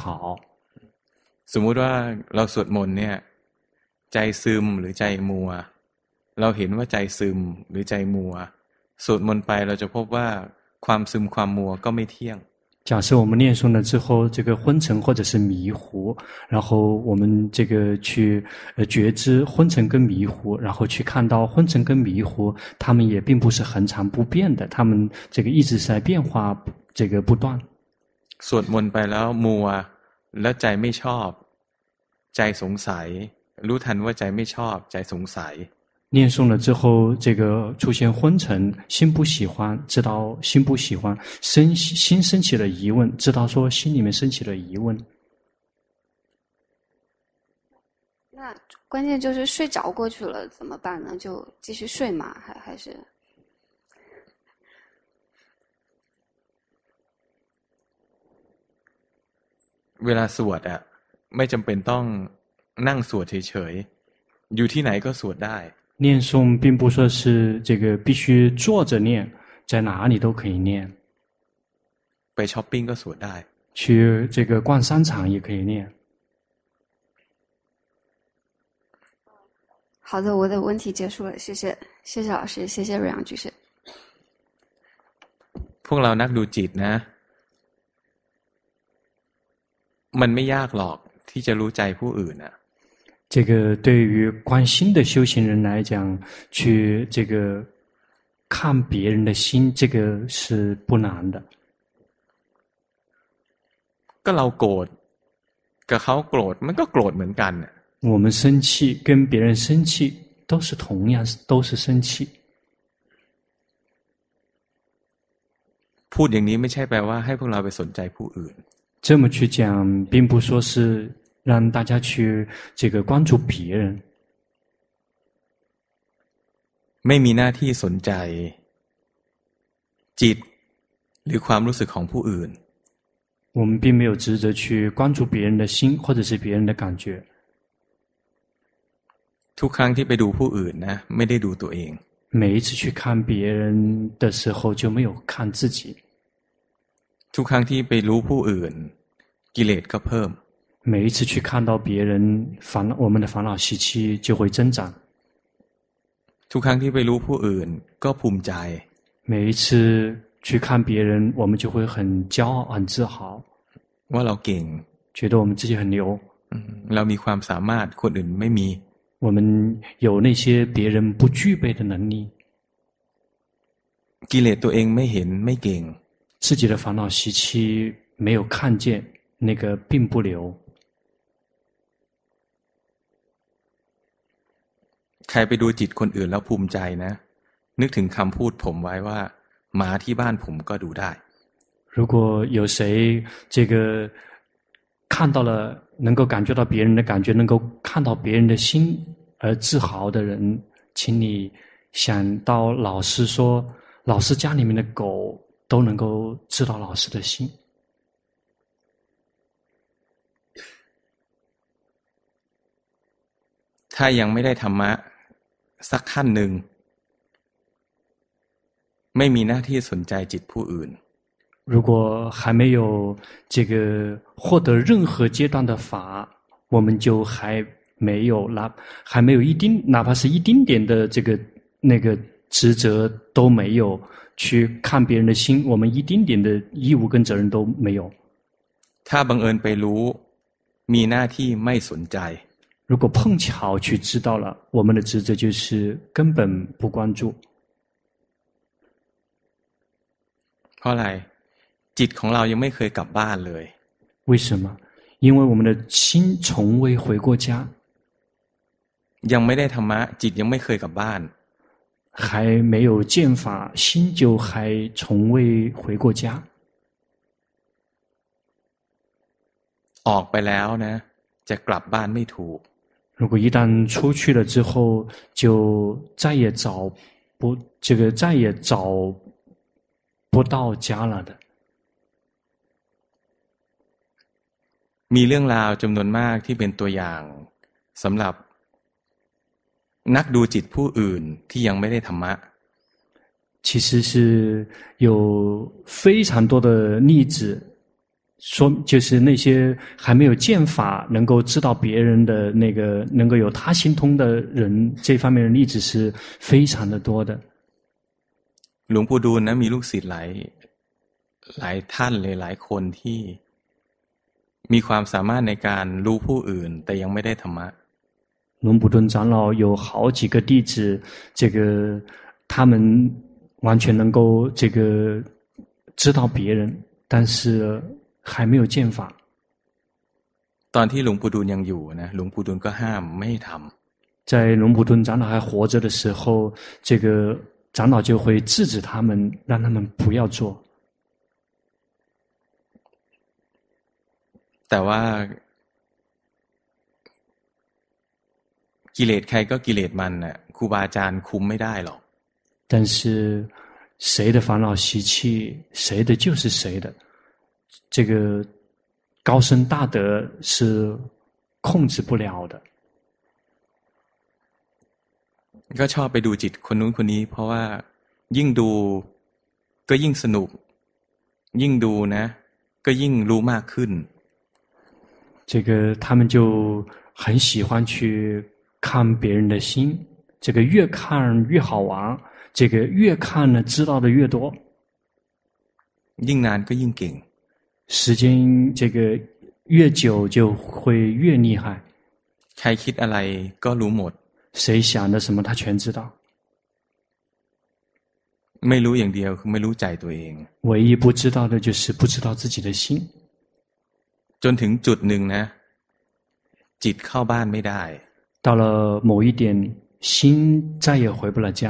สมมุติว่าเราสวดมนต์เนี่ย ใจซึมหรือใจมัว เราเห็นว่าใจซึมหรือใจมัวสวดมนต์ไปเราจะพบว่า ความซึมความมัวก็ไม่เที่ยง假设我们念诵了之后，这个昏沉或者是迷糊，然后我们这个去呃觉知昏沉跟迷糊，然后去看到昏沉跟迷糊，他们也并不是恒常不变的，他们这个一直是在变化，这个不断。สวดมนต์ไปแล้วมัวแล้วใจไม่ชอบใจสงสัยรู้ทันว่าใจไม่ชอบใจสงสัย 念诵了之后，这个出现昏沉，心不喜欢，知道心不喜欢，生心升起了疑问，知道说心里面升起了疑问。 那关键就是睡着过去了怎么办呢？就继续睡吗？还还是？เวลาสวดอะไม่จำเป็นต้องนั่งสวดเฉยๆอยู่ที่ไหนก็สวดได้ 念诵并不说是这个必须坐着念，在哪里都可以念。ไปช้อปปิ้งก็สวดได้去这个逛商场也可以念。好的，我的问题结束了，谢谢，谢谢老师，谢谢瑞阳居士。พวกเรานักดูจิตนะมันไม่ยากหรอกที่จะรู้ใจผู้อื่นอะ 这个对于观心的修行人来讲，去这个看别人的心，这个是不难的。ก็เราโกรธกับเขาโกรธมันก็โกรธเหมือนกัน我们生气跟别人生气都是同样都是生气。พูดอย่างนี้ไม่ใช่แปลว่าให้พวกเราไปสนใจผู้อื่น这么去讲，并不说是 让大家去这个关注别人。ไม่มีหน้าที่สนใจจิตหรือความรู้สึกของผู้อื่น我们并没有职责去关注别人的心，或者是别人的感觉。ทุกครั้งที่ไปดูผู้อื่นนะไม่ได้ดูตัวเอง。每一次去看别人的时候，就没有看自己。ทุกครั้งที่ไปรู้ผู้อื่นกิเลสก็เพิ่ม。 每一次去看到别人烦恼，我们的烦恼习气就会增长。ทุกครั้งที่ไปรู้ผู้อื่นก็ภูมิใจ。每一次去看别人，我们就会很骄傲、很自豪。ว่าเราเก่ง。觉得我们自己很牛。เรามีความสามารถคนอื่นไม่มี。我们有那些别人不具备的能力。กิเลสตัวเองไม่เห็นไม่เก่ง。自己的烦恼习气没有看见，那个并不留。 ใครไปดูจิตคนอื่นแล้วภูมิใจนะนึกถึงคำพูดผมไว้ว่าหมาที่บ้านผมก็ดูได้如果有谁这个看到了，能够感觉到别人的感觉，能够看到别人的心而自豪的人，请你想到老师说，老师家里面的狗都能够知道老师的心。ถ้ายังไม่ได้ธรรมะ สักขั้นหนึ่งไม่มีหน้าที่สนใจจิตผู้อื่น如果还没有这个获得任何阶段的法，我们就还没有哪还没有一丁哪怕是一丁点的这个那个职责都没有去看别人的心，我们一丁点的义务跟责任都没有。ถ้าบังเอิญไปรู้มีหน้าที่ไม่สนใจ 如果碰巧去知道了，我们的职责就是根本不关注。เพราะอะไรจิตของเรายังไม่เคยกลับบ้านเลย为什么？因为我们的心从未回过家。ยังไม่ได้ธรรมะจิตยังไม่เคยกลับบ้าน还没有见法，心就还从未回过家。ออกไปแล้วนะจะกลับบ้านไม่ถูก 如果一旦出去了之后，就再也找不这个再也找不到家了的。มีเรื่องราวจำนวนมากที่เป็นตัวอย่างสำหรับนักดูจิตผู้อื่นที่ยังไม่ได้ธรรมะ其实是有非常多的例子， 说就是那些还没有见法，能够知道别人的那个能够有他心通的人，这方面的例子是非常的多的。หลวงปู่ดูลนะมีลูกศิษย์หลายหลายท่านเลยหลายคนที่มีความสามารถในการรู้ผู้อื่นแต่ยังไม่ได้ธรรมะ龙普顿长老有好几个弟子，这个他们完全能够这个知道别人，但是 还没有见法。ตอนที่หลวงปู่ดูลยังอยู่นะหลวงปู่ดูลก็ห้ามไม่ให้ทำ在龙普顿长老还活着的时候，这个长老就会制止他们，让他们不要做。แต่ว่า กิเลสใครก็กิเลสมันน่ะครูบาอาจารย์คุมไม่ได้หรอก但是谁的烦恼习气，谁的就是谁的。 这个高僧大德是控制不了的。ก็ชอบไปดูจิตคนนู้นคนนี้ เพราะว่ายิ่งดูก็ยิ่งสนุก ยิ่งดูนะ ก็ยิ่งรู้มากขึ้น。这个他们就很喜欢去看别人的心，这个越看越好玩。这个越看呢，知道的越多。ยิ่งนานก็ยิ่งเก่ง。 时间这个越久就会越厉害。ใครคิดอะไรก็รู้หมด。谁想的什么，他全知道。ไม่รู้อย่างเดียวคือไม่รู้ใจตัวเอง。唯一不知道的就是不知道自己的心。จนถึงจุดหนึ่งนะ จิตเข้าบ้านไม่ได้。到了某一点，心再也回不了家。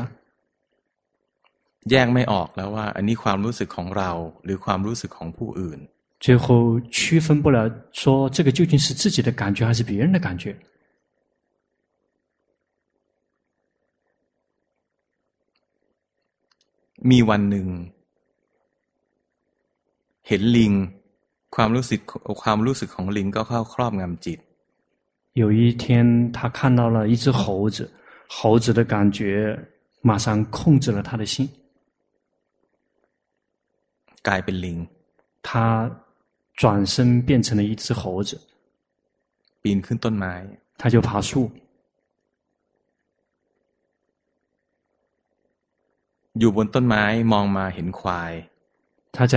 แยกไม่ออกแล้วว่า อันนี้ความรู้สึกของเรา หรือความรู้สึกของผู้อื่น 最后区分不了，说这个究竟是自己的感觉还是别人的感觉。มีวันหนึ่ง เห็นลิง ความรู้สึกความรู้สึกของลิงก็เข้าครอบงำจิต有一天，他看到了一只猴子，猴子的感觉马上控制了他的心。กลายเป็นลิง他 转身变成了一只猴子，ปีนขึ้นต้นไม้他就爬树。อยู่บนต้นไม้มองมาเห็นควาย他在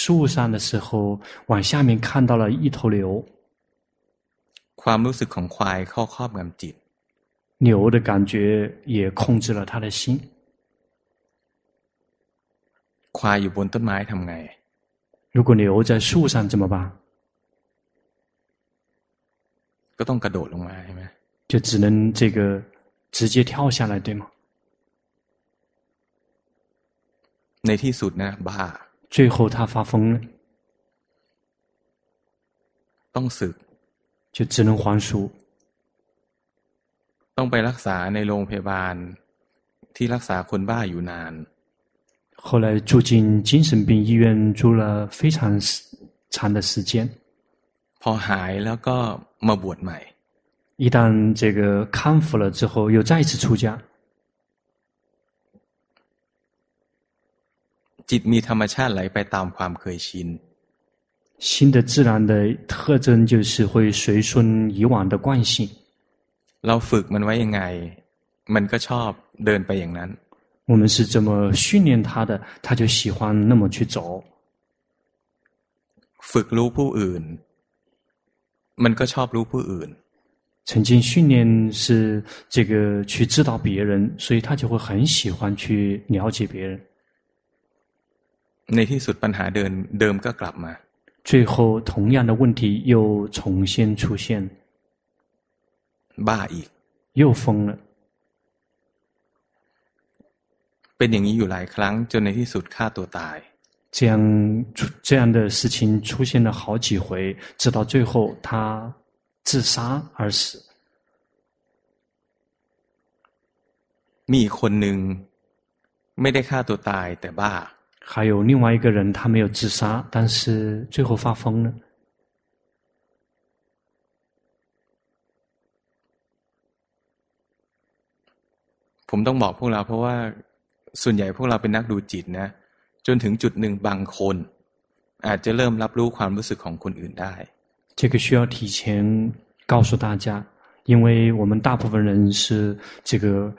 树上的时候，往下面看到了一头牛。ความรู้สึกของควายเข้าครอบงำจิต牛的感觉也控制了他的心。ควายอยู่บนต้นไม้ทำไง 如果牛在树上怎么办ก็ต้องกระโดดลงมาใช่ไหม就只能这个直接跳下来对吗ในที่สุดนะบ้า最后他发疯了ต้องสึก就只能还俗ต้องไปรักษาในโรงพยาบาลที่รักษาคนบ้าอยู่นาน 后来住进精神病医院，住了非常长的时间。พอหายแล้วก็มาบวชใหม่。一旦这个康复了之后，又再一次出家。จิตมีธรรมชาติไหลไปตามความเคยชิน。心的自然的特征就是会随顺以往的惯性。เราฝึกมันไว้ยังไง，มันก็ชอบเดินไปอย่างนั้น。 我们是这么训练他的，他就喜欢那么去走。ฝึกรู้ผู้อื่น，มันก็ชอบรู้ผู้อื่น。曾经训练是这个去知道别人，所以他就会很喜欢去了解别人。ในที่สุดปัญหาเดินเดิมก็กลับมา。最后同样的问题又重新出现。บ้าอีก。又疯了。 เป็นอย่างนี้อยู่หลายครั้งจนในที่สุดฆ่าตัวตาย这样这样的事情出现了好几回，直到最后他自杀而死。มีคนหนึ่งไม่ได้ฆ่าตัวตายแต่บ้า。还有另外一个人，他没有自杀，但是最后发疯了。ผมต้องบอกพวกเราเพราะว่า ส่วนใหญ่พวกเราเป็นนักดูจิตนะจนถึงจุดหนึ่งบางคน อาจจะเริ่มรับรู้ความรู้สึกของคนอื่นได้这个需要提前告诉大家，因为我们大部分人是这个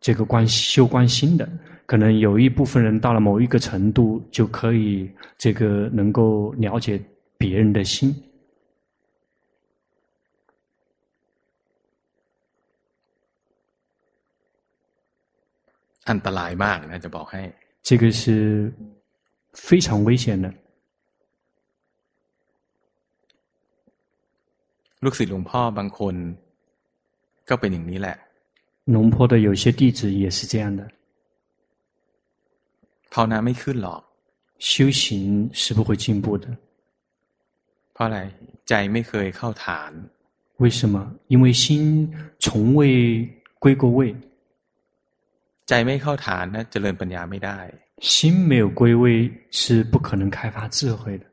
这个关修观心的，可能有一部分人到了某一个程度，就可以这个能够了解别人的心。 อันตรายมากนะจะบอกให้这个是非常危险的。ลูกศิษย์หลวงพ่อบางคนก็เป็นอย่างนี้แหละ龙坡的有些弟子也是这样的。ภาวนาไม่ขึ้นหรอก修行是不会进步的。เพราะอะไรใจไม่เคยเข้าฐาน 为什么？因为心从未归过位。 ใจไม่เข้าฐานนะเจริญปัญญาไม่ได้。心没有归位是不可能开发智慧的。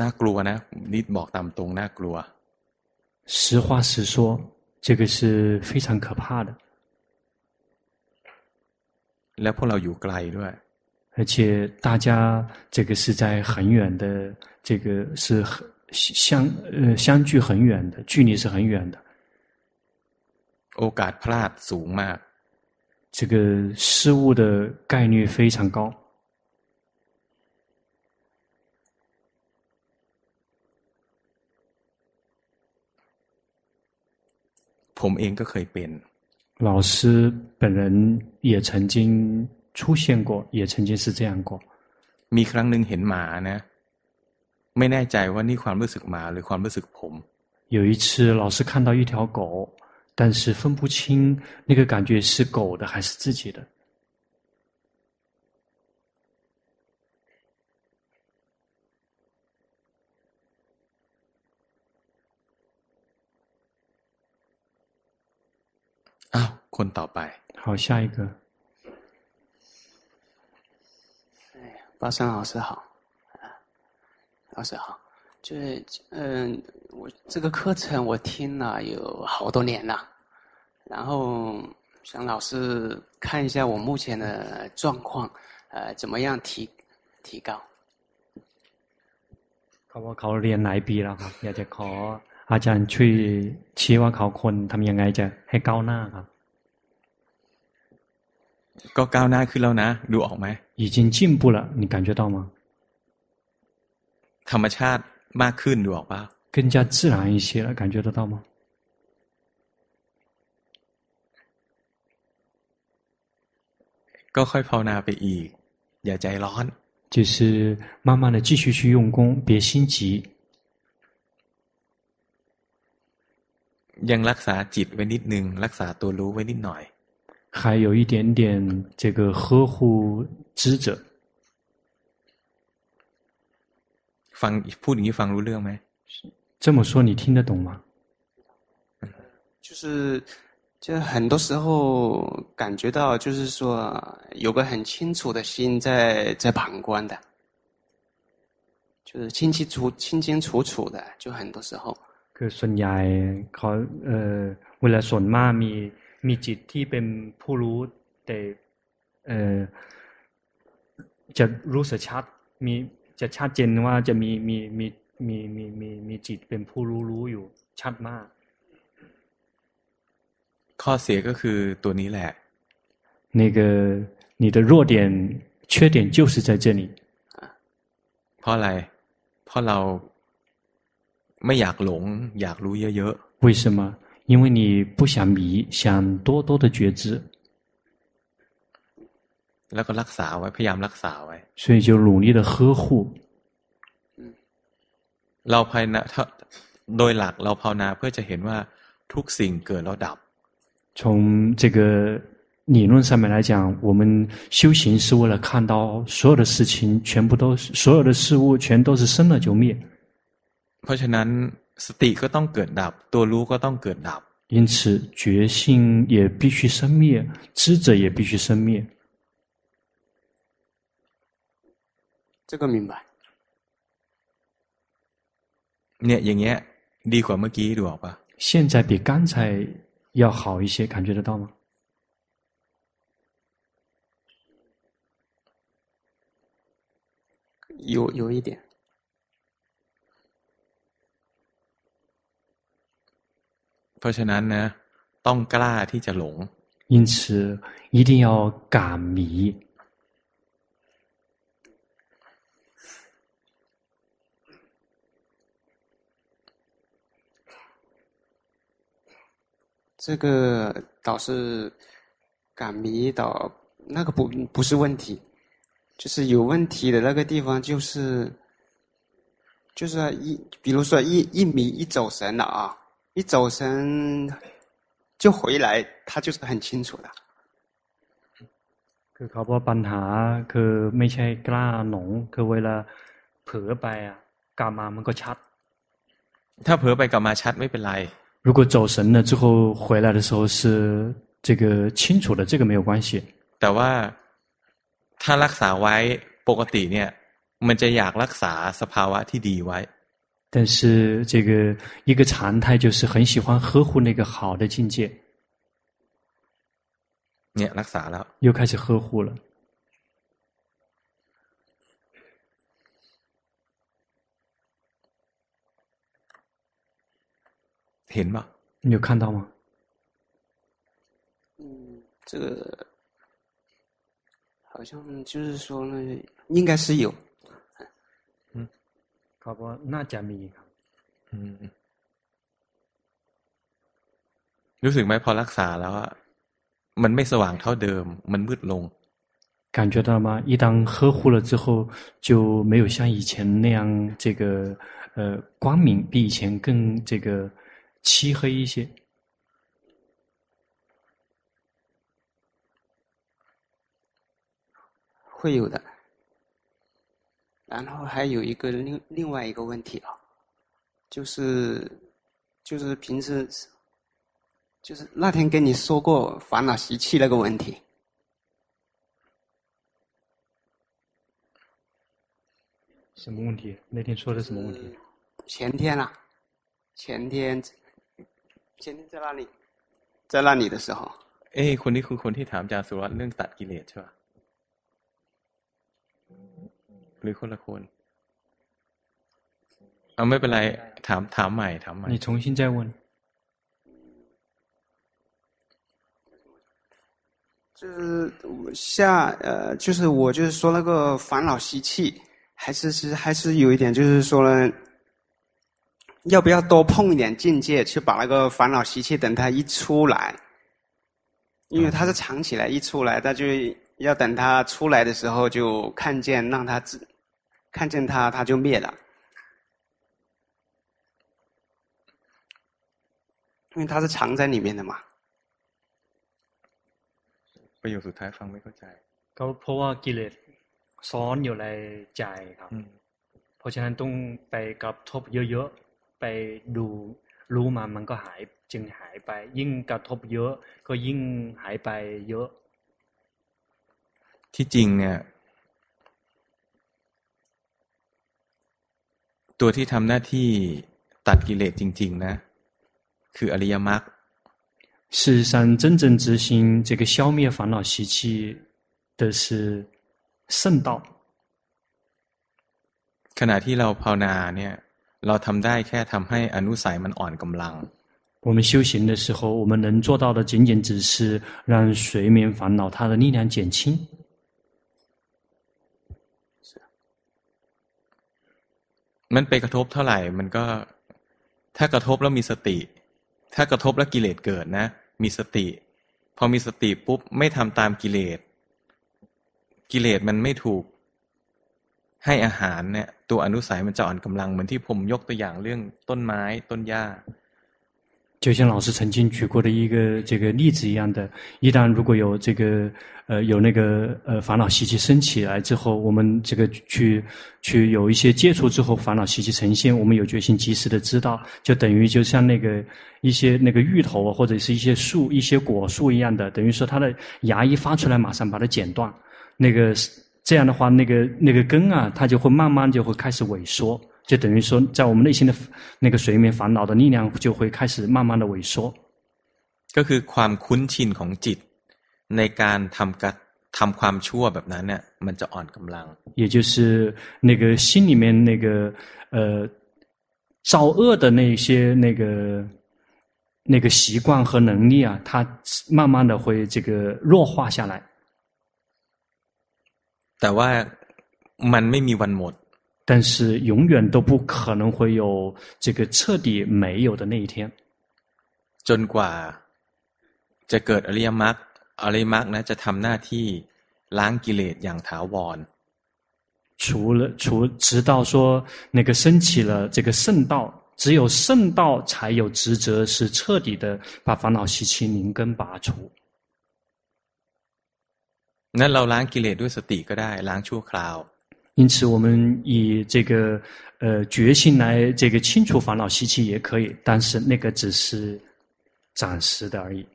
น่ากลัวนะนี่บอกตามตรงน่ากลัว。实话实说，这个是非常可怕的。แล้วพวกเราอยู่ไกลด้วย。而且大家这个是在很远的，这个是 相呃相距很远的，距离是很远的。โอกาสพลาดสูงมาก。这个失误的概率非常高。ผมเองก็เคยเป็น。老师本人也曾经出现过，也曾经是这样过。มีครั้งหนึ่งเห็นหมานะ ไม่แน่ใจว่านี่ความรู้สึกหมาหรือความรู้สึกผม。有一次，老师看到一条狗，但是分不清那个感觉是狗的还是自己的。อ้าวคนต่อไป好下一个巴山老师好 老师好就是嗯我这个课程我听了有好多年了然后想老师看一下我目前的状况呃怎么样提提高เขาว่าเขาเรียนหลายปีแล้วครับอยากจะขออาจารย์ช่วยชี้ว่าเขาควรทำยังไงจะให้ก้าวหน้าครับก็ก้าวหน้าขึ้นแล้วนะดูออกไหม已经进步了你感觉到吗 ธรรมชาติมากขึ้นดูออกปะ更加自然一些了感觉得到吗ก็ค่อยภาวนาไปอีกอย่าใจร้อน就是慢慢的继续去用功别心急ยังรักษาจิตไว้นิดนึงรักษาตัวรู้ไว้นิดหน่อย还有一点点这个呵护知者 ฟังพูดอย่างนี้ฟังรู้เรื่องไหม这么说你听得懂吗就是就很多时候感觉到就是说有个很清楚的心在在旁观的就是清清楚清清楚楚的就很多时候คือส่วนใหญ่เขาเอ่อเวลาส่วนมากมีมีจิตที่เป็นผู้รู้แต่เอ่อจะรู้สึกชัดมี จะชัดเจนว่าจะมีมีมีมีมีมีมีจิตเป็นผู้รู้รู้อยู่ชัดมากข้อเสียก็คือตัวนี้แหละ那个你的弱点缺点就是在这里เพราะอะไรเพราะเราไม่อยากหลงอยากรู้เยอะๆ为什么因为你不想迷想多多的觉知 แล้วก็รักษาไว้พยายามรักษาไว้所以就努力的呵护เราภายในโดยหลักเราภาวนาเพื่อจะเห็นว่าทุกสิ่งเกิดแล้วดับ从这个理论上面来讲我们修行是为了看到所有的事情全部都所有的事物全都是生了就灭เพราะฉะนั้นสติก็ต้องเกิดดับตัวรู้ก็ต้องเกิดดับ因此觉性也必须生灭知者也必须生灭 这个明白เนี่ยอย่างเงี้ยดีกว่าเมื่อกี้ดูออกปะ现在比刚才要好一些感觉得到吗有有一点เพราะฉะนั้นนะต้องกล้าที่จะหลง因此一定要敢迷 这个倒是敢迷倒那个不不是问题就是有问题的那个地方就是就是一比如说一一迷一走神了啊一走神就回来，他就是很清楚的。 คือเขาบอกปัญหาคือไม่ใช่กล้าหนงคือเวลาเผลอไปอ่ะกามามันก็ชัดถ้าเผลอไปกามาชัดไม่เป็นไร 如果走神了之后回来的时候是这个清楚的，这个没有关系。แต่ว่าถ้ารักษาไว้ปกติเนี่ยมันจะอยากรักษาสภาวะที่ดีไว้但是这个一个常态就是很喜欢呵护那个好的境界。เนี่ยรักษาแล้ว又开始呵护了。 เห็นปะ你有看到吗？嗯，这个好像就是说呢，应该是有。嗯，好吧，那讲明。嗯嗯。รู้สึกไหมพอรักษาแล้วอะมันไม่สว่างเท่าเดิมมันมืดลง感觉到吗？一当呵护了之后，就没有像以前那样，这个呃光明比以前更这个。 漆黑一些，会有的。然后还有一个另另外一个问题啊，就是就是平时就是那天跟你说过烦恼习气那个问题。什么问题？那天说的什么问题？前天啊，前天。前天在那里，在那里的时候，เอ้คนนี้คือคนที่ถามจาสุรัตเรื่องตัดกิเลสใช่ปะหรือคนละคนเอาไม่เป็นไรถามถามใหม่ถามใหม่你重新再问就是下呃，就是我就是说那个烦恼习气，还是是还是有一点，就是说呢。 要不要多碰一点境界，去把那个烦恼习气等它一出来，因为它是藏起来，一出来，它就要等它出来的时候就看见，让它自看见它，它就灭了，因为它是藏在里面的嘛。ประโยคสุดท้ายฟังไม่เข้าใจก็เพราะว่ากิเลสซ้อนอยู่ในใจครับเพราะฉะนั้นต้องไปกระทบเยอะๆ ไปดูรู้มามันก็หายจึงหายไป ยิ่งกระทบเยอะ ก็ยิ่งหายไปเยอะ ที่จริงเนี่ย ตัวที่ทำหน้าที่ตัดกิเลสจริง ๆ นะ คืออริยมรรค事实上，真正执行这个消灭烦恼习气的是圣道。ขณะที่เราภาวนาเนี่ย เราทำได้แค่ทำให้อนุสัยมันอ่อนกำลัง我们修行的时候，我们能做到的仅仅只是让睡眠烦恼它的力量减轻。มันไปกระทบเท่าไหร่ มันก็ถ้ากระทบแล้วมีสติ ถ้ากระทบแล้วกิเลสเกิดนะ มีสติ พอมีสติปุ๊บไม่ทำตามกิเลส กิเลสมันไม่ถูก ให้อาหารเนี่ยตัวอนุสัยมันจะอ่อนกำลังเหมือนที่ผมยกตัวอย่างเรื่องต้นไม้ต้นหญ้า就像老师曾经举过的一个这个例子一样的，一旦如果有这个呃有那个呃烦恼习气升起来之后，我们这个去去有一些接触之后，烦恼习气呈现，我们有决心及时的知道，就等于就像那个一些那个芋头或者是一些树一些果树一样的，等于说它的芽一发出来，马上把它剪断，那个。 这样的话，那个那个根啊，它就会慢慢就会开始萎缩，就等于说，在我们内心的那个睡眠烦恼的力量就会开始慢慢的萎缩。ก็คือความคุ้นชินของจิตในการทำกัทำความชั่วแบบนั้นเนี่ยมันจะอ่อนกำลัง。也就是那个心里面那个呃造恶的那些那个那个习惯和能力啊，它慢慢的会这个弱化下来。 แต่ว่ามันไม่มีวันหมด但是永远都不可能会有这个彻底没有的那一天จนกว่าจะเกิดอริยมรรคอริยมรรคนะจะทำหน้าที่ล้างกิเลสอย่างถาวร除了除直到说那个升起了这个圣道只有圣道才有职责是彻底的把烦恼习气灵根拔除 นั่นเราล้างกิเลสด้วยสติก็ได้ล้างชั่วคราว因此，我们以这个呃决心来这个清除烦恼习气也可以，但是那个只是暂时的而已。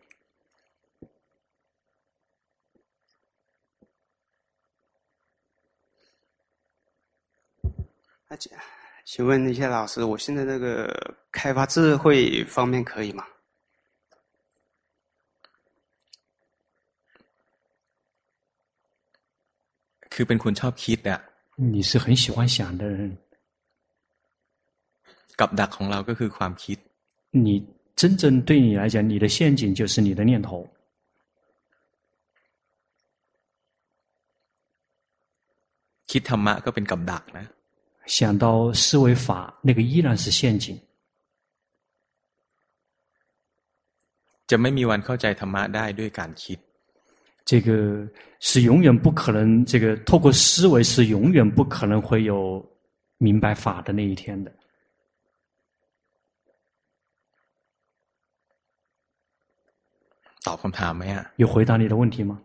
而且，请问一下老师，我现在那个开发智慧方面可以吗？ คือเป็นคนชอบคิด啊你是很喜欢想的人。กับดักของเราก็คือความคิด。你真正对你来讲，你的陷阱就是你的念头。คิดธรรมะก็เป็นกับดักนะ。想到思维法，那个依然是陷阱。จะไม่มีวันเข้าใจธรรมะได้ด้วยการคิด。 这个是永远不可能，这个透过思维是永远不可能会有明白法的那一天的。答คำถามไหม啊？有回答你的问题吗？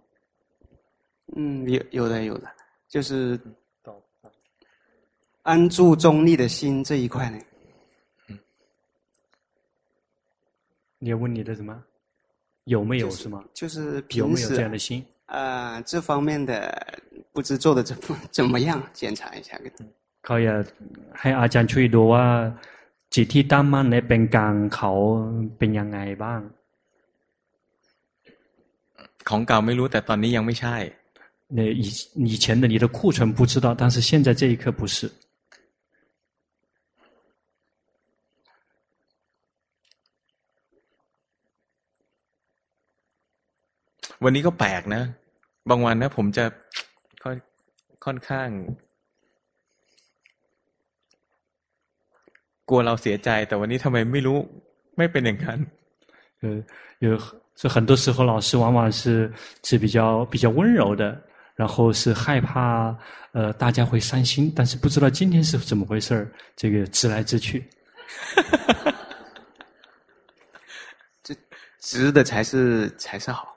嗯，有有的有的，就是安住中立的心这一块呢。嗯，你要问你的什么？ 有没有、就是、是吗？就是有没有这样的心？啊、呃，这方面的不知做的怎么*laughs* 怎么样？检查一下。เขาอยากให้อาจารย์ช่วยดูว่าจิตที่ตั้งมั่นในเป็นกลางเขาเป็นยังไงบ้าง。ของเก่าไม่รู้แต่ตอนนี้ยังไม่ใช่。那以以前的你的库存不知道，但是现在这一刻不是。 วันนี้ก็แปลกนะ บางวันนะผมจะค*tsk* ่อนค่อนข้าง กลัวเราเสียใจ แต่วันนี้ทำไมไม่รู้ไม่เป็นอย่างนั้น呃有是很多时候老师往往是是比较比较温柔的，然后是害怕呃大家会伤心，但是不知道今天是怎么回事这个直来直去，这*laughs* 直的才是才是好。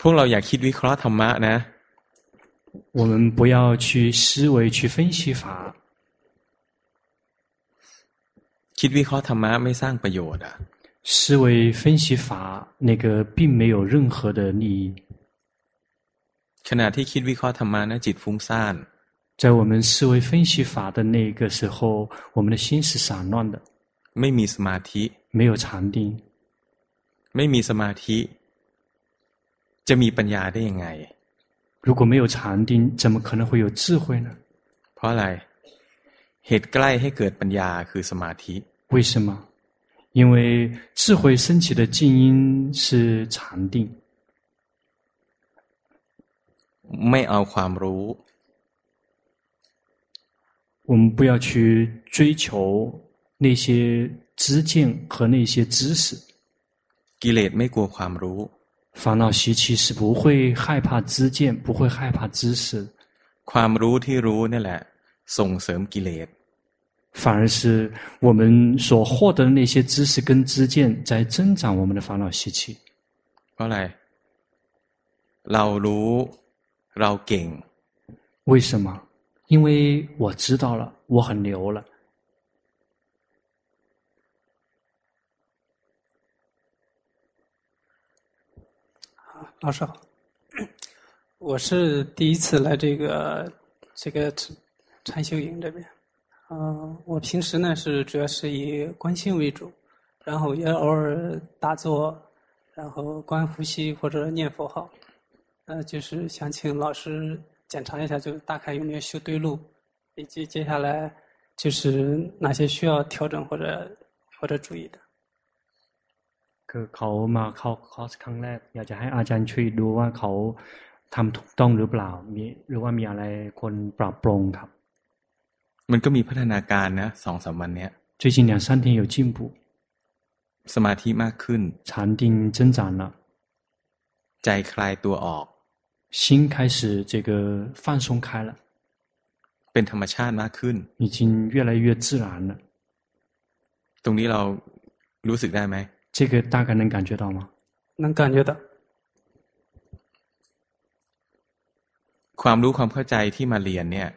พวกเราอยากคิดวิเคราะห์ธรรมะนะ我们不要去思维去分析法。คิดวิเคราะห์ธรรมะไม่สร้างประโยชน์啊思维分析法那个并没有任何的利益。ขณะที่คิดวิเคราะห์ธรรมะนะจิตฟุ้งซ่าน在我们思维分析法的那个时候，我们的心是散乱的。ไม่มีสมาธิ。没有禅定。ไม่มีสมาธิ จะมีปัญญาได้ยังไง如果没有禅定，怎么可能会有智慧呢？เพราะอะไรเหตุใกล้ให้เกิดปัญญาคือสมาธิ为什么？因为智慧升起的静因是禅定。ไม่เอาความรู้我们不要去追求那些知见和那些知识。กิเลสไม่กลัวความรู้ 烦恼习气是不会害怕知见，不会害怕知识。ความรู้ที่รู้นี่แหละส่งเสริมกิเลส反而是我们所获得的那些知识跟知见，在增长我们的烦恼习气。เพราะอะไรเรารู้เราเก่ง为什么？因为我知道了，我很牛了。 老师好，我是第一次来这个这个禅修营这边。嗯、呃，我平时呢是主要是以观心为主，然后也偶尔打坐，然后观呼吸或者念佛号。呃，就是想请老师检查一下，就大概有没有修对路，以及接下来就是哪些需要调整或者或者注意的。 คือเขามาเข้าคอร์สครั้งแรกอยากจะให้อาจารย์ช่วยดูว่าเขาทำถูกต้องหรือเปล่ามีหรือว่ามีอะไรควรปรับปรุงครับ มันก็มีพัฒนาการนะสองสามวันเนี้ย最近两三天有进步สมาธิมากขึ้น禅定增长了ใจคลายตัวออก心开始这个放松开了เป็นธรรมชาติมากขึ้น已经越来越自然了ตรงนี้เรารู้สึกได้ไหม 这个大概能感觉到吗？能感觉到。ความรู้ความเข้าใจที่มาเรียนเนี่ย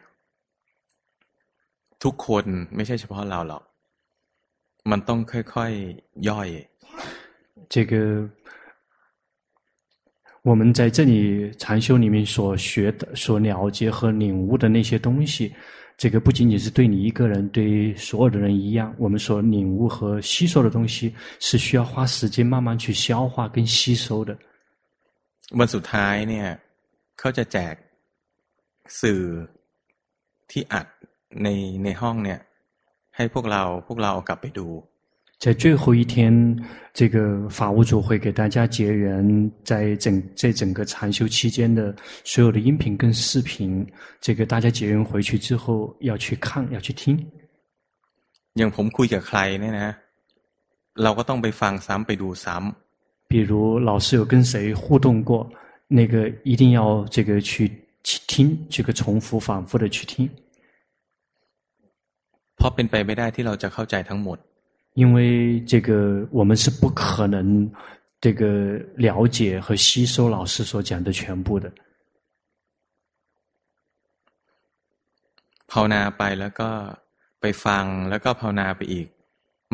ทุกคนไม่ใช่เฉพาะเราหรอก มันต้องค่อยๆย่อย这个我们在这里禅修里面所学的、所了解和领悟的那些东西。 这个不仅仅是对你一个人，对所有的人一样。我们所领悟和吸收的东西，是需要花时间慢慢去消化跟吸收的。วันสุดท้ายเนี่ยเขาจะแจกสื่อที่อัดในในห้องเนี่ยให้พวกเราพวกเรากลับไปดู 在最后一天，这个法务组会给大家结缘，在整在整个禅修期间的所有的音频跟视频，这个大家结缘回去之后要去看，要去听。อย่างผมคุยกับใครเนี่ยนะเราก็ต้องไปฟังซ้ำไปดูซ้ำ比如老师有跟谁互动过，那个一定要这个去去听，这个重复反复的去听。เพราะเป็นไปไม่ได้ที่เราจะเข้าใจทั้งหมด 因为这个我们是不可能这个了解和吸收老师所讲的全部的。ภาวนาไปแล้วก็ไปฟังแล้วก็ภาวนาไปอีก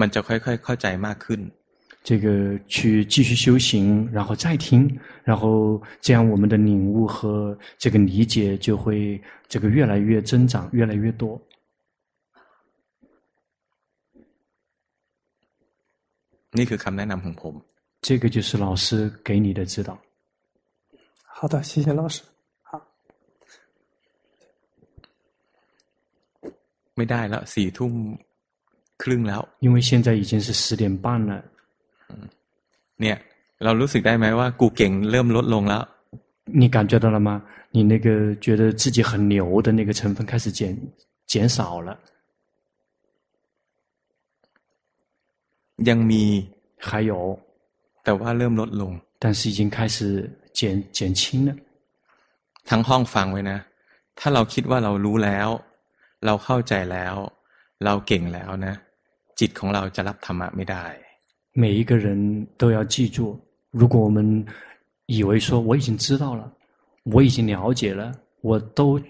มันจะค่อยๆเข้าใจมากขึ้น这个去继续修行，然后再听，然后这样我们的领悟和这个理解就会这个越来越增长，越来越多。 นี่คือคำแนะนำของผม这个就是老师给你的指导。好的，谢谢老师。好。ไม่ได้แล้วสี่ทุ่มครึ่งแล้ว因为现在已经是十点半了。เนี่ย เรารู้สึกได้ไหมว่ากูเก่งเริ่มลดลงแล้ว你感觉到了吗？你那个觉得自己很牛的那个成分开始减减少了。 ยังมี还有แต่ว่าเริ่มลดลง但是已经开始减减轻了ทั้งห้องฟังไว้นะ ถ้าเราคิดว่าเรารู้แล้ว เราเข้าใจแล้ว เราเก่งแล้วนะ จิตของเราจะรับธรรมะไม่ได้每一个人都要记住如果我们以为说我已经知道了我已经了解了我都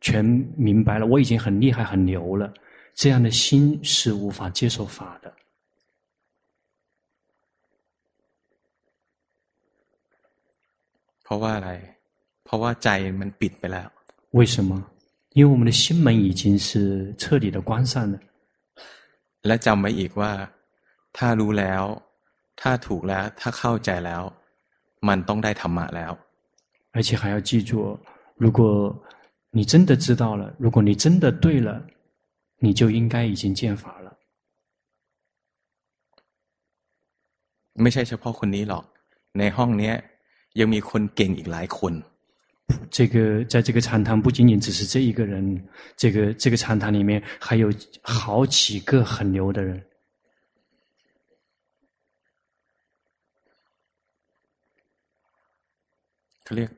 全明白了我已经很厉害很牛了这样的心是无法接受法的 เพราะว่าอะไร เพราะว่าใจมันปิดไปแล้ว为什么？因为我们的心门已经是彻底的关上了。และจำไว้อีกว่า ถ้ารู้แล้ว ถ้าถูกแล้ว ถ้าเข้าใจแล้ว มันต้องได้ธรรมะแล้ว而且还要记住，如果你真的知道了，如果你真的对了，你就应该已经见法了。ไม่ใช่เฉพาะคนนี้หรอก ในห้องเนี้ย ยังมีคนเก่งอีกหลายคน这个在这个禅堂不仅仅只是这一个人，这个这个禅堂里面还有好几个很牛的人。เขาเรียก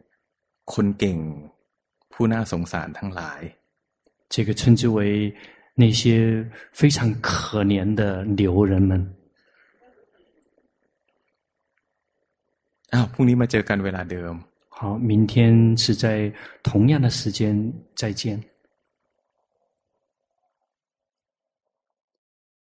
คนเก่งผู้น่าสงสารทั้งหลาย这个称之为那些非常可怜的牛人们。 อ้าวพรุ่งนี้มาเจอกันเวลาเดิม好，明天是在同样的时间再见。